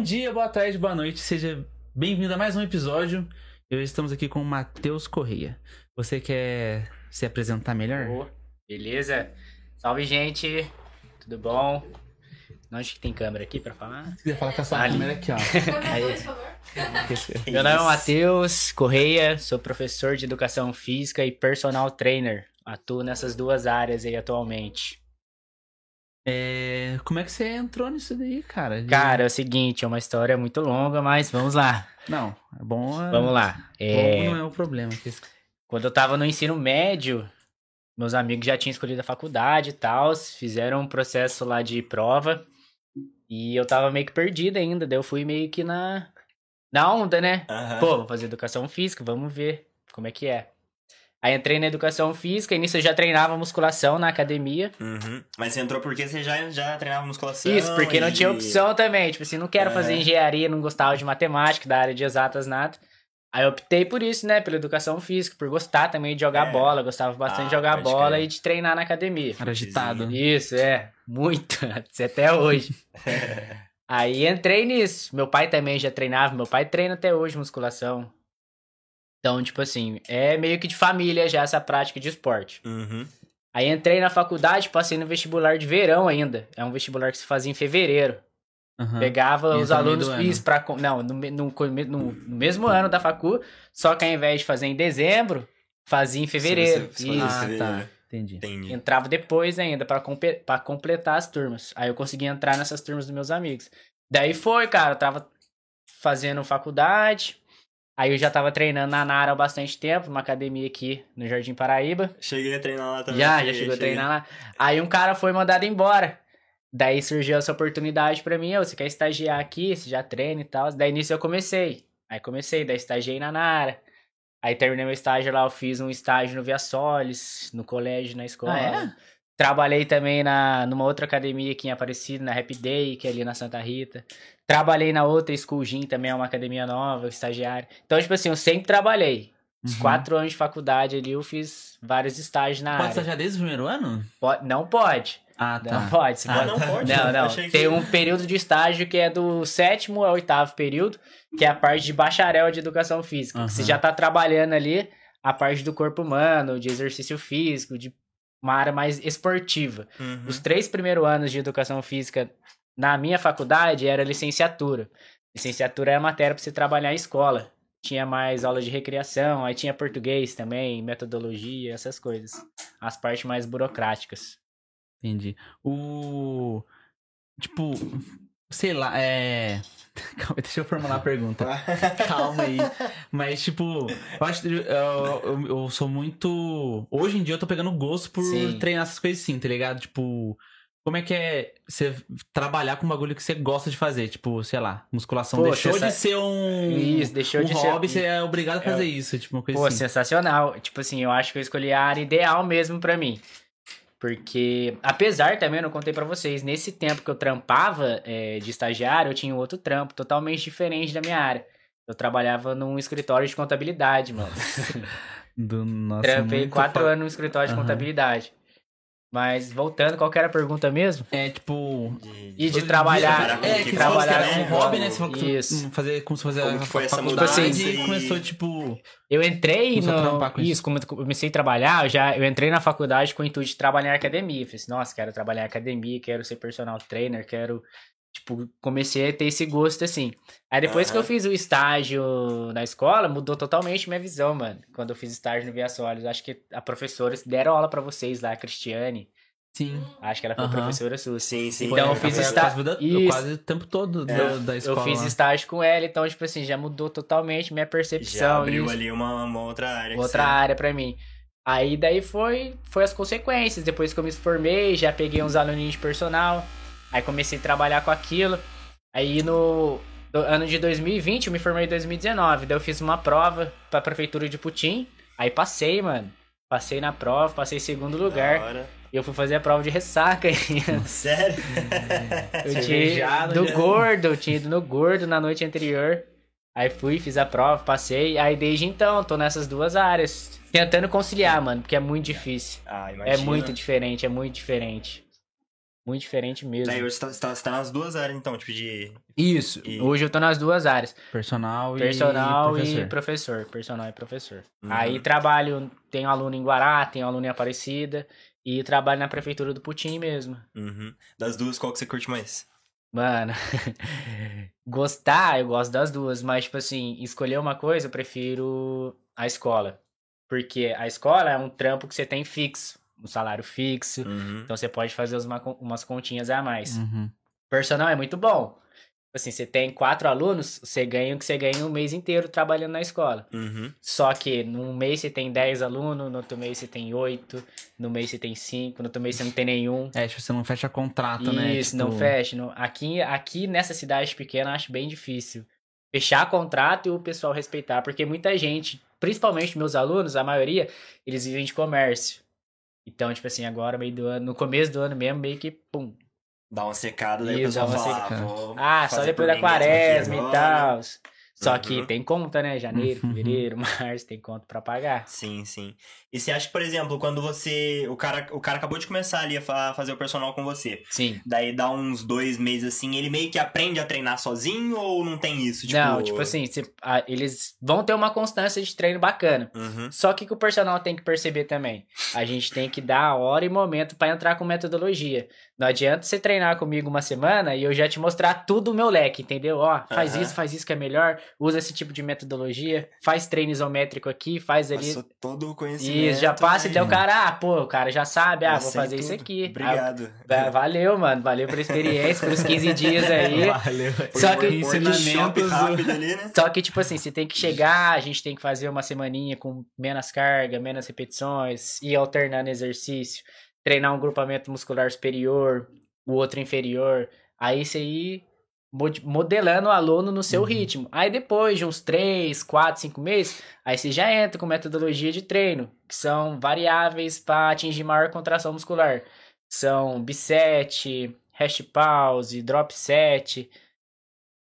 Bom dia, boa tarde, boa noite. Seja bem-vindo a mais um episódio. Hoje estamos aqui com o Matheus Correia. Você quer se apresentar melhor? Ô, beleza? Salve, gente. Tudo bom? Onde que tem câmera aqui pra falar? Se quiser falar com a sua Ali. câmera aqui, ó. Aí. Meu nome é Matheus Correia, sou professor de educação física e personal trainer. Atuo nessas duas áreas aí atualmente. É, como é que você entrou nisso daí, cara? De- Cara, é o seguinte, é uma história muito longa, mas vamos lá. Não, é bom. é- Vamos lá. Bom É, não é o problema. Quando eu tava no ensino médio, meus amigos já tinham escolhido a faculdade e tal, fizeram um processo lá de prova. E eu tava meio que perdido ainda, daí eu fui meio que na, na onda, né? Aham. Pô, vou fazer educação física, vamos ver como é que é. Aí entrei na educação física, e nisso eu já treinava musculação na academia. Uhum. Mas você entrou porque você já, já treinava musculação? Isso, porque não e- tinha opção também. Tipo assim, não quero É. fazer engenharia, não gostava de matemática, da área de exatas, nada. Aí eu optei por isso, né? Pela educação física, por gostar também de jogar É. bola. Gostava bastante Ah, de jogar bola crer. e de treinar na academia. Era agitado. Isso, é. Muito. Isso até hoje. Aí entrei nisso. Meu pai também já treinava. Meu pai treina até hoje musculação. Então, tipo assim, é meio que de família já essa prática de esporte. Uhum. Aí entrei na faculdade, passei no vestibular de verão ainda. É um vestibular que se fazia em fevereiro. Aham. Pegava E os alunos isso para não, no, no, no- no mesmo ano da facu, só que ao invés de fazer em dezembro, fazia em fevereiro. Se você- se você- Isso. Ah, tá. Entendi. Entendi. Entrava depois ainda pra completar as turmas. Aí eu consegui entrar nessas turmas dos meus amigos. Daí foi, cara, eu tava fazendo faculdade. Aí eu já tava treinando na Nara há bastante tempo, uma academia aqui no Jardim Paraíba. Cheguei a treinar lá também. Já, já cheguei, chegou a treinar lá. Aí um cara foi mandado embora. Daí surgiu essa oportunidade pra mim, ô, você quer estagiar aqui, você já treina e tal. Daí nisso eu comecei. Aí comecei, daí estagiei na Nara. Aí terminei meu estágio lá, eu fiz um estágio no Via Solis, no colégio, na escola. Ah, é? Trabalhei também na, numa outra academia aqui em Aparecida, na Happy Day, que é ali na Santa Rita. Trabalhei na outra School Gym também, é uma academia nova, estagiário. Então, tipo assim, eu sempre trabalhei. Os Uhum. quatro anos de faculdade ali, eu fiz vários estágios na Pode área. estagiar desde o primeiro ano? Pode- não pode. Ah, tá. Não pode. Você Ah, pode. não pode? Não, não. Achei que- Tem um período de estágio que é do sétimo ao oitavo período, que é a parte de bacharel de educação física. que Você já tá trabalhando ali a parte do corpo humano, de exercício físico, de uma área mais esportiva. Uhum. Os três primeiros anos de educação física na minha faculdade era licenciatura. Licenciatura é a matéria para você trabalhar em escola. Tinha mais aula de recreação, aí tinha português também, metodologia, essas coisas. As partes mais burocráticas. Entendi. O. Tipo, sei lá, é. Calma, aí, deixa eu formular a pergunta. Calma aí. Mas, tipo, eu acho que eu, eu, eu sou muito. Hoje em dia eu tô pegando gosto por Sim. treinar essas coisas assim, tá ligado? Tipo, como é que é você trabalhar com um bagulho que você gosta de fazer? Tipo, sei lá, musculação Pô, deixou você de ser um. Isso, deixou um de ser- hobby, você é obrigado a fazer É. isso. Tipo, uma coisa Pô, assim. sensacional. Tipo assim, eu acho que eu escolhi a área ideal mesmo pra mim. Porque, apesar também, eu não contei pra vocês, nesse tempo que eu trampava é, de estagiário, eu tinha um outro trampo totalmente diferente da minha área. Eu trabalhava num escritório de contabilidade, mano. Do nosso Trampei quatro fa- anos no escritório de Aham. contabilidade. Mas, voltando, qual que era a pergunta mesmo? É, tipo. E de trabalhar, É, que trabalhar com hobby, né? Isso. fazer, como se fozer Como a que foi essa faculdade mudança e e- começou, tipo... Eu entrei no... com isso. Isso, como eu comecei a trabalhar, eu já eu entrei na faculdade com o intuito de trabalhar em academia. Falei assim, nossa, quero trabalhar em academia, quero ser personal trainer, quero... Tipo, comecei a ter esse gosto, assim. Aí depois que eu fiz o estágio na escola, mudou totalmente minha visão, mano. Quando eu fiz estágio no Via Solis. Acho que a professora deram aula pra vocês lá, a Cristiane. Sim. Acho que ela foi Aham. professora sua. Sim, sim. Então, eu Foi fiz quase- estágio- quase, da- o tempo todo da, É, da escola. Eu fiz estágio com ela, então, tipo assim, já mudou totalmente minha Já percepção. abriu isso. ali uma, uma outra área. outra área pra mim. Aí daí foi, foi as consequências. Depois que eu me formei, já peguei uns aluninhos de personal. Aí comecei a trabalhar com aquilo. Aí no, no ano de 2020, eu me formei em 2019. Daí eu fiz uma prova pra prefeitura de Putim. Aí passei, mano. Passei na prova, passei em segundo lugar. E eu fui fazer a prova de ressaca ainda. Sério? Eu tinha do já. gordo, eu tinha ido no gordo na noite anterior. Aí fui, fiz a prova, passei. Aí desde então, tô nessas duas áreas. Tentando conciliar, mano, porque é muito difícil. Ah, É muito diferente, é muito diferente. Muito diferente mesmo. Daí hoje você tá, você tá- você tá nas duas áreas, então, tipo de. Isso. E- Hoje eu tô nas duas áreas. Personal, Personal e e professor. professor. Personal e professor. Uhum. Aí trabalho, tenho aluno em Guará, tenho aluno em Aparecida. E trabalho na prefeitura do Putim mesmo. Uhum. Das duas, qual que você curte mais? Mano, gostar, eu gosto das duas, mas, tipo assim, escolher uma coisa, eu prefiro a escola. Porque a escola é um trampo que você tem fixo, um salário fixo, Uhum. então você pode fazer uma- umas continhas a mais. Uhum. Personal é muito bom. Tipo Assim, você tem quatro alunos, você ganha o que você ganha um mês inteiro trabalhando na escola. Uhum. Só que num mês você tem 10 alunos, no outro mês você tem 8, no mês você tem 5, no outro mês você não tem nenhum. É, tipo, você não fecha contrato, né? Isso, Tipo, não fecha. não- Aqui, aqui nessa cidade pequena eu acho bem difícil. Fechar contrato e o pessoal respeitar, porque muita gente, principalmente meus alunos, a maioria, eles vivem de comércio. Então, tipo assim, agora, meio do ano, no começo do ano mesmo, meio que, pum. Dá uma secada, daí Isso, o pessoal dá uma fala, secada. ah, Ah, só depois da quaresma e tal. Só Uhum. que tem conta, né? Janeiro, fevereiro, março, tem conta pra pagar. Sim, sim. E você acha que, por exemplo, quando você. O cara, o cara acabou de começar ali a fa- fazer o personal com você. Sim. Daí dá uns dois meses assim, ele meio que aprende a treinar sozinho ou não tem isso? Tipo... Não, tipo assim, se- ah, eles vão ter uma constância de treino bacana. Uhum. Só que o que o personal tem que perceber também. A gente tem que dar a hora e momento pra entrar com metodologia. Não adianta você treinar comigo uma semana e eu já te mostrar tudo o meu leque, entendeu? Ó, faz Aham. isso, faz isso que é melhor, usa esse tipo de metodologia, faz treino isométrico aqui, faz ali. Passou todo o conhecimento. Isso, já passa e né? daí o cara, ah, pô, o cara já sabe, ah, Já vou fazer isso tudo. aqui. Obrigado. Ah, valeu, mano, valeu pela experiência, pelos 15 dias aí. Valeu. Só que- ensinamentos. rápido ali, né? Só que, tipo assim, você tem que chegar, a gente tem que fazer uma semaninha com menos carga, menos repetições, ir alternando exercício, treinar um grupamento muscular superior, o outro inferior. Aí você ir modelando o aluno no seu Uhum. ritmo. Aí depois de uns 3, 4, 5 meses, aí você já entra com metodologia de treino, que são variáveis para atingir maior contração muscular. São bisete, hash pause, drop set,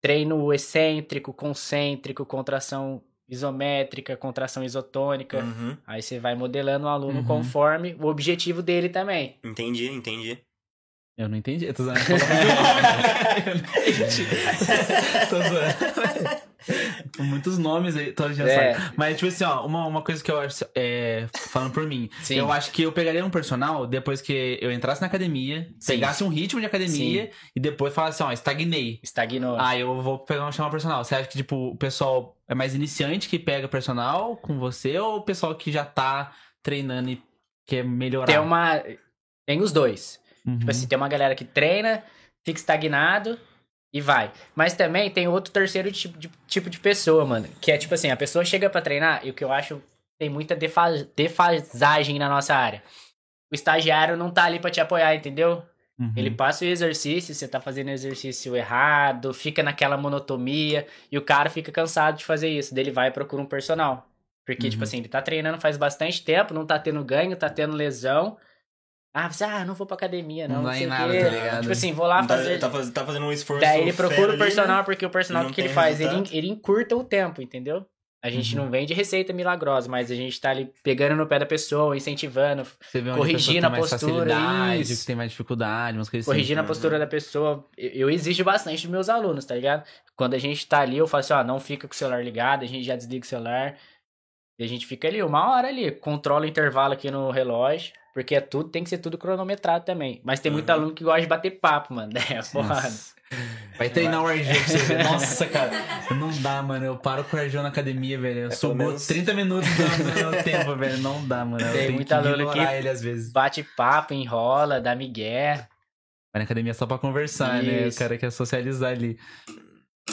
treino excêntrico, concêntrico, contração isométrica, contração isotônica. Uhum. Aí você vai modelando o aluno Uhum. conforme o objetivo dele também. Entendi, entendi. Eu não entendi. Eu tô zoando. Eu não entendi. tô zoando. Muitos nomes aí, tô já É. sabe. Mas, tipo assim, ó, uma, uma coisa que eu acho, é, falando por mim, Sim. eu acho que eu pegaria um personal depois que eu entrasse na academia, Sim. pegasse um ritmo de academia e depois falasse assim, ó, estagnei. Estagnou. Ah, eu vou pegar um chamar personal. Você acha que, tipo, o pessoal é mais iniciante que pega personal com você ou o pessoal que já tá treinando e quer melhorar? Tem uma. Tem os dois. Uhum. Tipo assim, tem uma galera que treina, fica estagnado e vai. Mas também tem outro terceiro tipo de, tipo de pessoa, mano. Que é tipo assim, a pessoa chega pra treinar e o que eu acho tem muita defa- defasagem na nossa área. O estagiário não tá ali pra te apoiar, entendeu? Uhum. Ele passa o exercício, você tá fazendo exercício errado, fica naquela monotonia e o cara fica cansado de fazer isso. Daí ele vai e procura um personal. Porque, Uhum. tipo assim, ele tá treinando faz bastante tempo, não tá tendo ganho, tá tendo lesão. Ah, você, ah, não vou pra academia, não. Não Não, dá em sei nada, quê. tá ligado? Tipo assim, vou lá Tá, fazer. tá, faz- tá fazendo um esforço. Daí ele procura o ali, personal, né? porque o personal E não que ele faz, ele, ele encurta o tempo, entendeu? A gente Uhum. não vende receita milagrosa, mas a gente tá ali pegando no pé da pessoa, incentivando, Você vê onde corrigindo a, a tem postura, isso. que tem mais dificuldade, umas coisas corrigindo a Uhum. postura da pessoa. Eu, eu exijo bastante dos meus alunos, tá ligado? Quando a gente tá ali, eu falo assim, ó, não fica com o celular ligado, a gente já desliga o celular. E a gente fica ali, uma hora ali, controla o intervalo aqui no relógio, porque é tudo, tem que ser tudo cronometrado também. Mas tem muito Uhum. aluno que gosta de bater papo, mano. É, porra. Vai treinar o RG pra você ver. Nossa, cara. Não dá, mano. Eu paro com o RG na academia, velho. Eu É, subo menos- 30 minutos do meu tempo, velho. Não dá, mano. Eu Tem tenho muito que aluno que- ele às vezes. Bate papo, enrola, dá migué. Vai na academia só pra conversar, né? O Isso. cara quer socializar ali.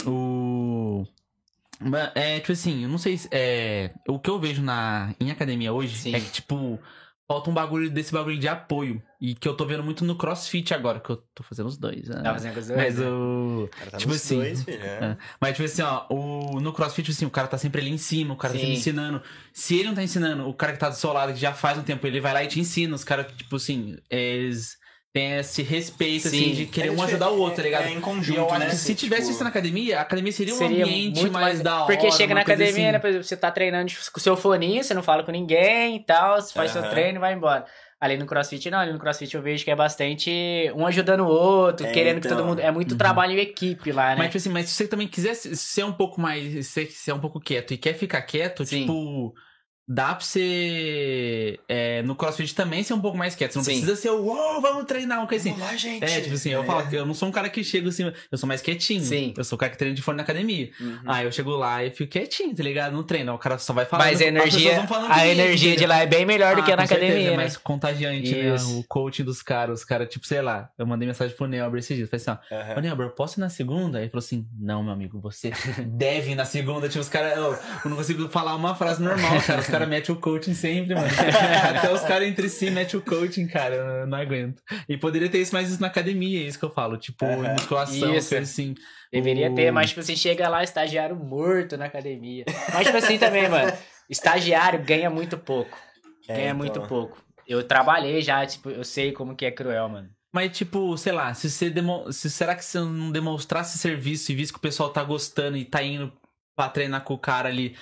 O. É, tipo assim, eu não sei se. É, o que eu vejo na, em academia hoje Sim. é que, tipo, falta um bagulho desse bagulho de apoio. E que eu tô vendo muito no crossfit agora, que eu tô fazendo os dois. né? Tá fazendo coisa Mas doida. o. Cara, tá Tipo nos assim, dois, filho, é. É. Mas, tipo assim, ó, o, no crossfit, tipo assim, o cara tá sempre ali em cima, o cara tá Sim. sempre ensinando. Se ele não tá ensinando, o cara que tá do seu lado, que já faz um tempo, ele vai lá e te ensina. Os caras, tipo assim, eles têm esse respeito, assim, Sim. de querer É um ajudar o outro, tá ligado? É em E conjunto, eu acho né? que se tivesse Tipo, isso na academia, a academia seria, Seria um ambiente muito mais, da hora. Porque chega na academia, assim. né? Por exemplo, você tá treinando com o seu foninho, você não fala com ninguém e tal, você faz Aham. seu treino e vai embora. Ali no CrossFit, não. Ali no CrossFit eu vejo que é bastante um ajudando o outro, É, querendo que então. todo mundo. É muito Uhum. trabalho em equipe lá, né? Mas, tipo assim, mas se você também quiser ser um pouco mais. Ser, ser um pouco quieto e quer ficar quieto, Sim. tipo. Dá pra ser. é, no CrossFit também ser um pouco mais quieto. Você não Sim. precisa ser o. Uou, vamos treinar, uma coisa assim. Vamos lá, gente. É, tipo assim, eu falo que eu não sou um cara que chega assim, eu sou mais quietinho. Sim. Eu sou o cara que treina de fone na academia. Uhum. Aí eu chego lá e fico quietinho, tá ligado? Não treino. O cara só vai falando. Mas a energia, falando a energia de lá é bem melhor do Ah, que a na com certeza, academia, É né? mais contagiante, Isso. né? O coaching dos caras. Os caras, tipo, sei lá. Eu mandei mensagem pro Neober esses dias. Falei assim, ó. Aham. Ô, posso ir na segunda? Ele falou assim, não, meu amigo, você deve ir na segunda. Tipo, os caras... Eu, eu não consigo falar uma frase normal, cara. Os caras metem o coaching sempre, mano. Até os caras entre si metem o coaching, cara. Eu não aguento. E poderia ter isso mais isso na academia, é isso que eu falo. Tipo, em Aham. musculação, Isso. coisa assim. Deveria O- ter, mas tipo, você chega lá, estagiário morto na academia. Mas tipo assim também, mano. Estagiário ganha muito pouco. É, ganha então. muito pouco. Eu trabalhei já, tipo, eu sei como que é cruel, mano. Mas, tipo, sei lá, se você demo... se, será que você não demonstrasse serviço e visse que o pessoal tá gostando e tá indo pra treinar com o cara ali,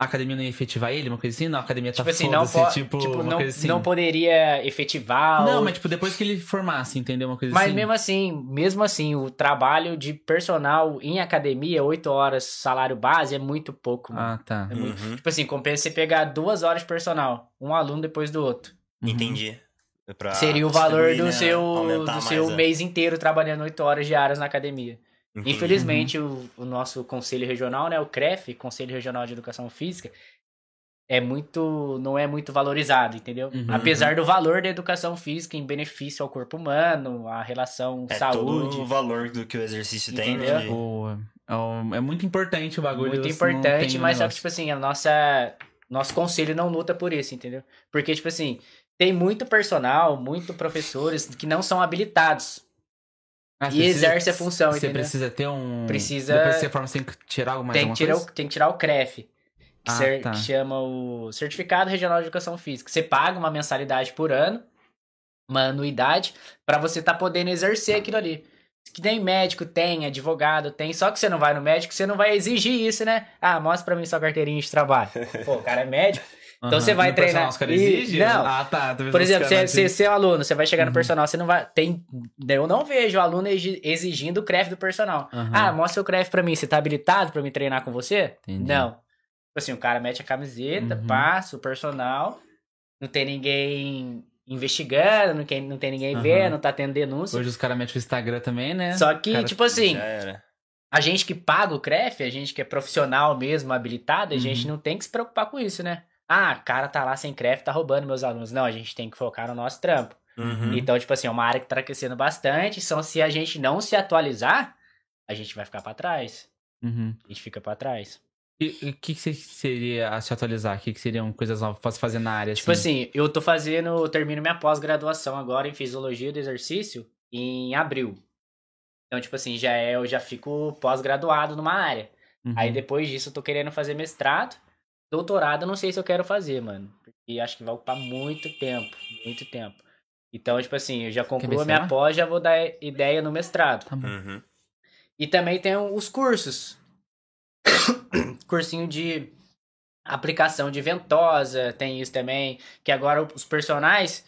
a academia não ia efetivar ele, uma coisa assim? Não, a academia tá Tipo assim, não, foda-se, po tipo, tipo, uma não, coisa assim. não poderia efetivar. Não, ou- mas tipo, depois que ele formasse, entendeu? Uma coisa Mas assim. mesmo assim, mesmo assim, o trabalho de personal em academia, 8 horas salário base, é muito pouco, mano. Ah, tá. É muito- Uhum. Tipo assim, compensa você pegar duas horas de personal, um aluno depois do outro. Uhum. Entendi. Pra Seria o valor do né? seu, Aumentar do mais seu a- mês inteiro trabalhando 8 horas diárias na academia. Infelizmente, Uhum. o, o nosso conselho regional, né, o CREF, Conselho Regional de Educação Física, é muito, não é muito valorizado, entendeu? Uhum. Apesar do valor da educação física em benefício ao corpo humano, a relação É saúde, todo o valor do que o exercício tem, Entendeu? né? de- Boa. É É muito importante o bagulho. muito importante, tem mas só que, tipo assim, a nossa, nosso conselho não luta por isso, entendeu? Porque, tipo assim, tem muito personal, muito professores que não são habilitados. Ah, e precisa- exerce a função, Você entendeu? precisa ter um. Precisa- Depois que você forma, você tem que tirar alguma tem, que tirar coisa? o, tem que tirar o CREF. Que, Ah, cer- tá. que chama o Certificado Regional de Educação Física. Você paga uma mensalidade por ano, uma anuidade, pra você tá podendo exercer aquilo ali. Que nem médico tem, advogado tem, só que você não vai no médico, você não vai exigir isso, né? Ah, mostra pra mim sua carteirinha de trabalho. Pô, o cara é médico. Então Aham. você vai treinar- Os caras Ih, exigem? não. Ah, tá. Por exemplo, você, você, você é aluno, você vai chegar no Uhum. personal, você não vai. Tem. Eu não vejo o aluno exi- exigindo o CREF do personal. Aham. Ah, mostra o CREF pra mim. Você tá habilitado pra me treinar com você? Entendi. Não. Tipo assim, o cara mete a camiseta, Uhum. passa o personal, não tem ninguém investigando, não tem, não tem ninguém Aham. vendo, não tá tendo denúncia. Hoje os caras metem o Instagram também, né? Só que, Cara, tipo assim, a gente que paga o CREF, a gente que é profissional mesmo, habilitado, a Uhum. gente não tem que se preocupar com isso, né? Ah, o cara tá lá sem CREF, tá roubando meus alunos. Não, a gente tem que focar no nosso trampo. Uhum. Então, tipo assim, é uma área que tá crescendo bastante. Só se a gente não se atualizar, a gente vai ficar pra trás. Uhum. A gente fica pra trás. E o que, que seria a se atualizar? O que, que seriam coisas novas pra se fazer na área? Tipo assim, eu tô fazendo, eu termino minha pós-graduação agora em fisiologia do exercício em abril. Então, tipo assim, já é, eu já fico pós-graduado numa área. Uhum. Aí depois disso eu tô querendo fazer mestrado. Doutorado eu não sei se eu quero fazer, mano. Porque acho que vai ocupar muito tempo, muito tempo. Então, tipo assim, eu já concluo a minha pós, já vou dar ideia no mestrado. Tá bom. Uhum. E também tem os cursos. Cursinho de aplicação de ventosa, tem isso também. Que agora os personagens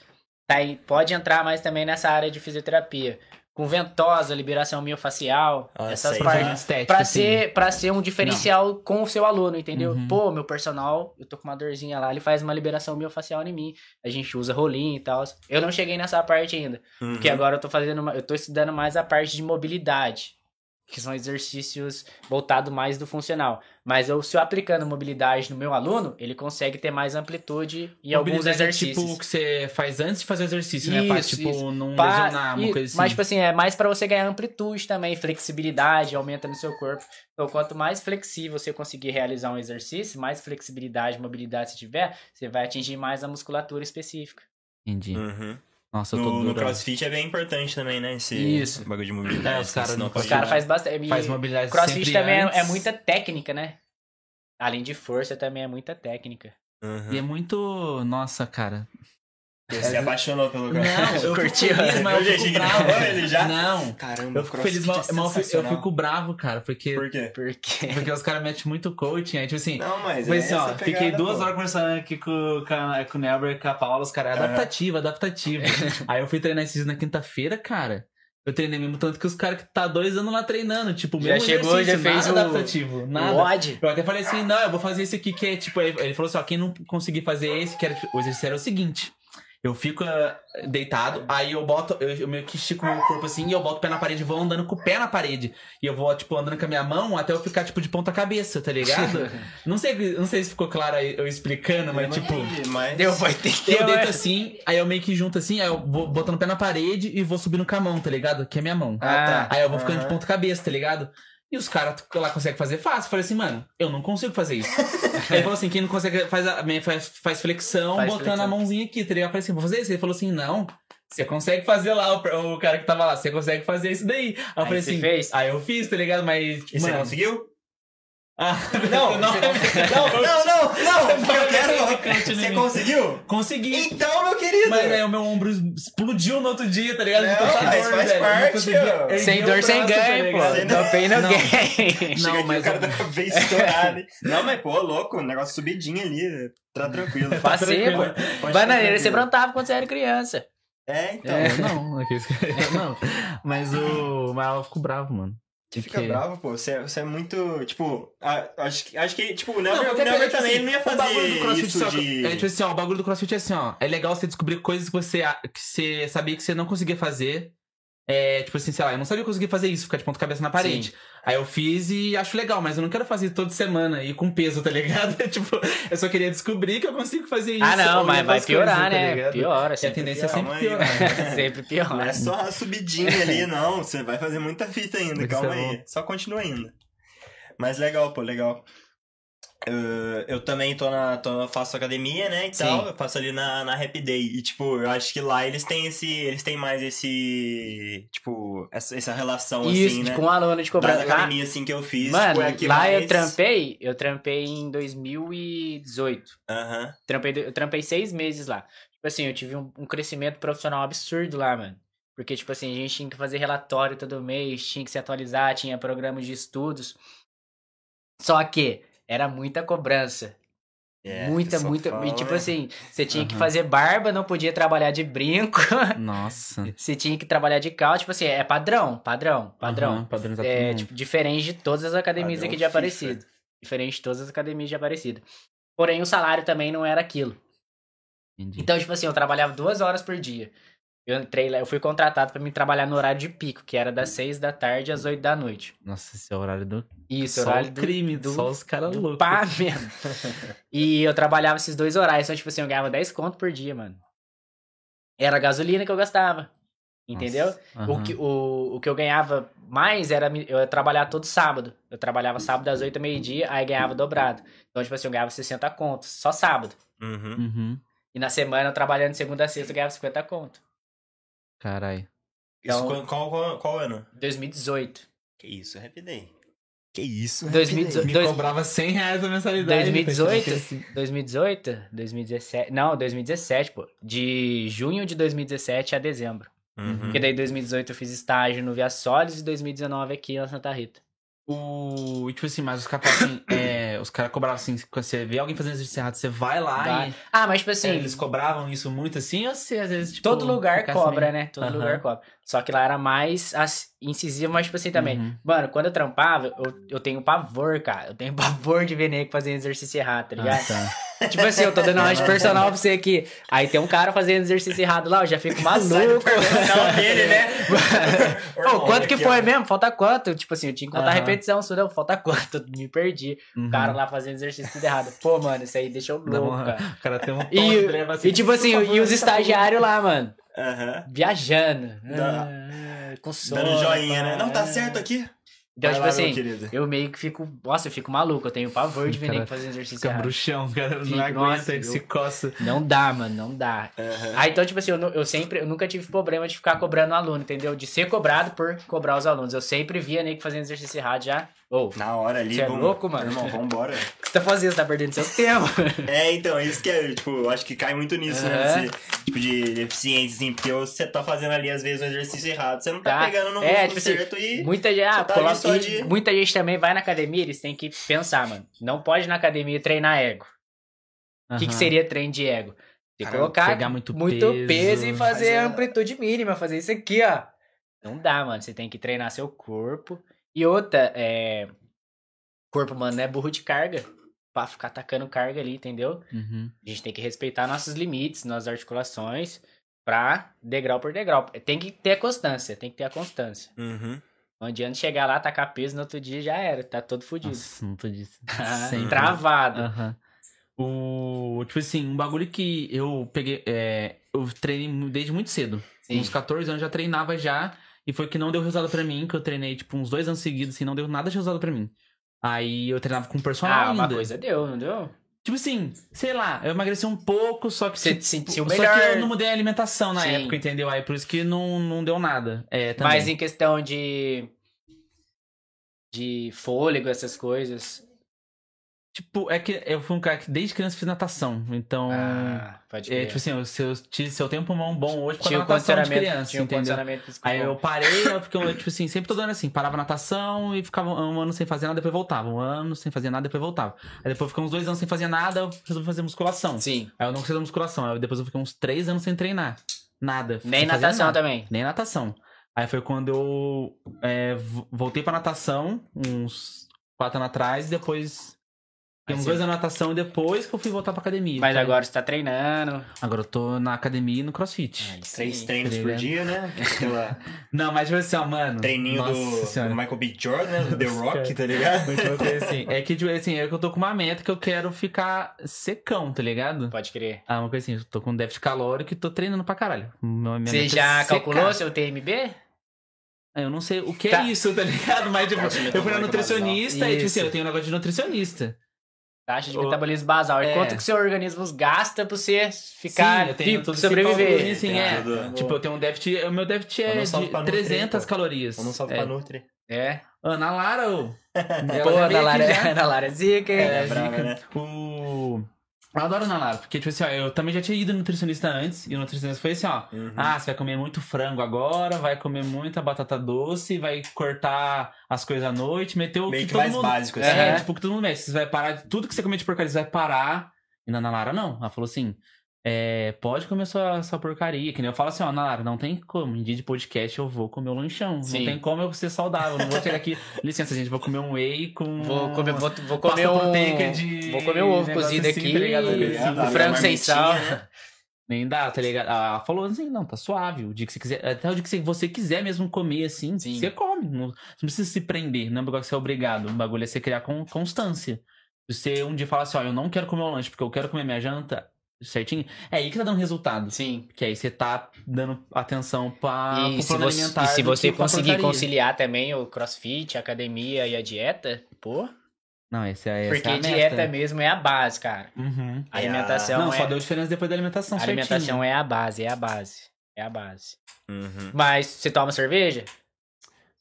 tá aí, pode entrar mais também nessa área de fisioterapia. Com ventosa, liberação miofacial, Nossa, essas partes. estética, Pra assim. ser, pra ser um diferencial com o seu aluno, entendeu? Uhum. Pô, meu personal, eu tô com uma dorzinha lá, ele faz uma liberação miofacial em mim. A gente usa rolinho e tal. Eu não cheguei nessa parte ainda. Uhum. Porque agora eu tô fazendo, uma- eu tô estudando mais a parte de mobilidade, que são exercícios voltados mais do funcional. Mas eu, se eu aplicando mobilidade no meu aluno, ele consegue ter mais amplitude em alguns é exercícios. tipo o que você faz antes de fazer o exercício, né? Pra, Isso, tipo, isso. não Pa- lesionar, uma e- coisa assim. Mas, tipo assim, é mais pra você ganhar amplitude também, flexibilidade, aumenta no seu corpo. Então, quanto mais flexível você conseguir realizar um exercício, mais flexibilidade, mobilidade você tiver, você vai atingir mais a musculatura específica. Entendi. Uhum. Nossa, No, no crossfit é bem importante também, né? Esse Isso. bagulho de mobilidade. É, os caras pode- Os caras fazem bastante. Faz mobilidade Crossfit também é- é muita técnica, né? Além de força, também é muita técnica. Uhum. E é muito... Nossa, cara. Você se apaixonou pelo Não, eu feliz, mas eu fico bravo. Ele já? Não, Caramba, eu fico feliz, mas crossfit é mas eu fico- bravo, cara, porque, Por quê? Por quê? porque os caras metem muito coaching, aí tipo assim... Não, mas Foi é assim, ó, fiquei duas pô. horas conversando aqui com, com, a- com o Nelber e com a Paula, os caras, Aham. adaptativo, adaptativo. Aí eu fui treinar esses na quinta-feira, cara. Eu treinei mesmo tanto que os caras que tá dois anos lá treinando, tipo, Já mesmo chegou, já fez nada o- adaptativo, O nada. ódio. Eu até falei assim, não, eu vou fazer esse aqui que é, tipo, ele ele falou assim, ó, quem não conseguir fazer esse, que era, o exercício era o seguinte, eu fico ah, deitado, aí eu boto, eu, eu meio que estico meu corpo assim, e eu boto o pé na parede e vou andando com o pé na parede. E eu vou, tipo, andando com a minha mão até eu ficar, tipo, de ponta cabeça, tá ligado? não sei, não sei se ficou claro aí eu explicando, mas, Eu tipo... mas... Deu, vai ter que Eu deito assim, aí eu meio que junto assim, aí eu vou botando o pé na parede e vou subindo com a mão, tá ligado? Que é minha mão. Ah, Aí eu vou ficando de ponta cabeça, tá ligado? E os caras lá conseguem fazer fácil. Eu falei assim, mano, eu não consigo fazer isso. Aí ele falou assim, quem não consegue faz, a- faz, faz flexão Faz botando flexão. a mãozinha aqui, tá ligado? Eu falei assim, vou fazer isso. Ele falou assim, não. Você consegue fazer lá, o, o cara que tava lá, você consegue fazer isso daí. Aí eu Aí falei você assim, fez? aí eu fiz, tá ligado? Mas, E você mano, conseguiu? Ah, Não, não, conseguiu. Não, não, não, não, eu quero... Continue. Você conseguiu? consegui. Então, meu querido... Mas aí o meu ombro explodiu no outro dia, tá ligado? Não, tanta mas dor, faz não parte, erguer sem dor, sem tá ganho, pô. No pain, no Não. Chega Não, mas o cara eu- tá cabeça estourada. Não, mas, pô, louco, o negócio subidinho ali, tá tranquilo. Passei, tranquilo. pô. Bananeira, você brontava quando você era criança. É, então. É, não, aqui, não. Mas o. Mas eu fico bravo, mano. Você fica Porque- bravo, pô. Você, você é muito, tipo... a- acho, que- acho que, tipo, o Não, Nelber, porque o Nelber tipo também assim, não ia o bagulho do fazer crossfit isso só- de... É tipo assim, ó, o bagulho do crossfit é assim, ó. É legal você descobrir coisas que você, que você sabia que você não conseguia fazer. É, tipo assim, sei lá, eu não sabia conseguia fazer isso, ficar de ponta cabeça na parede. Aí eu fiz e acho legal, mas eu não quero fazer toda semana e com peso, tá ligado? tipo, eu só queria descobrir que eu consigo fazer isso. Ah, não, mas vai piorar, coisas, tá né? ligado? Piora, E a sempre tendência é sempre Calma aí, piorar. Sempre pior. Não é só a subidinha ali, não. Você vai fazer muita fita ainda, calma aí. Só continua ainda. Mas legal, pô, legal. Eu, eu também tô na, tô, faço academia, né, e Sim. tal. Eu faço ali na, na Happy Day. E, tipo, eu acho que lá eles têm esse... Eles têm mais esse... Tipo, essa, essa relação, Isso, assim, né? com um aluno de cobrança. Lá, academias, assim, que eu fiz. mano, tipo, é que lá mais... eu trampei, eu trampei em 2018. Aham. Trampei, eu trampei seis meses lá. Tipo assim, eu tive um, um crescimento profissional absurdo lá, mano. Porque, tipo assim, a gente tinha que fazer relatório todo mês, tinha que se atualizar, tinha programas de estudos. Só que era muita cobrança. É, muita, muita. fala, e tipo né? assim, você tinha que Aham. fazer barba, não podia trabalhar de brinco. Nossa. você tinha que trabalhar de cal, tipo assim, é padrão, padrão, padrão. Aham, padronizar É, tipo, diferente de todas as academias Padrão aqui de FIFA. Aparecido. Diferente de todas as academias de Aparecido. Porém, o salário também não era aquilo. Entendi. Então, tipo assim, eu trabalhava duas horas por dia. Eu entrei lá, eu fui contratado pra me trabalhar no horário de pico, que era das seis da tarde às oito da noite. Nossa, esse é o horário do. Isso, só horário o crime, do, só os caras loucos. pá mesmo. e eu trabalhava esses dois horários, então, tipo assim, eu ganhava 10 conto por dia, mano. Era a gasolina que eu gastava. Entendeu? Nossa, O, aham. que, o, o que eu ganhava mais era eu ia trabalhar todo sábado. Eu trabalhava sábado às 8 da meio-dia, aí ganhava dobrado. Então, tipo assim, eu ganhava 60 contos, só sábado. Uhum. Uhum. E na semana, eu trabalhando de segunda a sexta, eu ganhava 50 conto. Caralho. Isso, Então- qual, qual, qual, ano? 2018. Que isso, Happy Day. Que isso, 2018. Me Dois- cobrava 100 reais a mensalidade. 2018? Foi assim. 2018? 2017? Não, 2017, pô. De junho de 2017 a dezembro. Uhum. Porque daí 2018 eu fiz estágio no Via Solis e 2019 aqui na Santa Rita. O. Tipo assim, mas os assim, é, os caras cobravam assim, quando você vê alguém fazendo exercício errado, você vai lá Vai. e. Ah, mas tipo assim, é, eles cobravam isso muito assim, ou você às vezes, tipo. todo lugar cobra, meio- né? Todo Aham. lugar cobra. Só que lá era mais incisivo, mas tipo assim também. Uhum. Mano, quando eu trampava, eu, eu tenho pavor, cara. Eu tenho pavor de ver nego fazendo exercício errado, tá ligado? Ah, tá. Tipo assim, eu tô dando aula de personal pra você aqui. Aí tem um cara fazendo exercício errado lá, eu já fico maluco. Dele, né? Ô, quanto que foi mesmo? Falta quanto? Tipo assim, eu tinha que contar Aham. repetição, não, falta quanto? Me perdi. Uhum. O cara lá fazendo exercício tudo errado. Pô, mano, isso aí deixou louco, cara. O cara tem um E, leva assim. e tipo assim, favor, e os estagiários lá, mano, Aham. viajando. Ah, com sono. Dando joinha, né? Não, tá certo aqui. Então, Vai tipo lá, assim, eu meio que fico. Nossa, eu fico maluco. Eu tenho pavor de ver Cara, nego fazendo exercício Fica errado. bruxão, cara. Não aguenta, nossa, ele se eu- coça. Não dá, mano, não dá. Aham. Aí, então, tipo assim, eu, eu sempre, eu nunca tive problema de ficar cobrando aluno, entendeu? De ser cobrado por cobrar os alunos. Eu sempre via nego fazendo exercício errado já. Ô, Na hora ali. Cê é vamos- louco, mano? Irmão, vambora. o que você tá fazendo? Você tá perdendo seu tempo. É, então, isso que é, tipo, eu acho que cai muito nisso, né? Aham. Esse tipo de deficiência, assim, porque você tá fazendo ali, às vezes, um exercício errado, você não tá, Tá. pegando no É, tipo assim, certo e. Muita gente, ah, Você tá coloca- de- muita gente também vai na academia, eles têm que pensar, mano. Não pode ir na academia treinar ego. O que, que seria treino de ego? Você Caramba, colocar pegar muito peso, peso, e fazer fazer amplitude mínima, fazer isso aqui, ó. Não dá, mano. Você tem que treinar seu corpo. E outra, é. Corpo, mano, não é burro de carga. Pra ficar atacando carga ali, entendeu? Uhum. A gente tem que respeitar nossos limites, nossas articulações, pra degrau por degrau. Tem que ter a constância, tem que ter a constância. Uhum. Não adianta chegar lá, tacar peso no outro dia já era, tá todo fudido. Nossa, não tô disso. Tá Sempre. Travado. Aham. O, tipo assim, um bagulho que eu peguei. É, eu treinei desde muito cedo. Sim. Uns 14 anos já treinava já. E foi que não deu resultado pra mim, que eu treinei, tipo, uns dois anos seguidos, assim, não deu nada de resultado pra mim. Aí eu treinava com personal Ah, uma ainda. coisa deu, não deu? Tipo assim, sei lá, eu emagreci um pouco, só que. Você tipo, sentiu Só melhor. que eu não mudei a alimentação na Sim. época, entendeu? Aí por isso que não, não deu nada. É. Mas em questão de. de fôlego, essas coisas. Tipo, é que eu fui um cara que desde criança fiz natação. Então. Ah, pode é, tipo assim, eu, se eu, se eu tenho um pulmão bom hoje por tinha o causa da natação de criança, tinha o entendeu? físico Aí eu parei, eu fiquei, tipo assim, sempre todo ano assim, parava natação e ficava um ano sem fazer nada, depois voltava. Um ano sem fazer nada, depois voltava. Aí depois ficou uns dois anos sem fazer nada, eu resolvi fazer musculação. Sim. Aí eu não da musculação, aí depois eu fiquei uns três anos sem treinar. Nada. Nem natação nada. também. Nem natação. Aí foi quando eu é, vo- voltei pra natação, uns quatro anos atrás, e depois. Você- dois e depois que eu fui voltar pra academia. Mas Então, agora você tá treinando. Agora eu tô na academia e no crossfit. Três Sim. treinos por Tá dia, né? Aquela Não, mas tipo assim, ó, mano. treininho do, do Michael B. Jordan, né? Do The Rock, tá ligado? Muito uma coisa assim. É que, tipo assim, é que eu tô com uma meta que eu quero ficar secão, tá ligado? Pode crer. Ah, uma coisa assim, eu tô com déficit calórico e tô treinando pra caralho. Minha Você é já secar. calculou seu TMB? Eu não sei o que Tá. é isso, tá ligado? Mas, tipo, eu fui na nutricionista e, tipo assim, eu tenho um negócio de nutricionista. Taxa de Ô, metabolismo basal. E é. quanto que seu organismo gasta pra você ficar Sim, eu tenho vivo, sobreviver? Sim, sim, é. tudo. Tipo, eu tenho um déficit. O meu déficit é de pra Nutri, 300 pô. calorias. Eu não salve é. pra Nutri. É. Ana Lara, ô. Pô, já na veio aqui Lara, já. na Lara é zica, hein? É, brava, zica. né? O... Eu adoro Ana Lara, porque, tipo assim, ó, eu também já tinha ido no nutricionista antes, e o nutricionista foi assim, ó. Uhum. Ah, você vai comer muito frango agora, vai comer muita batata doce, vai cortar as coisas à noite, meteu o Meio que, mais mundo... básico, assim. É, Aham. tipo, que todo mundo mete. Você vai parar, tudo que você comer de porcaria, você vai parar. E na Lara, não. Ela falou assim, é, pode comer sua, porcaria. Que nem eu falo assim, ó, Ana Lara, não tem como. Em dia de podcast eu vou comer o lanchão. Sim. Não tem como eu ser saudável. Não vou chegar aqui, licença, gente, vou comer um whey com... Vou comer, vou, vou comer um. de Vou comer um ovo cozido assim, aqui. tá ligado? frango uma sem sal. né? Nem dá, tá ligado? Ela falou assim, não, tá suave. O dia que você quiser, até o dia que você- quiser mesmo comer assim, Sim. você come. Não, você não precisa se prender, não é um bagulho que você é obrigado. O bagulho é você criar con- constância. Você um dia fala assim, ó, eu não quero comer o lanche porque eu quero comer minha janta certinho. É aí que tá dando resultado. Sim. Que aí você tá dando atenção pra, E pro se plano você, alimentar. e se você conseguir conciliar também o crossfit, a academia e a dieta, pô. Não, esse é, essa Porque é a dieta meta. mesmo é a base, cara. Uhum. A É alimentação Não, é. só deu diferença depois da alimentação A alimentação certinho. é a base, é a base. É a base. Uhum. Mas você toma cerveja?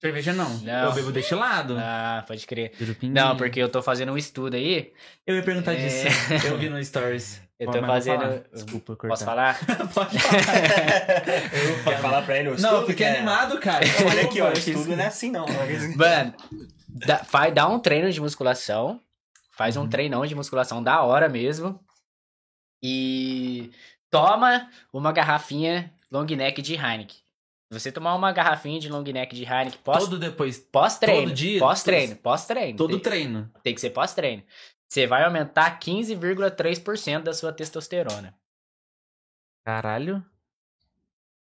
Cerveja não. Não. Eu bebo destilado. Ah, pode crer. Não, porque eu tô fazendo um estudo aí. Eu ia perguntar É. disso. Eu vi no Stories. Eu tô fazendo. falar. Desculpa, cortar. Posso falar? Pode falar. Quer falar pra ele Não, eu fiquei que é- animado, cara. Olha aqui, ó, estudo não é assim, não. Mano, dá, vai dar um treino de musculação. Faz um Uhum. treinão de musculação da hora mesmo. E toma uma garrafinha long neck de Heineken. Se você tomar uma garrafinha de long neck de Heineken pós, Todo depois, pós-treino, todo dia? pós-treino, pós-treino. todo tem, treino. tem que ser pós-treino. Você vai aumentar 15,3% da sua testosterona. Caralho.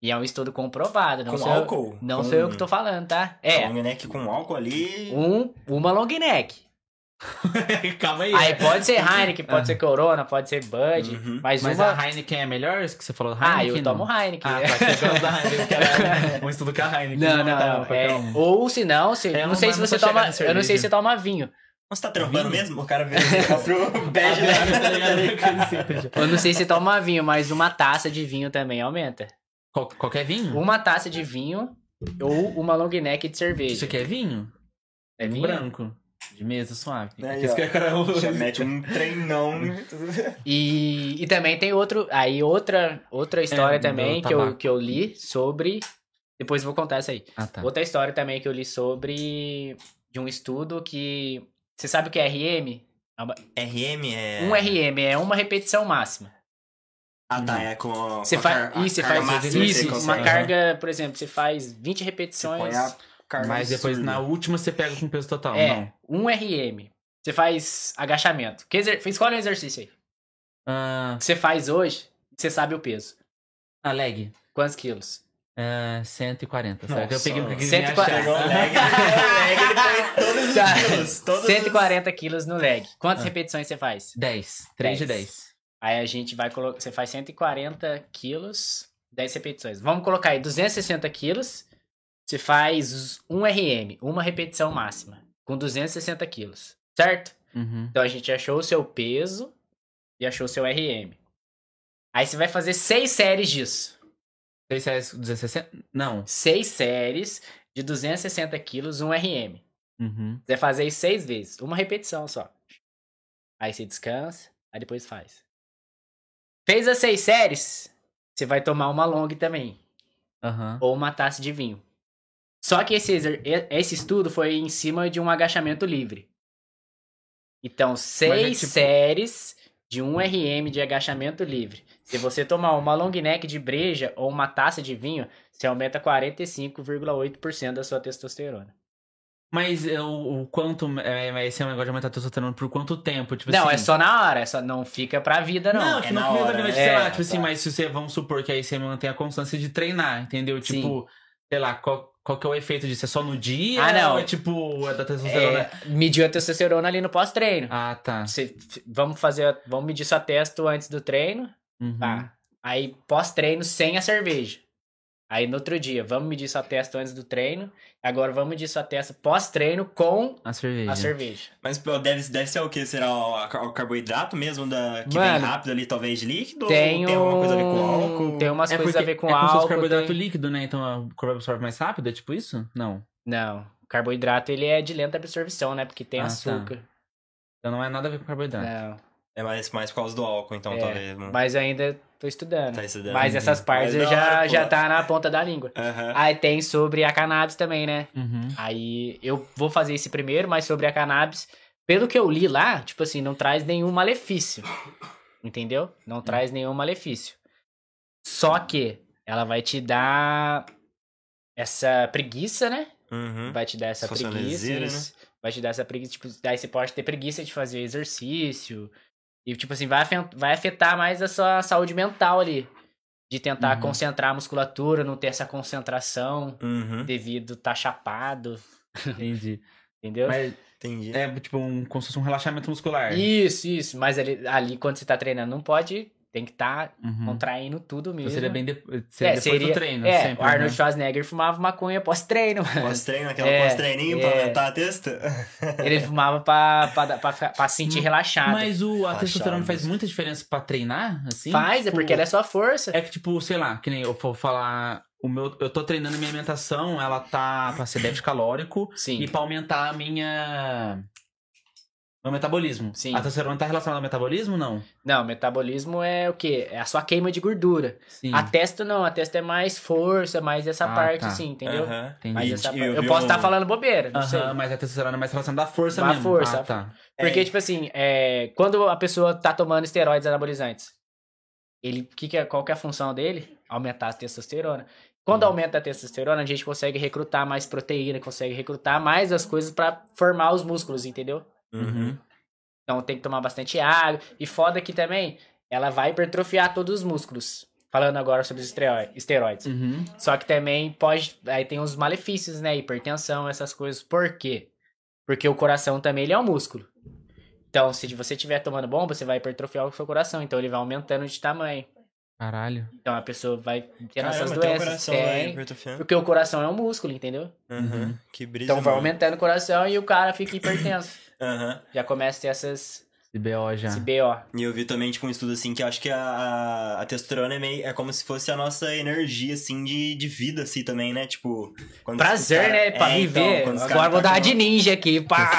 E é um estudo comprovado. Não Com sou álcool? Eu, não Com- sou eu que tô falando, tá? É, Long neck com álcool ali. um, uma long neck. Calma aí. Aí pode ser Heineken, pode ser Corona, pode ser Bud, Uhum. mas, Mas uma... a Heineken é melhor? Isso que você falou Heineken? Ah, eu tomo não? Heineken. Ah, tá. Heineken. Um estudo com a Heineken. Não, não, tá, não. qualquer É, um. ou se não, se, É, não não sei se não você toma. Eu não sei se você toma vinho. Você tá trampando Vinho? mesmo? O cara vê, mostra o bege Tá ligado? lá. Eu não sei se toma vinho, mas uma taça de vinho também aumenta. Qual- Qualquer vinho? Uma taça de vinho ou uma long neck de cerveja. Isso aqui é vinho? é vinho? Branco. De mesa, suave. Aí, ó. que é cara- Já mete um treinão. E, e também tem outro, aí outra, outra história É, também que eu, que eu li sobre. Depois eu vou contar essa aí. Ah, tá. Outra história também que eu li sobre de um estudo que. Você sabe o que é RM? RM é. Um RM é uma repetição máxima. Ah, tá. É com. Você com faz. Isso, você carga faz máxima isso, você uma carga, por exemplo, você faz 20 Você repetições. põe a carga Mas depois absurda. na última você pega com peso total, é, não. um RM. Você faz agachamento. Que exer... Escolhe um exercício aí. Ah, você faz hoje, você sabe o peso. a leg. Quantos quilos? Ah, 140. Será que eu Nossa, peguei porque 140. Pegou o leg. leg, ele põe todos os Tá. quilos. Todos 140 quilos no leg. Quantas Ah. repetições você faz? 10. 3 de 10. 10. Aí a gente vai colocar. Você faz 140 quilos, 10 repetições. Vamos colocar aí 260 quilos. Você faz 1 RM, uma repetição máxima, com 260 quilos. Certo? Uhum. Então a gente achou o seu peso e achou o seu RM. Aí você vai fazer 6 séries disso. 3 reais 260? Não. 6 séries de 260 quilos, 1 RM. Uhum. Você vai fazer isso 6 vezes, uma repetição só. Aí você descansa, aí depois faz. Fez as 6 séries, você vai tomar uma long também. Aham. ou uma taça de vinho. Só que esse, esse estudo foi em cima de um agachamento livre. Então, seis tipo- séries de 1 RM de agachamento livre. Se você tomar uma long neck de breja ou uma taça de vinho, você aumenta 45,8% da sua testosterona. Mas é, o, o quanto. É, esse é um negócio de aumentar a testosterona por quanto tempo? Tipo não, assim, é só na hora, é só não fica pra vida, não. Não, é tipo, não fica hora, mas, né? sei lá, É, tipo assim, tá. mas se você, vamos supor que aí você mantém a constância de treinar, entendeu? Sim. Tipo, sei lá, qual, qual que é o efeito disso? É só no dia? Ah, não. Ou é tipo, é da testosterona? É, mediu a testosterona ali no pós-treino. Ah, tá. Você- vamos fazer, vamos medir sua testo antes do treino. Uhum. Tá. Aí pós-treino sem a cerveja. Aí no outro dia, vamos medir sua testa antes do treino. Agora vamos medir sua testa pós-treino com A cerveja. a cerveja. Mas pô, deve, deve ser o que? Será o, o carboidrato mesmo da, que Mano, vem rápido ali, talvez líquido? Tem, ou tem alguma coisa a ver com álcool? Tem umas É coisas a ver com é como se fosse álcool. carboidrato tem- líquido, né? Então o corpo absorve mais rápido, é tipo isso? Não. Não, carboidrato ele é de lenta absorção, né? Porque tem Ah, tá. açúcar. Então não é nada a ver com carboidrato. Não, É mais, mais por causa do álcool, então, É, talvez. Não... mas eu ainda tô estudando. Tá estudando. Mas essas partes Mas já, hora, já tá na ponta da língua. Aham. Aí tem sobre a cannabis também, né? Uhum. Aí eu vou fazer esse primeiro, mas sobre a cannabis, pelo que eu li lá, tipo assim, não traz nenhum malefício. Entendeu? Não traz nenhum malefício. Só que ela vai te dar essa preguiça, né? Uhum. Vai te dar essa preguiça. né? isso. Vai te dar essa preguiça. Tipo, daí você pode ter preguiça de fazer exercício. E, tipo assim, vai afen- vai afetar mais a sua saúde mental ali. De tentar Uhum. concentrar a musculatura, não ter essa concentração Uhum. devido tá chapado. Entendi. Entendeu? Mas Entendi. é tipo um, como se fosse um relaxamento muscular. Isso, isso. Mas ali, ali quando você tá treinando, não pode. Tem que estar Uhum. contraindo tudo mesmo. Seria bem de... seria É, depois seria- do treino, É, sempre. o Arnold né? Schwarzenegger fumava maconha pós-treino. Pós-treino, aquela É, pós-treininho pra é. aumentar a testa? Ele fumava pra, pra, pra, pra se sentir relaxado. Mas o, a testosterona faz muita diferença pra treinar, assim? Faz, é Tipo, porque ela é sua força. É que, tipo, sei lá, que nem eu vou falar. O meu, eu tô treinando minha alimentação, ela tá pra ser déficit calórico Sim. e pra aumentar a minha. Meu metabolismo. Sim. A testosterona tá relacionada ao metabolismo não? Não, metabolismo é o quê? É a sua queima de gordura. Sim. A testa não, a testa é mais força, mais essa Ah, parte, tá. assim, entendeu? Aham. Entendi. Mas essa eu eu, posso um- estar falando bobeira, não sei. Aham, mas a testosterona é mais relacionada à força À mesmo. força. Ah, tá. Porque, É, tipo assim, é, quando a pessoa tá tomando esteroides anabolizantes, ele, que que é, qual que é a função dele? Aumentar a testosterona. Quando aumenta a testosterona, a gente consegue recrutar mais proteína, consegue recrutar mais as coisas pra formar os músculos, entendeu? Uhum. Então tem que tomar bastante água. E foda que também, ela vai hipertrofiar todos os músculos. Falando agora sobre os esteroi- esteroides. Uhum. Só que também pode. Aí tem os malefícios, né? Hipertensão, essas coisas. Por quê? Porque o coração também ele é um músculo. Então, se você estiver tomando bomba, você vai hipertrofiar o seu coração. Então, ele vai aumentando de tamanho. Caralho. Então, a pessoa vai tendo essas Caramba, tem um doenças. coração Tem, hipertrofiando. porque o coração é um músculo, entendeu? Uhum. Uhum. Que brisa, Então, vai mano. aumentando o coração e o cara fica hipertenso. Aham. Já começa a ter essas, Esse BO já. Esse BO. E eu vi também, tipo, um estudo assim, que eu acho que a, a testosterona é meio. É como se fosse a nossa energia, assim, de, de vida, assim, também, né? Tipo. quando Prazer, cara- né? Pra é, então, viver. os Agora vou tá dar com- de ninja aqui, pá.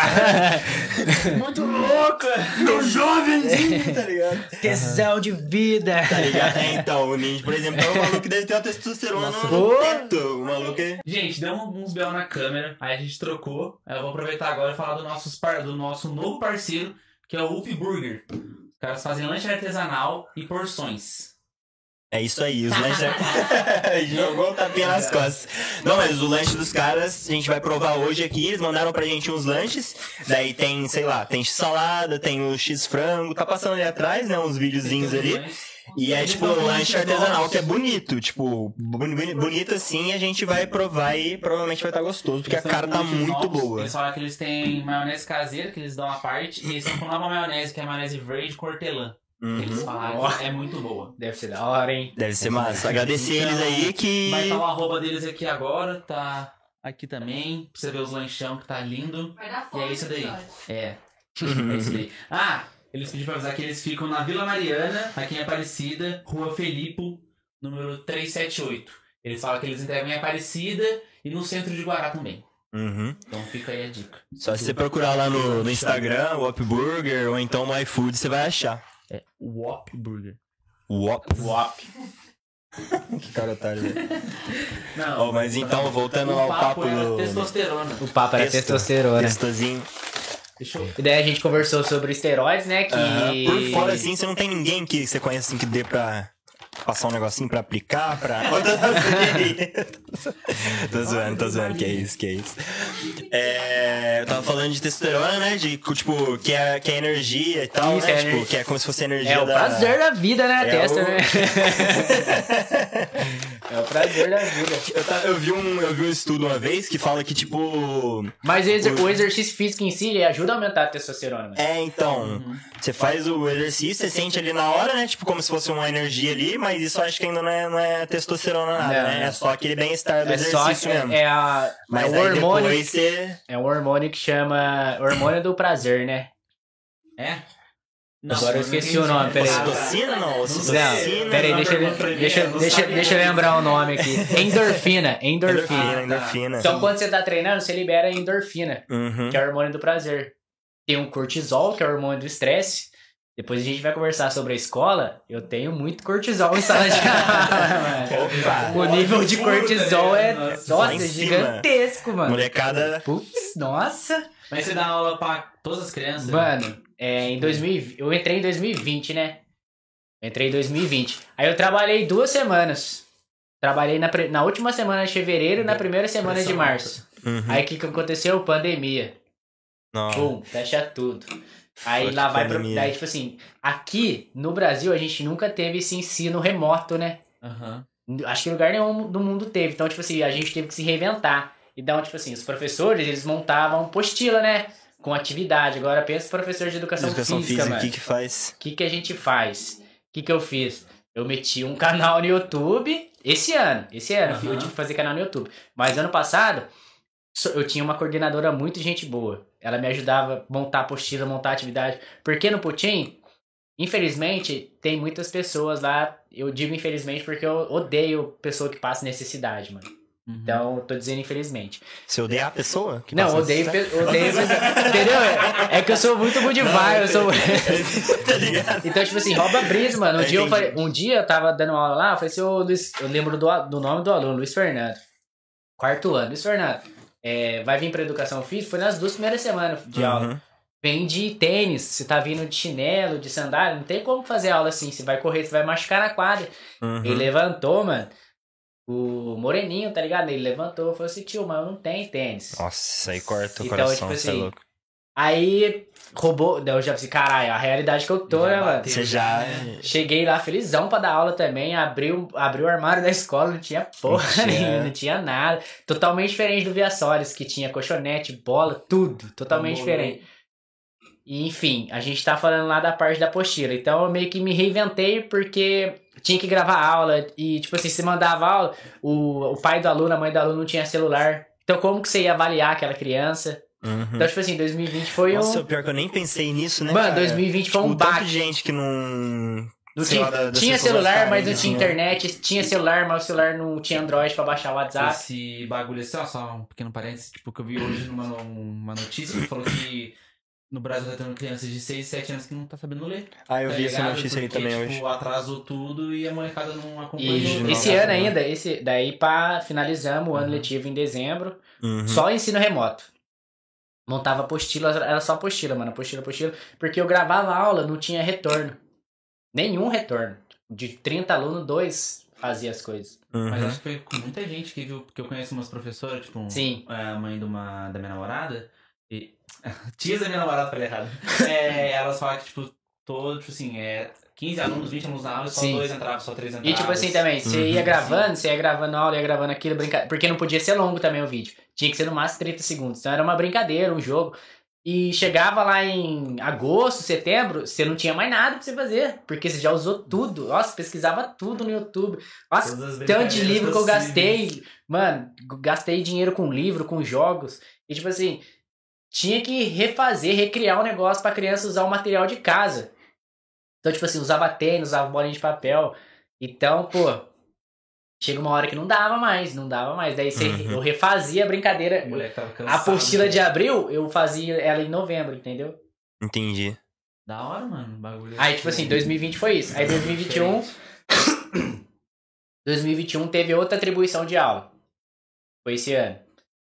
Muito louca! Meu jovenzinho, tá ligado? Tesão de vida. Tá ligado? É, então, o ninja, por exemplo, é um maluco que deve ter uma testosterona Nossa, no teto. O maluco é. Gente, deu um- uns BO na câmera, aí a gente trocou. Eu vou aproveitar agora e falar do, nossos par- do nosso novo parceiro, que é o Up Burger. Os caras fazem lanche artesanal e porções. É isso aí, os lanches. Jogou o tapinha nas costas. Não, mas o lanche dos caras a gente vai provar hoje aqui. Eles mandaram pra gente uns lanches. Daí tem, sei lá, tem salada, tem o X-frango. Tá passando ali atrás, né? Uns videozinhos ali. E é tipo um lanche artesanal que é bonito. Tipo, boni- boni- bonito assim. A gente vai provar e provavelmente vai estar gostoso. Porque a Eles cara tá muito novos. boa. Eles falaram que eles têm maionese caseira, que eles dão a parte, e eles estão com nova maionese, que é a maionese verde com hortelã. Eles Uhum. falaram Ó. que é muito boa. Deve ser da hora, hein? Deve ser massa. Agradecer Então, eles aí que. Vai estar o arroba deles aqui agora, tá aqui também, pra você ver os lanchão que tá lindo. Vai dar E é isso daí. É. É isso daí. Ah, eles pediram pra avisar que eles ficam na Vila Mariana, aqui em Aparecida, Rua Felipe, número 378. Eles falam que eles entregam em Aparecida e no centro de Guará também. Uhum. Então fica aí a dica. Só se você procurar lá no, no Instagram, o Up Burger, ou então no iFood, você vai achar. É Wop Burger. Up. Wop. Que cara otário, velho. Não, Ó, mas então, voltando o ao papo papo era do. testosterona. O papo era Testo. testosterona. Testozinho. Deixa eu... E daí a gente conversou sobre esteroides, né? Que. Aham. Por fora, assim, você não tem ninguém que você conhece assim que dê pra passar um negocinho pra aplicar, pra. tô zoando, tô zoando, que é isso, que é isso. É, eu tava falando de testosterona, né? De, tipo, que é, que é energia e tal, Isso, né? é tipo, energia. que é como se fosse energia É o da... prazer da vida, né? A É testa, o- né? é o prazer da vida. Eu, ta- eu vi um, eu vi um estudo uma vez que fala que, tipo. Mas o exer- o exercício físico em si, ele ajuda a aumentar a testosterona. né? É, então. Você faz o exercício, você sente ali na hora, né? Tipo, como se fosse uma energia ali, mas isso acho que ainda não é, não é testosterona nada, Não, né? É só aquele bem-estar do É só exercício mesmo. é, a, Mas é o hormônio. depois você. É um hormônio que chama hormônio do prazer, né? É? Agora eu esqueci não o nome, peraí. Ocitocina não? Não, Ocitocina. peraí, não, deixa, eu- não, não, deixa, não deixa, deixa eu lembrar o nome aqui. Endorfina, Endorfina, endorfina. endorfina. Então quando você tá treinando, você libera endorfina, Uhum. que é o hormônio do prazer. Tem o cortisol, que é o hormônio do estresse. Depois a gente vai conversar sobre a escola. Eu tenho muito cortisol em sala de aula, mano. O nível de cortisol é, nossa, é gigantesco, mano. Molecada. Putz, nossa. Mas você dá aula pra todas as crianças? Mano, é, em 2000, eu entrei em 2020, né? Eu entrei em 2020. Aí eu trabalhei duas semanas. Trabalhei na, na última semana de fevereiro e na primeira semana de março. Uhum. Aí o que, que aconteceu? Pandemia. Não. Pum, fecha tudo. Aí Forte lá vai pra. Daí, tipo assim, aqui no Brasil a gente nunca teve esse ensino remoto, né? Aham. Acho que lugar nenhum do mundo teve. Então, tipo assim, a gente teve que se reinventar. Então, tipo assim, os professores, eles montavam postila, né? Com atividade. Agora pensa o professor de educação, Educação física, física, o mano. que que faz? O que, que a gente faz? O que, que eu fiz? Eu meti um canal no YouTube esse ano. Esse ano Aham. eu tive que fazer canal no YouTube. Mas ano passado, eu tinha uma coordenadora muito gente boa. Ela me ajudava a montar apostila, montar atividade. Porque no Putin, infelizmente, tem muitas pessoas lá. Eu digo infelizmente porque eu odeio pessoa que passa necessidade, mano. Uhum. Então, eu tô dizendo infelizmente. Você odeia a pessoa? que Não, passa odeio, odeio pessoa- Entendeu? É, é que eu sou muito good vibe, eu sou. tá ligado? Então, tipo assim, rouba brisa, mano. Um, Eu dia, eu falei, um dia eu tava dando uma aula lá, eu falei assim, ô Luiz, eu lembro do, a- do nome do aluno, Luiz Fernando. Quarto ano, Luiz Fernando. É, vai vir pra educação física? Foi nas duas primeiras semanas de aula. Uhum. Vem de tênis, você tá vindo de chinelo, de sandália, não tem como fazer aula assim. Você vai correr, você vai machucar na quadra. Uhum. Ele levantou, mano. O Moreninho, tá ligado? Ele levantou, falou assim, tio, mas eu não tenho tênis. Nossa, isso aí corta o Então, coração, tipo é assim, louco. Aí roubou, daí eu já pensei, caralho, a realidade que eu tô, Já né, mano? Você já. Cheguei lá felizão pra dar aula também, abriu, abriu o armário da escola, não tinha porra Não tinha. nenhuma, não tinha nada. Totalmente diferente do Via Solis, que tinha colchonete, bola, tudo. Totalmente Bom, diferente. E, enfim, a gente tá falando lá da parte da apostila. Então eu meio que me reinventei porque tinha que gravar aula. E, tipo assim, se mandava aula, o, o pai do aluno, a mãe do aluno não tinha celular. Então como que você ia avaliar aquela criança? Uhum. Então, tipo assim, 2020 foi Nossa, um. pior que eu nem pensei nisso, né? Mano, cara? 2020 foi um Tipo, tanto baque. de gente que não. Tinha, lá, da- tinha celular, mas não tinha né? internet. Tinha celular, mas o celular não tinha Android pra baixar o WhatsApp. Esse bagulho assim, ó, só um pequeno parênteses, tipo, que eu vi hoje numa uma notícia que falou que no Brasil tá tendo crianças de 6, 7 anos que não tá sabendo ler. Ah, eu tá vi essa ligado? notícia aí Porque, também tipo, hoje. atrasou tudo e a molecada não acompanhou. E não, esse ano não. ainda, esse, daí pá, finalizamos o ano Uhum. letivo em dezembro. Uhum. Só ensino remoto. Montava apostila, era só apostila, mano. Apostila, apostila. Porque eu gravava aula, não tinha retorno. Nenhum retorno. De 30 alunos, dois fazia as coisas. Mas Uhum. acho que foi com muita gente que viu, porque eu conheço umas professoras, tipo, Sim. a mãe de uma, da minha namorada, e. Tias da minha namorada, falei errado. É, elas falam que, tipo, todo, tipo assim, é 15 alunos, 20 alunos na aula, só Sim. dois entravam, só três entravam. E tipo assim também, você Uhum. ia gravando, você ia gravando aula, ia gravando aquilo, brinca... porque não podia ser longo também o vídeo. Tinha que ser no máximo 30 segundos. Então era uma brincadeira, um jogo. E chegava lá em agosto, setembro, você não tinha mais nada pra você fazer. Porque você já usou tudo. Nossa, pesquisava tudo no YouTube. Nossa, tanto de livro que eu gastei. Mano, gastei dinheiro com livro, com jogos. E tipo assim, tinha que refazer, recriar o negócio pra criança usar o material de casa. Então, tipo assim, usava tênis, usava bolinha de papel. Então, pô, chega uma hora que não dava mais, não dava mais. Daí você, Uhum. eu refazia a brincadeira. O moleque tava A cansado. apostila de abril, eu fazia ela em novembro, entendeu? Entendi. Da hora, mano, o bagulho. Aí, tipo assim, 2020 foi isso. Aí 2021, 2021 teve outra atribuição de aula. Foi esse ano.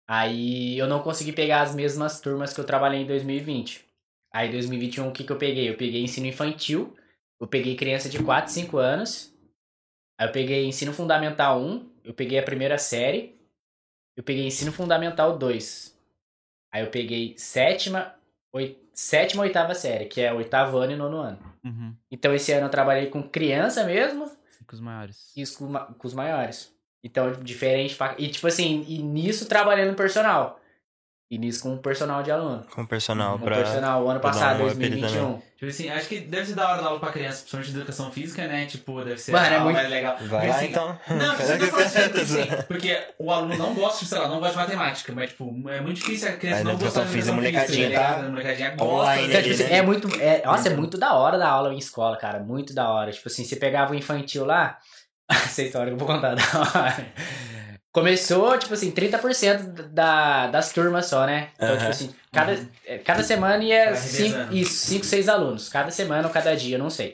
Aí eu não consegui pegar as mesmas turmas que eu trabalhei em 2020. Aí 2021 o que que eu peguei? Eu peguei ensino infantil, eu peguei criança de 4, 5 anos. Aí eu peguei ensino fundamental 1, eu peguei a primeira série. Eu peguei ensino fundamental 2. Aí eu peguei sétima, oi, sétima, oitava série, que é oitavo ano e nono ano. Uhum. Então esse ano eu trabalhei com criança mesmo Com os maiores. e com, com os maiores. Então, diferente. pra- E tipo assim, e nisso trabalhando no personal. E nisso com o personal de aluno. Com personal Com pra. personal, o ano passado, um up ali 2021. Tipo assim, acho que deve ser da hora dar aula pra criança, principalmente de educação física, né? Tipo, deve ser Mano, é muito- mais legal. Vai Porque, lá assim, então. Não, você não assim, porque, assim, porque o aluno não gosta, sei lá, não gosta de matemática, mas tipo, é muito difícil a criança Aí não gostar educação de física, educação molecadinha física, tá ligado? A molecadinha gosta. online Então, né? tipo assim, né? é muito. É, nossa, é muito da hora dar aula em escola, cara. Muito da hora. Tipo assim, você pegava o infantil lá. Essa história que eu vou contar da hora. Começou, tipo assim, 30% da, das turmas só, né? Então, Aham. tipo assim, cada, é, cada semana ia Vai cinco, revezando. isso, 5, 6 alunos. Cada semana ou cada dia, eu não sei.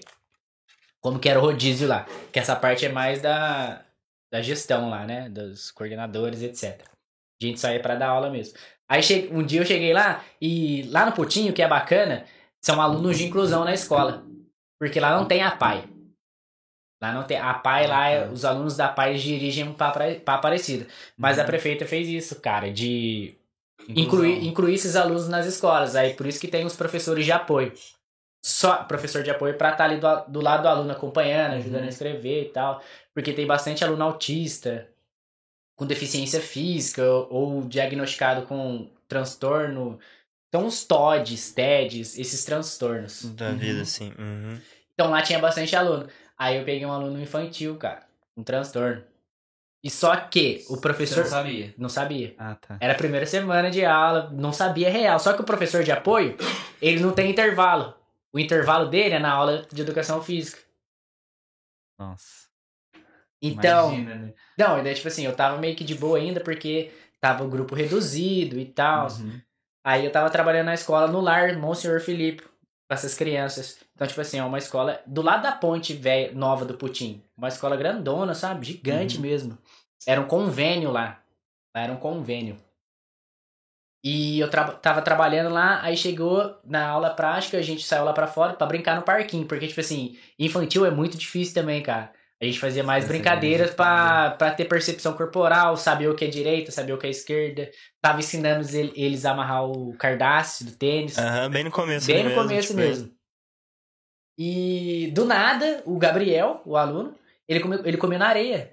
Como que era o rodízio lá. Que essa parte é mais da, da gestão lá, né? Dos coordenadores, etc. A gente saía pra dar aula mesmo. Aí che- um dia eu cheguei lá e lá no Putinho, que é bacana, são alunos de inclusão na escola. Porque lá não tem a PAI. Lá não tem. A PAI lá, é- os alunos da PAI dirigem pra, pra, pra Aparecida. Mas a prefeita fez isso, cara, de incluir, incluir esses alunos nas escolas. Aí por isso que tem os professores de apoio. Só professor de apoio pra estar ali do, do lado do aluno acompanhando, ajudando a escrever e tal. Porque tem bastante aluno autista, com deficiência física ou, ou diagnosticado com transtorno. Então os TODs, TEDs, esses transtornos. Da vida, assim. Uhum. Então lá tinha bastante aluno. Aí eu peguei um aluno infantil, cara, um transtorno. E só que o Você professor não sabia. não sabia. Ah, tá. Era a primeira semana de aula, não sabia real. Só que o professor de apoio, ele não tem intervalo. O intervalo dele é na aula de educação física. Nossa. Então, Imagina, né? não, daí, tipo assim, eu tava meio que de boa ainda porque tava o grupo reduzido e tal. Uhum. Aí eu tava trabalhando na escola no lar Monsenhor Filipe, com essas crianças. Então, tipo assim, é uma escola do lado da ponte velha, nova do Putim. Uma escola grandona, sabe? Gigante Uhum. mesmo. Era um convênio lá. Era um convênio. E eu tra tava trabalhando lá, aí chegou na aula prática, a gente saiu lá pra fora pra brincar no parquinho. Porque, tipo assim, infantil é muito difícil também, cara. A gente fazia mais Essa é brincadeiras muito pra, pra ter percepção corporal, saber o que é direita, saber o que é esquerda. Tava ensinando ele- eles a amarrar o cardápio do tênis. Aham, bem no começo. Bem no começo tipo, mesmo. E do nada, o Gabriel, o aluno, ele comeu, ele comeu na areia.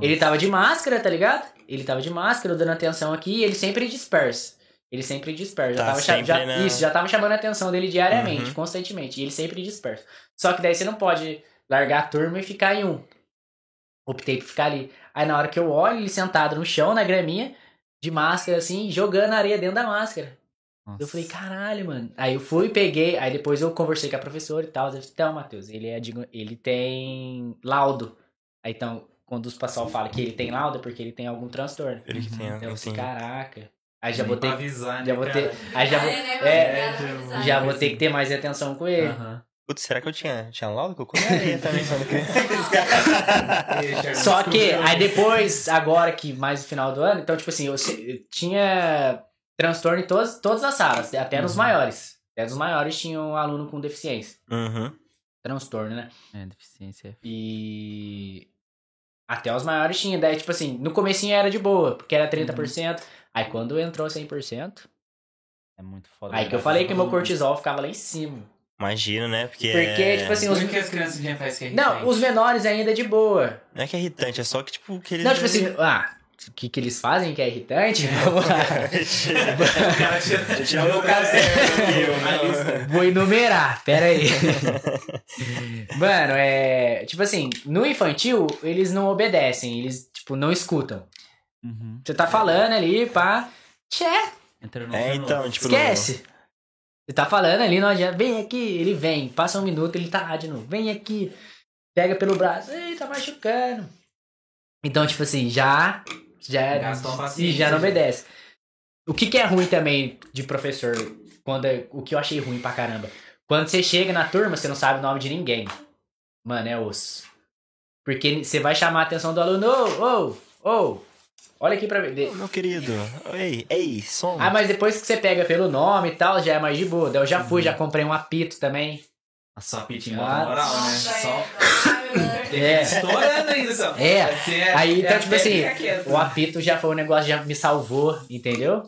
Ele tava de máscara, tá ligado? Ele tava de máscara, dando atenção aqui, e ele sempre dispersa. Ele sempre dispersa. Já Tá tava sempre já- na- Isso, já tava chamando a atenção dele diariamente, Uhum. constantemente. E ele sempre dispersa. Só que daí você não pode largar a turma e ficar em um. Optei por ficar ali. Aí na hora que eu olho, ele sentado no chão, na graminha, de máscara, assim, jogando areia dentro da máscara. Nossa. Eu falei, caralho, mano. Aí eu fui, peguei, aí depois eu conversei com a professora e tal. Eu disse, então, Matheus, ele é de- ele tem laudo. Aí então, quando os pessoal falam que ele tem laudo, é porque ele tem algum transtorno. Ele que tem, Então eu assim. falei, caraca. Aí já vou ter, avisar, já né, vou cara? ter, aí já vou, É, né, é, já vou ter que ter mais atenção com ele. Aham. Putz, será que eu tinha, tinha laudo? Que eu comi areia também quando criança. Só que, aí depois, agora que mais no final do ano, então, tipo assim, eu, eu tinha transtorno em todas, todas as salas, até nos Uhum. maiores. Até nos maiores tinha um aluno com deficiência. Uhum. Transtorno, né? É, deficiência. E. Até os maiores tinha. Daí, tipo assim, no comecinho era de boa, porque era 30%. Aí quando entrou 100%, É muito foda. aí que eu falei que meu cortisol ficava lá em cima. Imagina, né? Porque, Porque, é... tipo assim, os. Por que as crianças já fazem que é Não, os menores ainda de boa. Não é que é irritante, é só que, tipo, que eles... Não, tipo assim, ah, o que, que eles fazem que é irritante? Vamos lá. O meu caderno aqui, Vou enumerar, pera aí. Mano, é. Tipo assim, no infantil, eles não obedecem, eles, tipo, não escutam. Uhum. Você tá falando ali, pá. Tchê, Entra no É, no- então, tipo... esquece. Você tá falando ali, não adianta. Vem aqui, ele vem. Passa um minuto, ele tá lá de novo. Vem aqui. Pega pelo braço. Ei, tá machucando. Então, tipo assim, já. Já, uma e já não obedece. O que, que é ruim também de professor? Quando é- o que eu achei ruim pra caramba. Quando você chega na turma, você não sabe o nome de ninguém. Mano, é osso. Porque você vai chamar a atenção do aluno. Ô, ô, ô. Olha aqui pra ver. Meu querido, ei, ei, som. Ah, mas depois que você pega pelo nome e tal, já é mais de boa. Eu já fui, já comprei um apito também. A sua pitinha Ah, moral, né? Nossa, Só é. É. estourando ainda, só. É. Você Aí, então, é tipo assim. O apito já foi um negócio, já me salvou, entendeu?